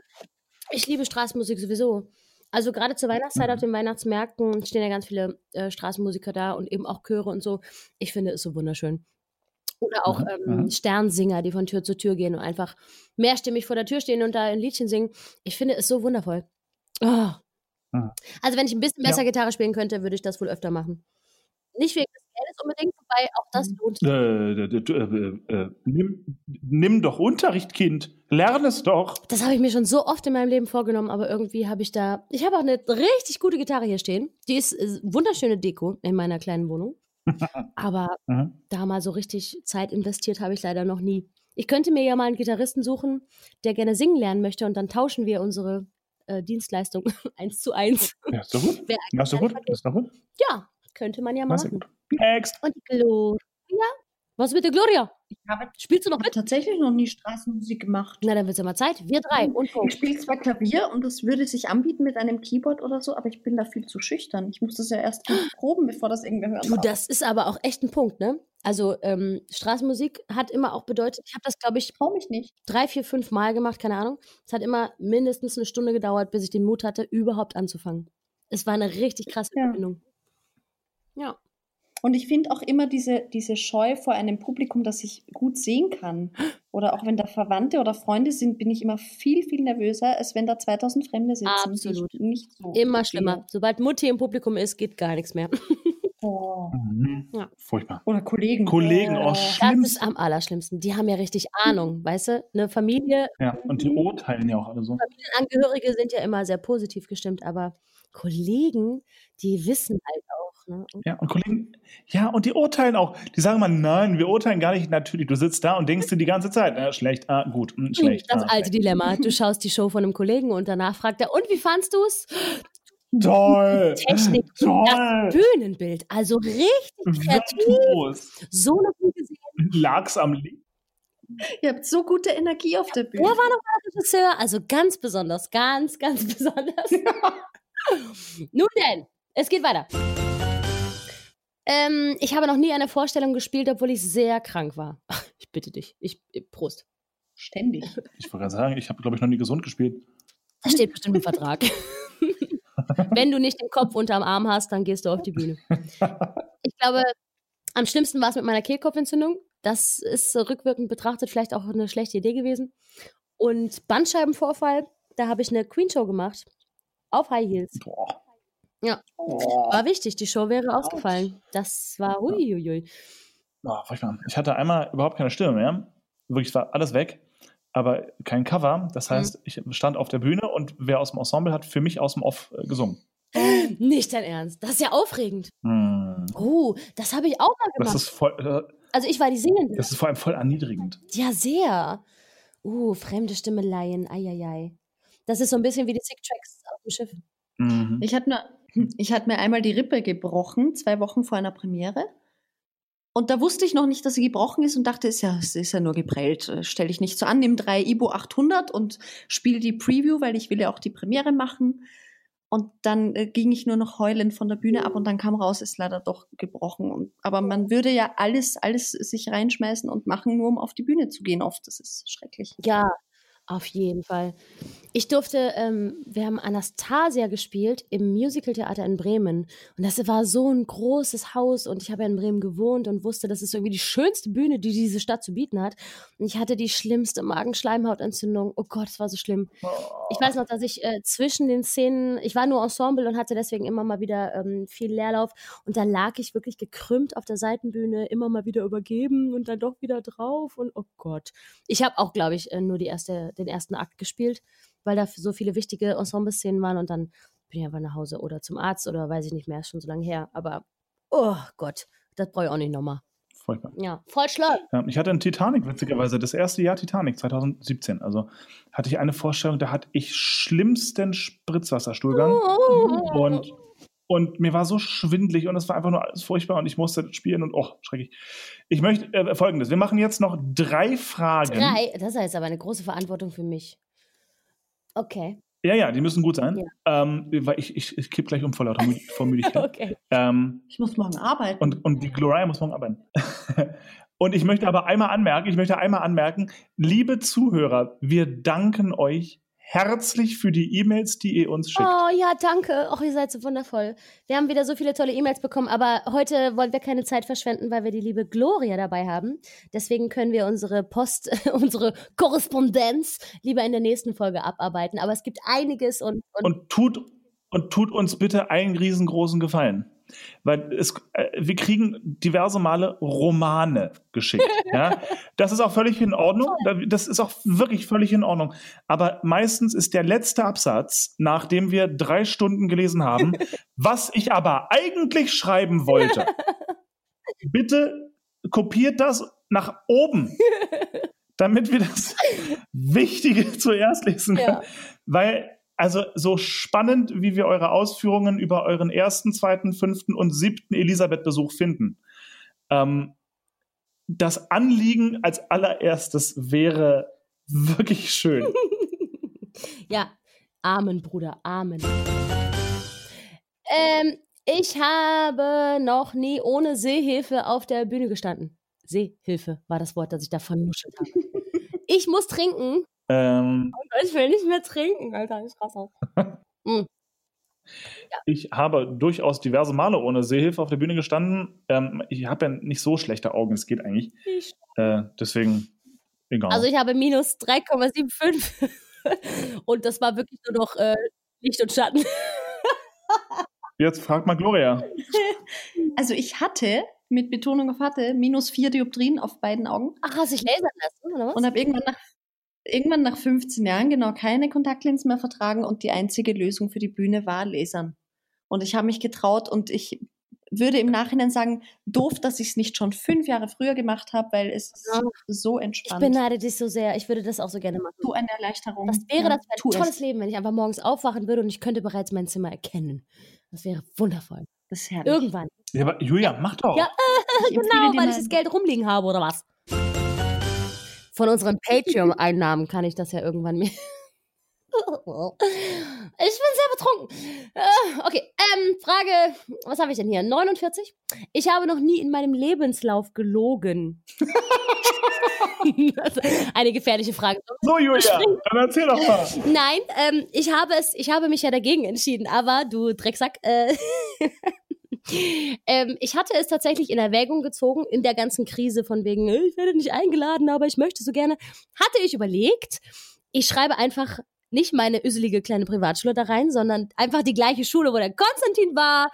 ich liebe Straßenmusik sowieso. Also gerade zur Weihnachtszeit Mhm. auf den Weihnachtsmärkten stehen ja ganz viele äh, Straßenmusiker da und eben auch Chöre und so. Ich finde es so wunderschön. Oder auch Mhm, ähm, mhm. Sternsinger, die von Tür zu Tür gehen und einfach mehrstimmig vor der Tür stehen und da ein Liedchen singen. Ich finde es so wundervoll. Oh. Mhm. Also wenn ich ein bisschen Ja. besser Gitarre spielen könnte, würde ich das wohl öfter machen. Nicht wegen unbedingt, wobei auch das Mhm. lohnt sich. Äh, äh, äh, äh, nimm, nimm doch Unterricht, Kind. Lern es doch. Das habe ich mir schon so oft in meinem Leben vorgenommen, aber irgendwie habe ich da. Ich habe auch eine richtig gute Gitarre hier stehen. Die ist äh, wunderschöne Deko in meiner kleinen Wohnung. [laughs] Aber Mhm. da mal so richtig Zeit investiert habe ich leider noch nie. Ich könnte mir ja mal einen Gitarristen suchen, der gerne singen lernen möchte und dann tauschen wir unsere äh, Dienstleistung [laughs] eins zu eins. Ja, ist doch gut. Ist doch gut. Ist doch gut. Ja, könnte man ja mal machen. gut. Next. Und die Gloria? Was mit der Gloria? Ich habe Spielst du noch mit? tatsächlich noch nie Straßenmusik gemacht. Na, dann wird es ja mal Zeit. Wir drei und Ich spiele zwar Klavier und das würde sich anbieten mit einem Keyboard oder so, aber ich bin da viel zu schüchtern. Ich muss das ja erst gut proben, bevor das irgendwer hört. Du, das ist aber auch echt ein Punkt, ne? Also ähm, Straßenmusik hat immer auch bedeutet, ich habe das, glaube ich, Trau mich nicht. drei, vier, fünf Mal gemacht, keine Ahnung. Es hat immer mindestens eine Stunde gedauert, bis ich den Mut hatte, überhaupt anzufangen. Es war eine richtig krasse Ja. Verbindung. Ja. Und ich finde auch immer diese, diese Scheu vor einem Publikum, das ich gut sehen kann. Oder auch wenn da Verwandte oder Freunde sind, bin ich immer viel, viel nervöser, als wenn da 2000 Fremde sitzen. Absolut. Nicht so Immer schlimmer. Sobald Mutti im Publikum ist, geht gar nichts mehr. [laughs] Oh. Mhm. Ja. Furchtbar. Oder Kollegen. Kollegen, oh, Das schlimm. ist am allerschlimmsten. Die haben ja richtig Ahnung, weißt du? Eine Familie, Ja, und die urteilen ja auch alle so. Angehörige sind ja immer sehr positiv gestimmt, aber Kollegen, die wissen halt auch. Ne? Ja, und Kollegen, ja, und die urteilen auch. Die sagen mal, nein, wir urteilen gar nicht. Natürlich, du sitzt da und denkst dir die ganze Zeit, äh, schlecht, ah, gut, hm, schlecht. das ah, alte schlecht. Dilemma. Du schaust die Show von einem Kollegen und danach fragt er, und wie fandst du es? Toll! Technik, Toll! das Bühnenbild. Also richtig kreativ. So noch nie gesehen. Lag's am Lied? Ihr habt so gute Energie auf der Bühne. Er war noch mal Regisseur, also ganz besonders, ganz, ganz besonders. [laughs] Nun denn, es geht weiter. Ähm, ich habe noch nie eine Vorstellung gespielt, obwohl ich sehr krank war. Ich bitte dich. Ich, Prost. Ständig. Ich wollte gerade sagen, ich habe, glaube ich, noch nie gesund gespielt. Das steht bestimmt im Vertrag. [laughs] Wenn du nicht den Kopf unterm Arm hast, dann gehst du auf die Bühne. [laughs] Ich glaube, am schlimmsten war es mit meiner Kehlkopfentzündung. Das ist äh, rückwirkend betrachtet vielleicht auch eine schlechte Idee gewesen. Und Bandscheibenvorfall, da habe ich eine Queen-Show gemacht. Auf High Heels. Boah. Ja. Boah. War wichtig, die Show wäre ausgefallen. Das war huiuiui. Boah, furchtbar. Ich hatte einmal überhaupt keine Stimme mehr. Wirklich, es war alles weg, aber kein Cover. Das heißt, ich stand auf der Bühne und wer aus dem Ensemble hat für mich aus dem Off äh, gesungen. [gasps] Nicht dein Ernst. Das ist ja aufregend. Hm. Oh, das habe ich auch mal Das gemacht. ist voll, äh, also ich war die Singende. das ist vor allem voll erniedrigend. Ja, sehr. Uh, fremde Stimmeleien, eieiei. Das ist so ein bisschen wie die Sick Tracks auf dem Schiff. Mhm. Ich hatte, mir, ich hatte mir einmal die Rippe gebrochen, zwei Wochen vor einer Premiere. Und da wusste ich noch nicht, dass sie gebrochen ist und dachte, ist ja, es ist ja nur geprellt. Äh, Stell dich nicht so an, nimm drei Ibo 800 und spiel die Preview, weil ich will ja auch die Premiere machen. Und dann äh, ging ich nur noch heulend von der Bühne ab und dann kam raus, ist leider doch gebrochen. Und, aber man würde ja alles, alles sich reinschmeißen und machen, nur um auf die Bühne zu gehen. Oft, das ist schrecklich. Ja, auf jeden Fall. Ich durfte, ähm, wir haben Anastasia gespielt im Musicaltheater in Bremen. Und das war so ein großes Haus und ich habe ja in Bremen gewohnt und wusste, das ist irgendwie die schönste Bühne, die diese Stadt zu bieten hat. Und ich hatte die schlimmste Magenschleimhautentzündung. Oh Gott, es war so schlimm. Ich weiß noch, dass ich äh, zwischen den Szenen, ich war nur Ensemble und hatte deswegen immer mal wieder ähm, viel Leerlauf. Und da lag ich wirklich gekrümmt auf der Seitenbühne, immer mal wieder übergeben und dann doch wieder drauf. Und oh Gott. Ich habe auch, glaube ich, äh, nur die erste, den ersten Akt gespielt, weil da so viele wichtige Ensemble-Szenen waren. Und dann bin ich einfach nach Hause oder zum Arzt oder weiß ich nicht mehr, ist schon so lange her. Aber oh Gott, das brauche ich auch nicht nochmal. Furchtbar. Ja, voll. Ja, ich hatte in Titanic, witzigerweise, das erste Jahr Titanic, 2017. Also hatte ich eine Vorstellung, da hatte ich schlimmsten Spritzwasserstuhlgang. Oh. Und, und mir war so schwindlig und es war einfach nur alles furchtbar und ich musste spielen und oh, schrecklich. Ich möchte äh, folgendes: Wir machen jetzt noch drei Fragen. Drei, das ist jetzt aber eine große Verantwortung für mich. Okay. Ja, ja, die müssen gut sein. Ja. Ähm, weil ich, ich, ich kipp gleich um vor lauter Mü vor Müdigkeit. [laughs] Okay. ähm, Ich muss morgen arbeiten. und, und die Gloria muss morgen arbeiten. [laughs] und ich möchte aber einmal anmerken, ich möchte einmal anmerken, liebe Zuhörer, wir danken euch herzlich für die E-Mails, die ihr uns schickt. Oh ja, danke. Och, ihr seid so wundervoll. Wir haben wieder so viele tolle E-Mails bekommen, aber heute wollen wir keine Zeit verschwenden, weil wir die liebe Gloria dabei haben. Deswegen können wir unsere Post, [laughs] unsere Korrespondenz lieber in der nächsten Folge abarbeiten. Aber es gibt einiges und, und, Und tut, und tut uns bitte einen riesengroßen Gefallen. Weil es, äh, wir kriegen diverse Male Romane geschickt. [laughs] ja? Das ist auch völlig in Ordnung. Das ist auch wirklich völlig in Ordnung. Aber meistens ist der letzte Absatz, nachdem wir drei Stunden gelesen haben, [laughs] was ich aber eigentlich schreiben wollte. [laughs] Bitte kopiert das nach oben, damit wir das Wichtige zuerst lesen können. Ja. Weil, also so spannend, wie wir eure Ausführungen über euren ersten, zweiten, fünften und siebten Elisabeth-Besuch finden, ähm, das Anliegen als allererstes wäre wirklich schön. [laughs] ja, Amen, Bruder, Amen. Ähm, Ich habe noch nie ohne Sehhilfe auf der Bühne gestanden. Sehhilfe war das Wort, das ich da vernuschelt habe. Ich muss trinken. Ähm, Ich will nicht mehr trinken, Alter. Ich raus auf. [laughs] ich habe durchaus diverse Male ohne Sehhilfe auf der Bühne gestanden. Ähm, ich habe ja nicht so schlechte Augen, es geht eigentlich. Ich- Äh, deswegen, egal. Also ich habe minus 3,75 [laughs] und das war wirklich nur noch äh, Licht und Schatten. [laughs] Jetzt fragt mal Gloria. Also ich hatte, mit Betonung auf hatte, minus vier Dioptrien auf beiden Augen Ach, hast du dich lasern lassen, oder was? und habe irgendwann nach, irgendwann nach 15 Jahren genau keine Kontaktlinsen mehr vertragen und die einzige Lösung für die Bühne war Lasern. Und ich habe mich getraut und ich würde im Nachhinein sagen, doof, dass ich es nicht schon fünf Jahre früher gemacht habe, weil es ist Ja. so ich entspannt. beneide dich so sehr. Ich würde das auch so gerne machen. so eine Erleichterung. Das wäre Ja, das ein tolles es. Leben, wenn ich einfach morgens aufwachen würde und ich könnte bereits mein Zimmer erkennen. Das wäre wundervoll. Das ist herrlich. Irgendwann. Ja, aber Julia, mach doch. Ja, [laughs] Ich empfehle Genau, weil ich das Geld rumliegen habe, oder was? Von unseren [laughs] Patreon-Einnahmen kann ich das ja irgendwann mir. [laughs] Ich bin sehr betrunken. Äh, Okay, ähm, Frage, was habe ich denn hier? 49. Ich habe noch nie in meinem Lebenslauf gelogen. Das [laughs] ist Eine gefährliche Frage. So, Julia, dann erzähl doch mal. Nein, ähm, ich habe es, ich habe mich ja dagegen entschieden, aber du Drecksack, äh, ähm, ich hatte es tatsächlich in Erwägung gezogen in der ganzen Krise von wegen, ich werde nicht eingeladen, aber ich möchte so gerne. Hatte ich überlegt, ich schreibe einfach nicht meine üselige kleine Privatschule da rein, sondern einfach die gleiche Schule, wo der Konstantin war,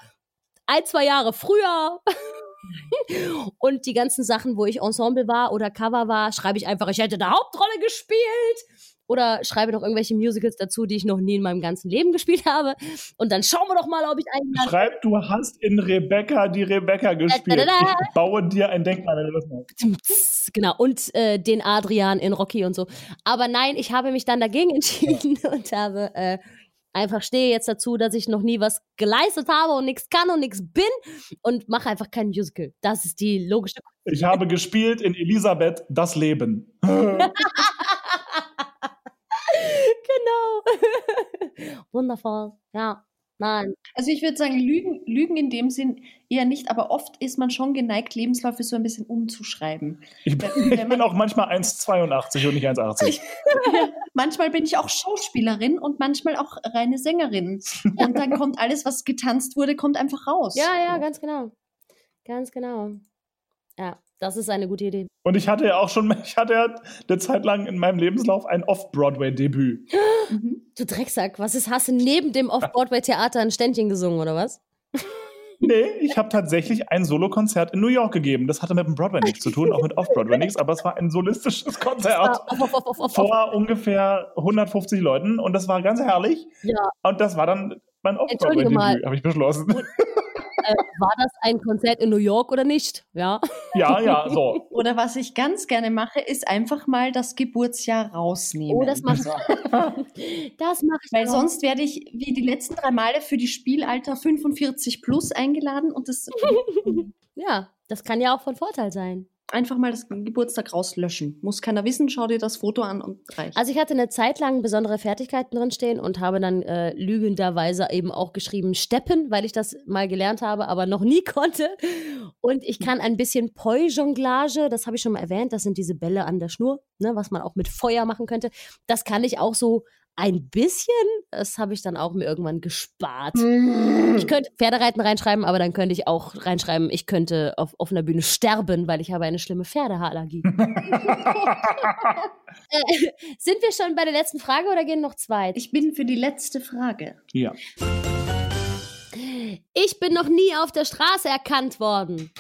ein, zwei Jahre früher. Und die ganzen Sachen, wo ich Ensemble war oder Cover war, schreibe ich einfach, ich hätte da Hauptrolle gespielt. Oder schreibe noch irgendwelche Musicals dazu, die ich noch nie in meinem ganzen Leben gespielt habe. Und dann schauen wir doch mal, ob ich eingeladen Schreib, du hast in Rebecca die Rebecca gespielt. Da, da, da. Ich baue dir ein Denkmal, wenn du das machst. Genau, und äh, den Adrian in Rocky und so. Aber nein, ich habe mich dann dagegen [laughs] entschieden und habe äh, einfach stehe jetzt dazu, dass ich noch nie was geleistet habe und nichts kann und nichts bin und mache einfach kein Musical. Das ist die logische. Ich habe [laughs] gespielt in Elisabeth das Leben. [laughs] genau. [laughs] Wundervoll. Ja. Nein. Also ich würde sagen, Lügen, Lügen in dem Sinn eher nicht, aber oft ist man schon geneigt, Lebensläufe so ein bisschen umzuschreiben. Ich bin, [laughs] ich bin auch manchmal 1,82 und nicht 1,80. [laughs] Manchmal bin ich auch Schauspielerin und manchmal auch reine Sängerin. Und dann [laughs] kommt alles, was getanzt wurde, kommt einfach raus. Ja, ja, ganz genau. Ganz genau. Ja, das ist eine gute Idee. Und ich hatte ja auch schon, [laughs] ich hatte ja eine Zeit lang in meinem Lebenslauf ein Off-Broadway-Debüt. [gasps] Mhm. Du Drecksack, was ist, hast du neben dem Off-Broadway-Theater ein Ständchen gesungen oder was? [laughs] Nee, ich habe tatsächlich ein Solokonzert in New York gegeben. Das hatte mit dem Broadway nichts zu tun, auch mit Off-Broadway nichts, aber es war ein solistisches Konzert Off, off, off, vor ungefähr 150 Leuten und das war ganz herrlich. Ja. Und das war dann mein. Off-Broadway-Debüt, habe ich beschlossen. Äh, war das ein Konzert in New York oder nicht? Ja. Ja, ja, so. [laughs] Oder was ich ganz gerne mache, ist einfach mal das Geburtsjahr rausnehmen. Oh, das mache So. ich. [laughs] Das mache ich Weil auch. sonst werde ich wie die letzten drei Male für die Spielalter 45 plus eingeladen und das [laughs] Ja, das kann ja auch von Vorteil sein. Einfach mal das Geburtstag rauslöschen. Muss keiner wissen, schau dir das Foto an und reicht. Also ich hatte eine Zeit lang besondere Fertigkeiten drinstehen und habe dann äh, lügenderweise eben auch geschrieben Steppen, weil ich das mal gelernt habe, aber noch nie [laughs] konnte. Und ich kann ein bisschen Poi-Jonglage, das habe ich schon mal erwähnt, das sind diese Bälle an der Schnur, ne, was man auch mit Feuer machen könnte. Das kann ich auch so ein bisschen. Das habe ich dann auch mir irgendwann gespart. Ich könnte Pferdereiten reinschreiben, aber dann könnte ich auch reinschreiben, ich könnte auf offener Bühne sterben, weil ich habe eine schlimme Pferdehaarallergie. [laughs] äh, sind wir schon bei der letzten Frage oder gehen noch zwei? Ich bin für die letzte Frage. Ja. Ich bin noch nie auf der Straße erkannt worden.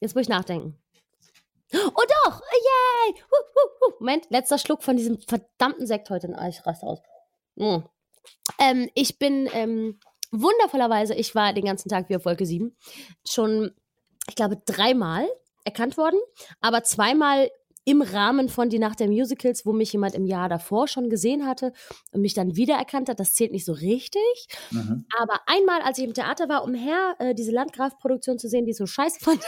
Jetzt muss ich nachdenken. Oh doch! Yay! Huh, huh, huh. Moment, letzter Schluck von diesem verdammten Sekt heute. Ah, ich raste aus. Mm. Ähm, ich bin ähm, wundervollerweise, ich war den ganzen Tag wie auf Wolke 7, schon, ich glaube, dreimal erkannt worden, aber zweimal im Rahmen von Die Nacht der Musicals, wo mich jemand im Jahr davor schon gesehen hatte und mich dann wiedererkannt hat. Das zählt nicht so richtig. Mhm. Aber einmal, als ich im Theater war, um her äh, diese Landgraf-Produktion zu sehen, die ich so scheiße fand,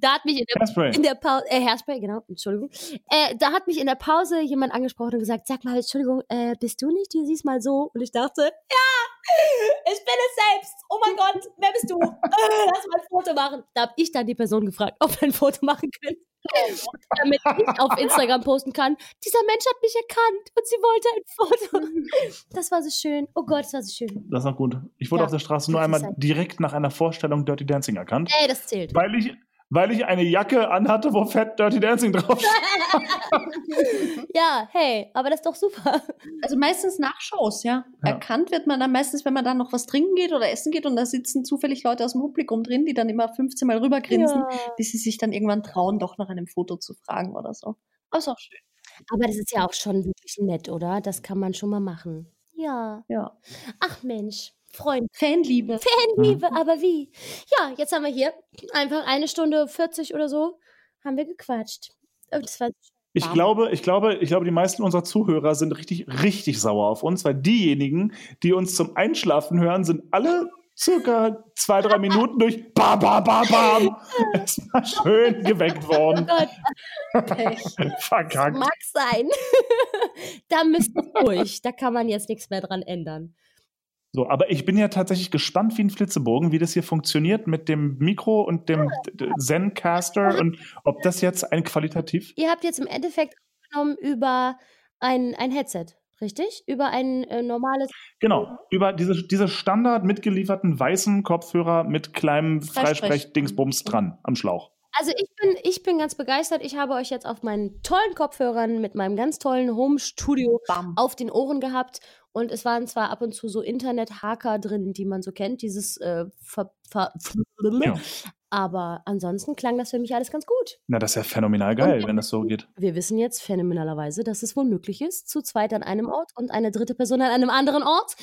da hat mich in der, Hairspray. in der Pause, äh, Hairspray, genau, Entschuldigung. Äh, da hat mich in der Pause jemand angesprochen und gesagt, sag mal, Entschuldigung, äh, bist du nicht, du siehst mal so. Und ich dachte, ja, ich bin es selbst. Oh mein Gott, wer bist du? [laughs] Lass mal ein Foto machen. Da habe ich dann die Person gefragt, ob wir ein Foto machen können. [laughs] Damit ich auf Instagram posten kann. Dieser Mensch hat mich erkannt und sie wollte ein Foto. Das war so schön. Oh Gott, das war so schön. Das ist auch gut. Ich wurde Ja, auf der Straße nur einmal halt- direkt nach einer Vorstellung Dirty Dancing erkannt, Ey, das zählt. weil ich, weil ich eine Jacke anhatte, wo fett Dirty Dancing drauf [laughs] Ja, hey, aber das ist doch super. Also meistens nach Shows, ja. Ja. Erkannt wird man dann meistens, wenn man dann noch was trinken geht oder essen geht und da sitzen zufällig Leute aus dem Publikum drin, die dann immer 15 Mal rübergrinsen, bis sie sich dann irgendwann trauen, doch nach einem Foto zu fragen oder so. Aber ist auch schön. Aber das ist ja auch schon wirklich nett, oder? Das kann man schon mal machen. Ja. Ja. Ach Mensch, Freund. Fanliebe. Fanliebe, aber wie? Ja, jetzt haben wir hier einfach eine Stunde 40 oder so haben wir gequatscht. Und das war Ich glaube, ich glaube, ich glaube, die meisten unserer Zuhörer sind richtig, richtig sauer auf uns, weil diejenigen, die uns zum Einschlafen hören, sind alle circa zwei, drei Minuten durch Bam, Bam, Bam, Bam. [laughs] Erstmal schön geweckt Oh worden. Gott, [laughs] Pech. Verkackt. mag sein. [laughs] da müsst ihr durch. Da kann man jetzt nichts mehr dran ändern. So, aber ich bin ja tatsächlich gespannt wie ein Flitzebogen, wie das hier funktioniert mit dem Mikro und dem Zencaster und ob das jetzt ein qualitativ. Ihr habt jetzt im Endeffekt aufgenommen über ein, ein Headset, richtig? Über ein äh, normales. Genau, über diese, diese Standard mitgelieferten weißen Kopfhörer mit kleinem Freisprech. Freisprech-Dingsbums dran am Schlauch. Also ich bin, ich bin ganz begeistert. Ich habe euch jetzt auf meinen tollen Kopfhörern mit meinem ganz tollen Home-Studio auf den Ohren gehabt. Und es waren zwar ab und zu so Internet-Haker drin, die man so kennt, dieses äh, ver, ver, [laughs] Ja. Aber ansonsten klang das für mich alles ganz gut. Na, das ist ja phänomenal geil, Und- wenn das so geht. Wir wissen jetzt phänomenalerweise, dass es wohl möglich ist, zu zweit an einem Ort und eine dritte Person an einem anderen Ort.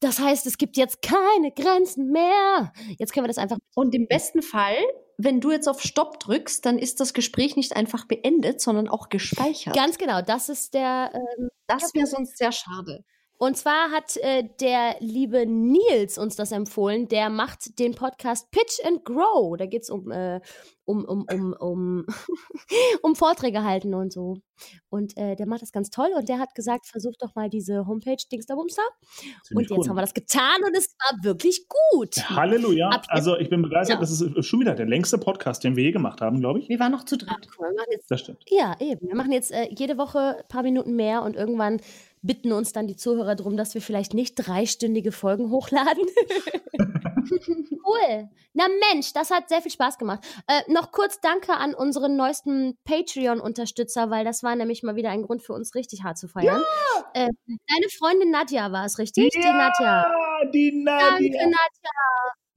Das heißt, es gibt jetzt keine Grenzen mehr. Jetzt können wir das einfach. Und im besten Fall, wenn du jetzt auf Stopp drückst, dann ist das Gespräch nicht einfach beendet, sondern auch gespeichert. Ganz genau, das ist der. ähm, das wäre sonst sehr schade. Und zwar hat äh, der liebe Nils uns das empfohlen. Der macht den Podcast Pitch and Grow. Da geht es um, äh, um, um, um, um, [laughs] um Vorträge halten und so. Und äh, der macht das ganz toll. Und der hat gesagt, versuch doch mal diese Homepage Dingsterbumster. Und jetzt haben wir das getan und es war wirklich gut. Halleluja. Ab Also ich bin begeistert. Ja. Das ist schon wieder der längste Podcast, den wir je gemacht haben, glaube ich. Wir waren noch zu dritt. Mal, wir machen jetzt Das stimmt. Ja, eben. Wir machen jetzt äh, jede Woche ein paar Minuten mehr und irgendwann bitten uns dann die Zuhörer darum, dass wir vielleicht nicht dreistündige Folgen hochladen. [laughs] cool. Na Mensch, das hat sehr viel Spaß gemacht. Äh, noch kurz Danke an unseren neuesten Patreon-Unterstützer, weil das war nämlich mal wieder ein Grund für uns richtig hart zu feiern. Äh, deine Freundin Nadja war es, richtig? Die Nadja. die Danke, Nadia. Nadja.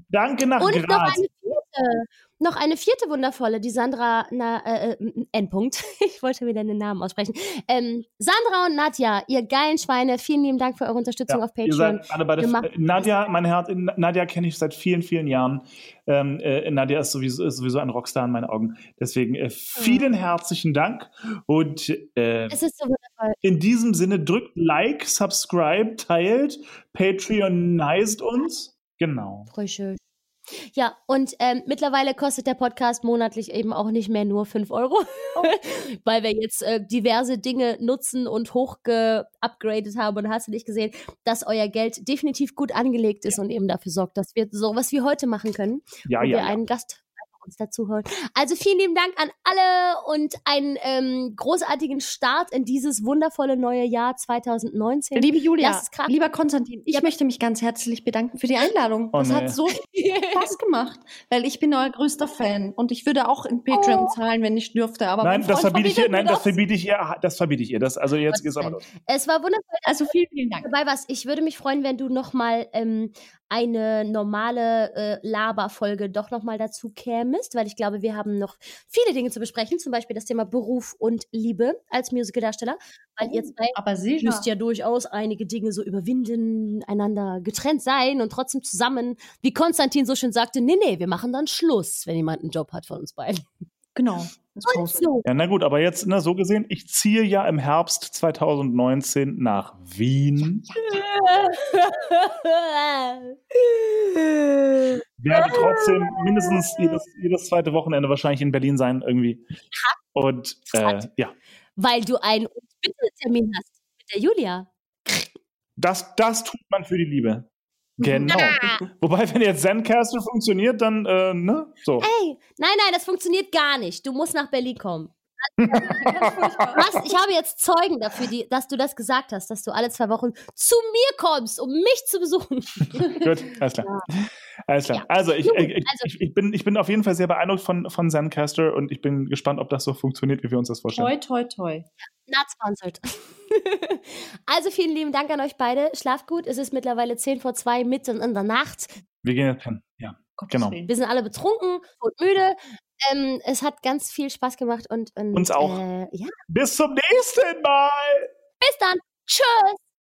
Danke nach Und noch Graz. eine vierte. Noch eine vierte wundervolle, die Sandra, na, äh, äh, Endpunkt. [laughs] Ich wollte wieder den Namen aussprechen. Ähm, Sandra und Nadja, ihr geilen Schweine, vielen lieben Dank für eure Unterstützung Ja, auf ihr Patreon. seid alle beide. Machen- äh, Nadja, mein Herz, Nadja kenne ich seit vielen, vielen Jahren. Ähm, äh, Nadja ist sowieso, ist sowieso ein Rockstar in meinen Augen. Deswegen äh, vielen herzlichen Dank. Und äh, Es ist so wundervoll. in diesem Sinne drückt Like, Subscribe, teilt, Patreonized uns. Genau. Schön. Ja, und ähm, mittlerweile kostet der Podcast monatlich eben auch nicht mehr nur 5 Euro, [laughs] weil wir jetzt äh, diverse Dinge nutzen und hochgeupgradet haben und hast du nicht gesehen, dass euer Geld definitiv gut angelegt ist und eben dafür sorgt, dass wir sowas wie heute machen können. Ja, wo ja, wir ja. einen Gast uns dazu holen. Also vielen lieben Dank an alle und einen ähm, großartigen Start in dieses wundervolle neue Jahr 2019. Liebe Julia, lieber Konstantin, ich Ja. möchte mich ganz herzlich bedanken für die Einladung. Oh, das nee. hat so viel Spaß gemacht, weil ich bin euer größter Fan und ich würde auch in Patreon zahlen, wenn ich dürfte. Aber Nein, das verbiete ich ihr. Nein, das verbiete ich ihr. Das verbiete ich ihr. Das, also jetzt geht's aber los. Es war wundervoll, Also vielen, vielen Dank. dabei warst. Ich würde mich freuen, wenn du nochmal ähm, eine normale äh, Laberfolge doch nochmal dazu kämest, weil ich glaube, wir haben noch viele Dinge zu besprechen, zum Beispiel das Thema Beruf und Liebe als Musicaldarsteller, weil ihr zwei Aber sicher. müsst ja durchaus einige Dinge so überwinden, einander getrennt sein und trotzdem zusammen, wie Konstantin so schön sagte, nee, nee, wir machen dann Schluss, wenn jemand einen Job hat von uns beiden. Genau. so. Ja, na gut, aber jetzt, ne, so gesehen, ich ziehe ja im Herbst 2019 nach Wien. [laughs] Werde trotzdem mindestens jedes, jedes zweite Wochenende wahrscheinlich in Berlin sein, irgendwie. Und äh, ja, Weil du einen Termin hast mit der Julia. das, das tut man für die Liebe. Genau. Ah. Wobei, wenn jetzt Zencaster funktioniert, dann, äh, ne, so. Ey, nein, nein, das funktioniert gar nicht. Du musst nach Berlin kommen. Was? Ich habe jetzt Zeugen dafür, die, dass du das gesagt hast, dass du alle zwei Wochen zu mir kommst, um mich zu besuchen. [laughs] Gut, alles klar. Alles klar. Ja. Also, ich, Gut, ich, ich, also- ich, ich, bin, ich bin auf jeden Fall sehr beeindruckt von, von Zencaster und ich bin gespannt, ob das so funktioniert, wie wir uns das vorstellen. Toi, toi, toi. Not sponsored. [laughs] also vielen lieben Dank an euch beide. Schlaft gut. Es ist mittlerweile 10 vor 2 mitten in der Nacht. Wir gehen jetzt hin. Ja. Gottes Genau. Willen. Wir sind alle betrunken und müde. Ähm, es hat ganz viel Spaß gemacht und, und Uns auch. Äh, ja, Bis zum nächsten Mal! bis dann. Tschüss.